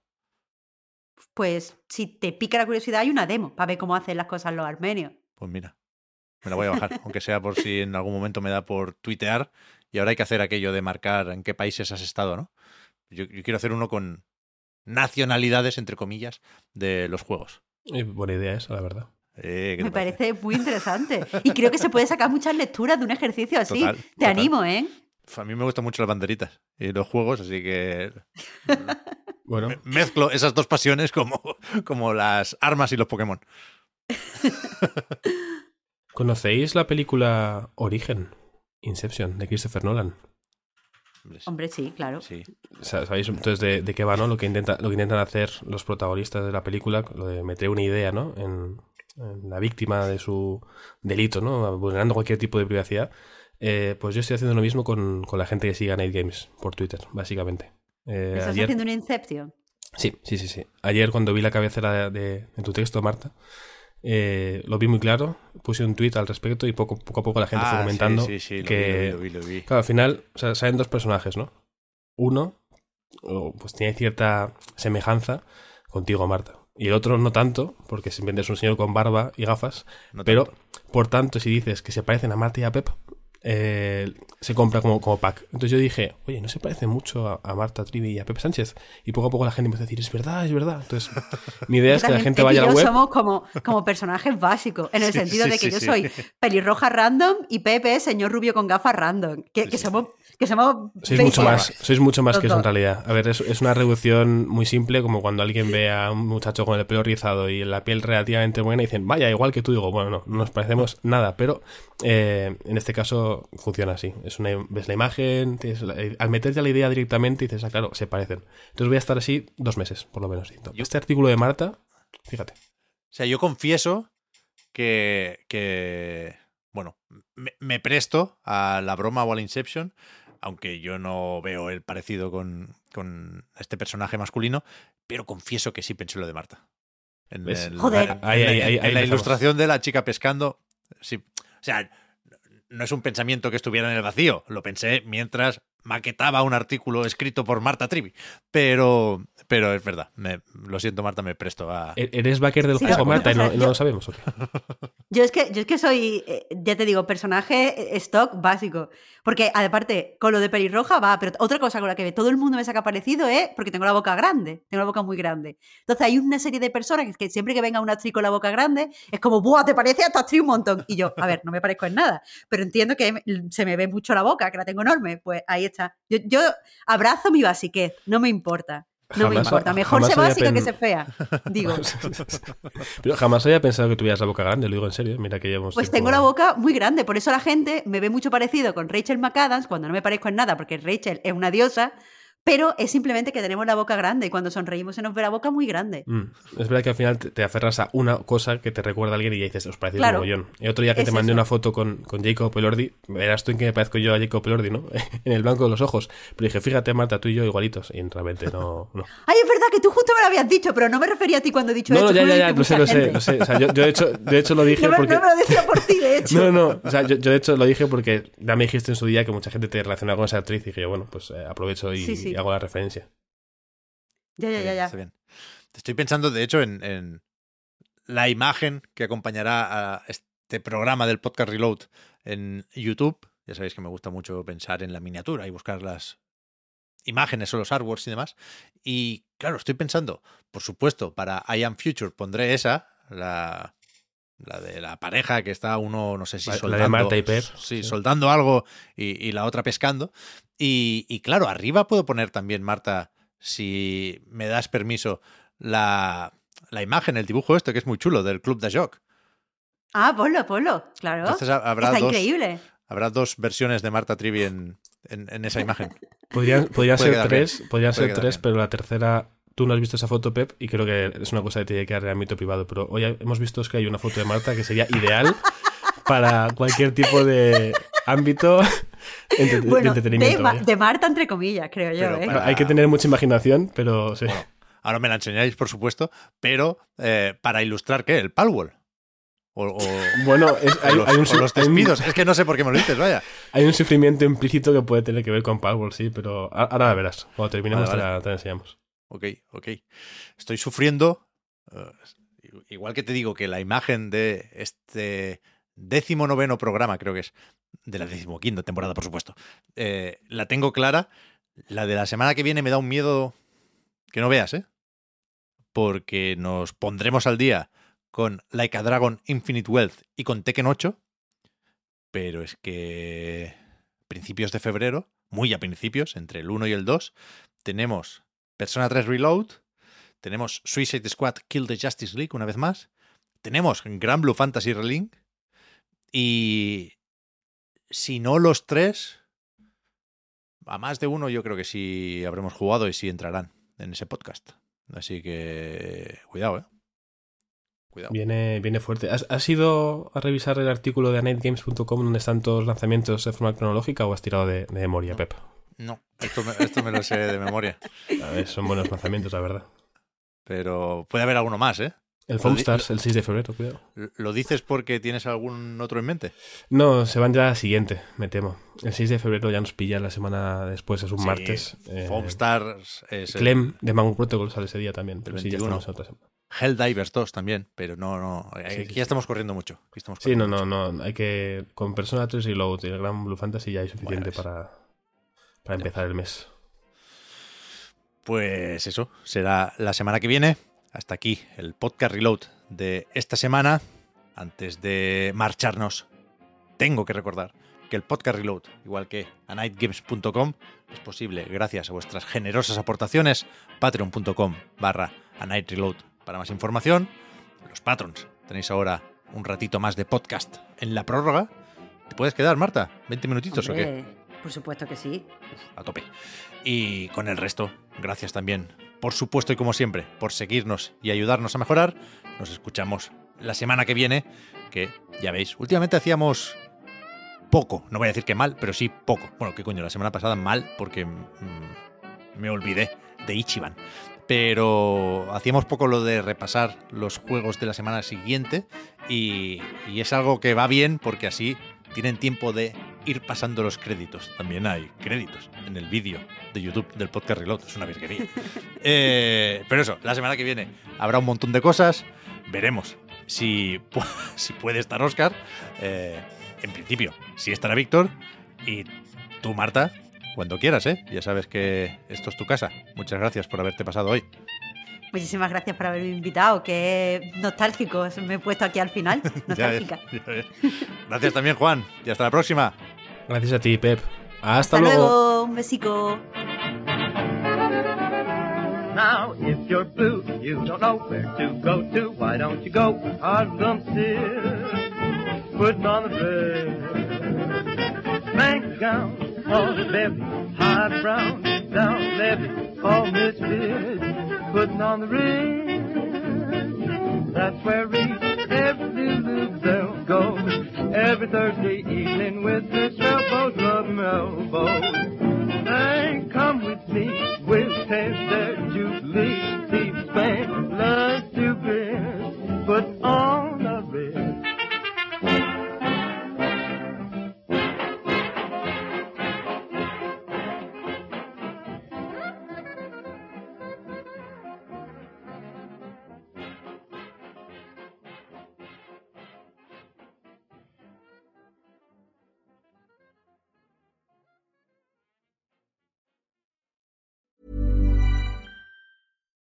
Speaker 2: pues si te pica la curiosidad hay una demo para ver cómo hacen las cosas los armenios.
Speaker 1: Pues mira, me la voy a bajar, aunque sea por si en algún momento me da por tuitear y ahora hay que hacer aquello de marcar en qué países has estado, ¿no? Yo, yo quiero hacer uno con nacionalidades, entre comillas, de los juegos.
Speaker 4: Y buena idea esa, la verdad.
Speaker 2: Eh, me parece? parece? muy interesante. Y creo que se puede sacar muchas lecturas de un ejercicio así. Total, Te total. animo, ¿eh?
Speaker 1: A mí me gustan mucho las banderitas y los juegos, así que bueno. Mezclo esas dos pasiones como, como las armas y los Pokémon.
Speaker 4: ¿Conocéis la película Origen, Inception, de Christopher Nolan?
Speaker 2: Hombre, sí, claro.
Speaker 1: Sí.
Speaker 4: ¿Sabéis entonces de, de, qué va, no? Lo que, intenta, lo que intentan hacer los protagonistas de la película, lo de meter una idea, ¿no? En, en la víctima de su delito, ¿no? Vulnerando cualquier tipo de privacidad. Eh, pues yo estoy haciendo lo mismo con, con la gente que sigue a Night Games por Twitter, básicamente.
Speaker 2: Eh, ¿Estás ayer... haciendo un Inception?
Speaker 4: Sí, sí, sí, sí. Ayer cuando vi la cabecera de, de, de tu texto, Marta, eh, lo vi muy claro, puse un tweet al respecto y poco, poco a poco la gente
Speaker 1: ah,
Speaker 4: fue comentando
Speaker 1: sí, sí, sí,
Speaker 4: que,
Speaker 1: lo vi, lo vi, lo vi.
Speaker 4: claro, al final o sea, salen dos personajes, ¿no? Uno, pues tiene cierta semejanza contigo, Marta. Y el otro no tanto, porque simplemente es un señor con barba y gafas. No pero, tanto. por tanto, si dices que se parecen a Marta y a Pep, eh, se compra como, como pack. Entonces yo dije, oye, no se parece mucho a, a, Marta Trivi y a Pepe Sánchez. Y poco a poco la gente empezó a decir, es verdad, es verdad. Entonces, mi idea es que la gente vaya a la web.
Speaker 2: somos como, como personajes básicos, en el sí, sentido sí, de que sí, yo soy pelirroja random y Pepe es señor rubio con gafas random. Que, que somos que somos
Speaker 4: sois mucho más sois mucho más que eso en realidad a ver es, es, una reducción muy simple como cuando alguien ve a un muchacho con el pelo rizado y la piel relativamente buena y dicen vaya igual que tú digo bueno no, no nos parecemos nada pero eh, en este caso funciona así es una, ves la imagen la, al meterte la idea directamente dices ah claro se parecen entonces voy a estar así dos meses por lo menos este artículo de Marta fíjate
Speaker 1: o sea yo confieso que que bueno me, me presto a la broma o al Inception aunque yo no veo el parecido con, con, este personaje masculino, pero confieso que sí pensé lo de Marta.
Speaker 2: En, el, Joder.
Speaker 1: en, ahí, ahí, ahí, en la ilustración de la chica pescando, sí. O sea, no es un pensamiento que estuviera en el vacío, lo pensé mientras maquetaba un artículo escrito por Marta Trivi. Pero, pero es verdad. Me, lo siento, Marta, me presto a.
Speaker 4: ¿E- ¿Eres backer del
Speaker 2: Sí,
Speaker 4: juego, Marta, y no, no lo sabemos? ¿o qué?
Speaker 2: Yo es que, yo es que soy, eh, ya te digo, personaje eh, stock básico. Porque, aparte, con lo de pelirroja va, pero otra cosa con la que todo el mundo me saca parecido es porque tengo la boca grande, tengo la boca muy grande. Entonces hay una serie de personas que, que siempre que venga una actriz con la boca grande, es como, ¡buah, te parece a esta actriz un montón! Y yo, a ver, no me parezco en nada, pero entiendo que se me ve mucho la boca, que la tengo enorme, pues ahí está. Yo, yo abrazo mi basiquez, no me importa. No me importa, mejor
Speaker 4: había
Speaker 2: básica que ser fea, digo.
Speaker 4: Pero jamás había pensado que tuvieras la boca grande, lo digo en serio. Mira que llevamos.
Speaker 2: Pues
Speaker 4: tiempo-
Speaker 2: tengo la boca muy grande, por eso la gente me ve mucho parecido con Rachel McAdams cuando no me parezco en nada, porque Rachel es una diosa, pero es simplemente que tenemos la boca grande y cuando sonreímos se nos ve la boca muy grande.
Speaker 4: Mm, Es verdad que al final te, te aferras a una cosa que te recuerda a alguien y ya dices, os parece un
Speaker 2: Claro.
Speaker 4: mogollón. El otro día que
Speaker 2: Es
Speaker 4: te mandé
Speaker 2: eso.
Speaker 4: una foto con, con Jacob Elordi, verás tú en que me parezco yo a Jacob Elordi, ¿no? en el blanco de los ojos. Pero dije, fíjate, Marta, tú y yo igualitos. Y realmente no. no.
Speaker 2: Ay, es verdad que tú justo me lo habías dicho, pero no me refería a ti cuando he dicho
Speaker 4: No,
Speaker 2: esto.
Speaker 4: no, ya, ya, ya, lo sé, lo sé, lo sé. O sea, yo, yo de, hecho, de hecho lo dije
Speaker 2: No
Speaker 4: porque...
Speaker 2: no me lo decía por ti, de hecho.
Speaker 4: No, no, o sea, yo, yo de hecho lo dije porque ya me dijiste en su día que mucha gente te relaciona con esa actriz y dije, bueno, pues eh, aprovecho y,
Speaker 2: Sí, sí.
Speaker 4: Y hago la referencia.
Speaker 2: Ya, ya, ya, ya.
Speaker 1: está bien. Estoy pensando, de hecho, en, en la imagen que acompañará a este programa del podcast Reload en YouTube. Ya sabéis que me gusta mucho pensar en la miniatura y buscar las imágenes o los artworks y demás. Y claro, estoy pensando, por supuesto, para I Am Future pondré esa, la, la de la pareja que está uno, no sé si
Speaker 4: La- la de
Speaker 1: soltando,
Speaker 4: Marta y Per,
Speaker 1: sí,
Speaker 4: sí.
Speaker 1: soltando algo y, y la otra pescando. Y, y claro, arriba puedo poner también, Marta, si me das permiso, la, la imagen, el dibujo este, que es muy chulo, del Club de Joc.
Speaker 2: Ah, ponlo, ponlo, claro.
Speaker 1: Entonces ha- habrá
Speaker 2: Está
Speaker 1: dos,
Speaker 2: increíble.
Speaker 1: habrá dos versiones de Marta Trivi en, en, en esa imagen.
Speaker 4: Podrían
Speaker 1: Puede
Speaker 4: ser tres, podrían
Speaker 1: Puede
Speaker 4: ser tres,
Speaker 1: bien.
Speaker 4: pero la tercera, tú no has visto esa foto, Pep, y creo que es una cosa que tiene que quedar en el ámbito privado. Pero hoy hemos visto que hay una foto de Marta que sería ideal para cualquier tipo de ámbito entre- de
Speaker 2: Bueno, de,
Speaker 4: entretenimiento.
Speaker 2: De Marta, entre comillas, creo yo, ¿eh?
Speaker 1: para-
Speaker 4: Hay que tener mucha imaginación, pero sí.
Speaker 1: Bueno, ahora me la enseñáis, por supuesto, pero eh, para ilustrar, ¿qué? El Palwall. O, o-
Speaker 4: Bueno, es-
Speaker 1: o
Speaker 4: hay,
Speaker 1: los,
Speaker 4: hay un,
Speaker 1: o los
Speaker 4: hay un-
Speaker 1: despidos. Es que no sé por qué me lo dices, vaya.
Speaker 4: hay un sufrimiento implícito que puede tener que ver con Powerball, sí, pero ahora la verás. Cuando terminemos
Speaker 1: Vale,
Speaker 4: te la- te la enseñamos.
Speaker 1: Ok, ok. Estoy sufriendo. eh, igual que te digo que la imagen de este décimo noveno programa, creo que es, de la decimoquinta temporada, por supuesto, eh, la tengo clara. La de la semana que viene me da un miedo que no veas, ¿eh? Porque nos pondremos al día con Like a Dragon Infinite Wealth y con Tekken 8. Pero es que principios de febrero, muy a principios, entre el 1 y el 2, tenemos Persona 3 Reload, tenemos Suicide Squad Kill the Justice League una vez más, tenemos Gran Blue Fantasy Relink y si no los tres, a más de uno yo creo que sí habremos jugado y sí entrarán en ese podcast. Así que cuidado, eh. Cuidado.
Speaker 4: Viene, viene fuerte. ¿Has, has ido a revisar el artículo de nightgames.com donde están todos los lanzamientos de forma cronológica o has tirado de, de memoria, Pep?
Speaker 1: No, esto me, esto me lo sé de memoria.
Speaker 4: A ver, son buenos lanzamientos, la verdad.
Speaker 1: Pero puede haber alguno más, ¿eh?
Speaker 4: El
Speaker 1: Lo
Speaker 4: Foam
Speaker 1: di-
Speaker 4: Stars, el 6 de febrero, cuidado.
Speaker 1: ¿Lo dices porque tienes algún otro en mente?
Speaker 4: No, se van ya a la siguiente, me temo. El 6 de febrero ya nos pilla la semana después, es un
Speaker 1: Sí,
Speaker 4: martes. Eh,
Speaker 1: Foam Stars es el-
Speaker 4: Clem de Mango Protocol sale ese día también, pero
Speaker 1: el
Speaker 4: sí, ya
Speaker 1: 21.
Speaker 4: estamos en otra semana.
Speaker 1: Helldivers 2 también, pero no, no. Aquí
Speaker 4: Sí, sí,
Speaker 1: ya estamos corriendo mucho. estamos
Speaker 4: Sí, no,
Speaker 1: corriendo
Speaker 4: no,
Speaker 1: mucho.
Speaker 4: no. Hay que. Con Persona 3 y Load y el Gran Blue Fantasy ya hay suficiente
Speaker 1: Bueno,
Speaker 4: para, para empezar el mes.
Speaker 1: Pues eso, será la semana que viene. Hasta aquí el podcast reload de esta semana. Antes de marcharnos, tengo que recordar que el podcast reload, igual que a nightgames.com, es posible gracias a vuestras generosas aportaciones. Patreon.com barra a night reload para más información. Los patrons, tenéis ahora un ratito más de podcast en la prórroga. ¿Te puedes quedar, Marta? ¿20 minutitos o qué?
Speaker 2: Por supuesto que sí.
Speaker 1: a tope. Y con el resto, gracias también, por supuesto y como siempre, por seguirnos y ayudarnos a mejorar. Nos escuchamos la semana que viene, que ya veis, últimamente hacíamos poco, no voy a decir que mal, pero sí poco. Bueno, qué coño, la semana pasada mal porque mm, me olvidé de Ichiban. Pero hacíamos poco lo de repasar los juegos de la semana siguiente y, y es algo que va bien porque así tienen tiempo de ir pasando los créditos. También hay créditos en el vídeo de YouTube del podcast Reload. Es una virguería. Eh, pero eso, la semana que viene habrá un montón de cosas. Veremos si, si puede estar Oscar. Eh, en principio, si estará Víctor. Y tú, Marta, cuando quieras, ¿eh? Ya sabes que esto es tu casa. Muchas gracias por haberte pasado hoy.
Speaker 2: Muchísimas gracias por haberme invitado, que nostálgico. Me he puesto aquí al final.
Speaker 1: Ya ves,
Speaker 2: Nostálgica.
Speaker 1: ya ves. Gracias también, Juan. Y hasta la próxima.
Speaker 4: Gracias a ti, Pep. Hasta,
Speaker 2: Hasta luego. Un besico.
Speaker 5: Now, if you're blue, you don't know where to go to. Why don't you go Harlem City? Putting on the red bank gown on the levy, high brown down levy, call Miss Fitz. Putting on the red. That's where each Lulu Bell goes every Thursday evening with her elbows, rubbing elbows. And come with me, we'll tend their jubilee, deep span, blood stupid, but all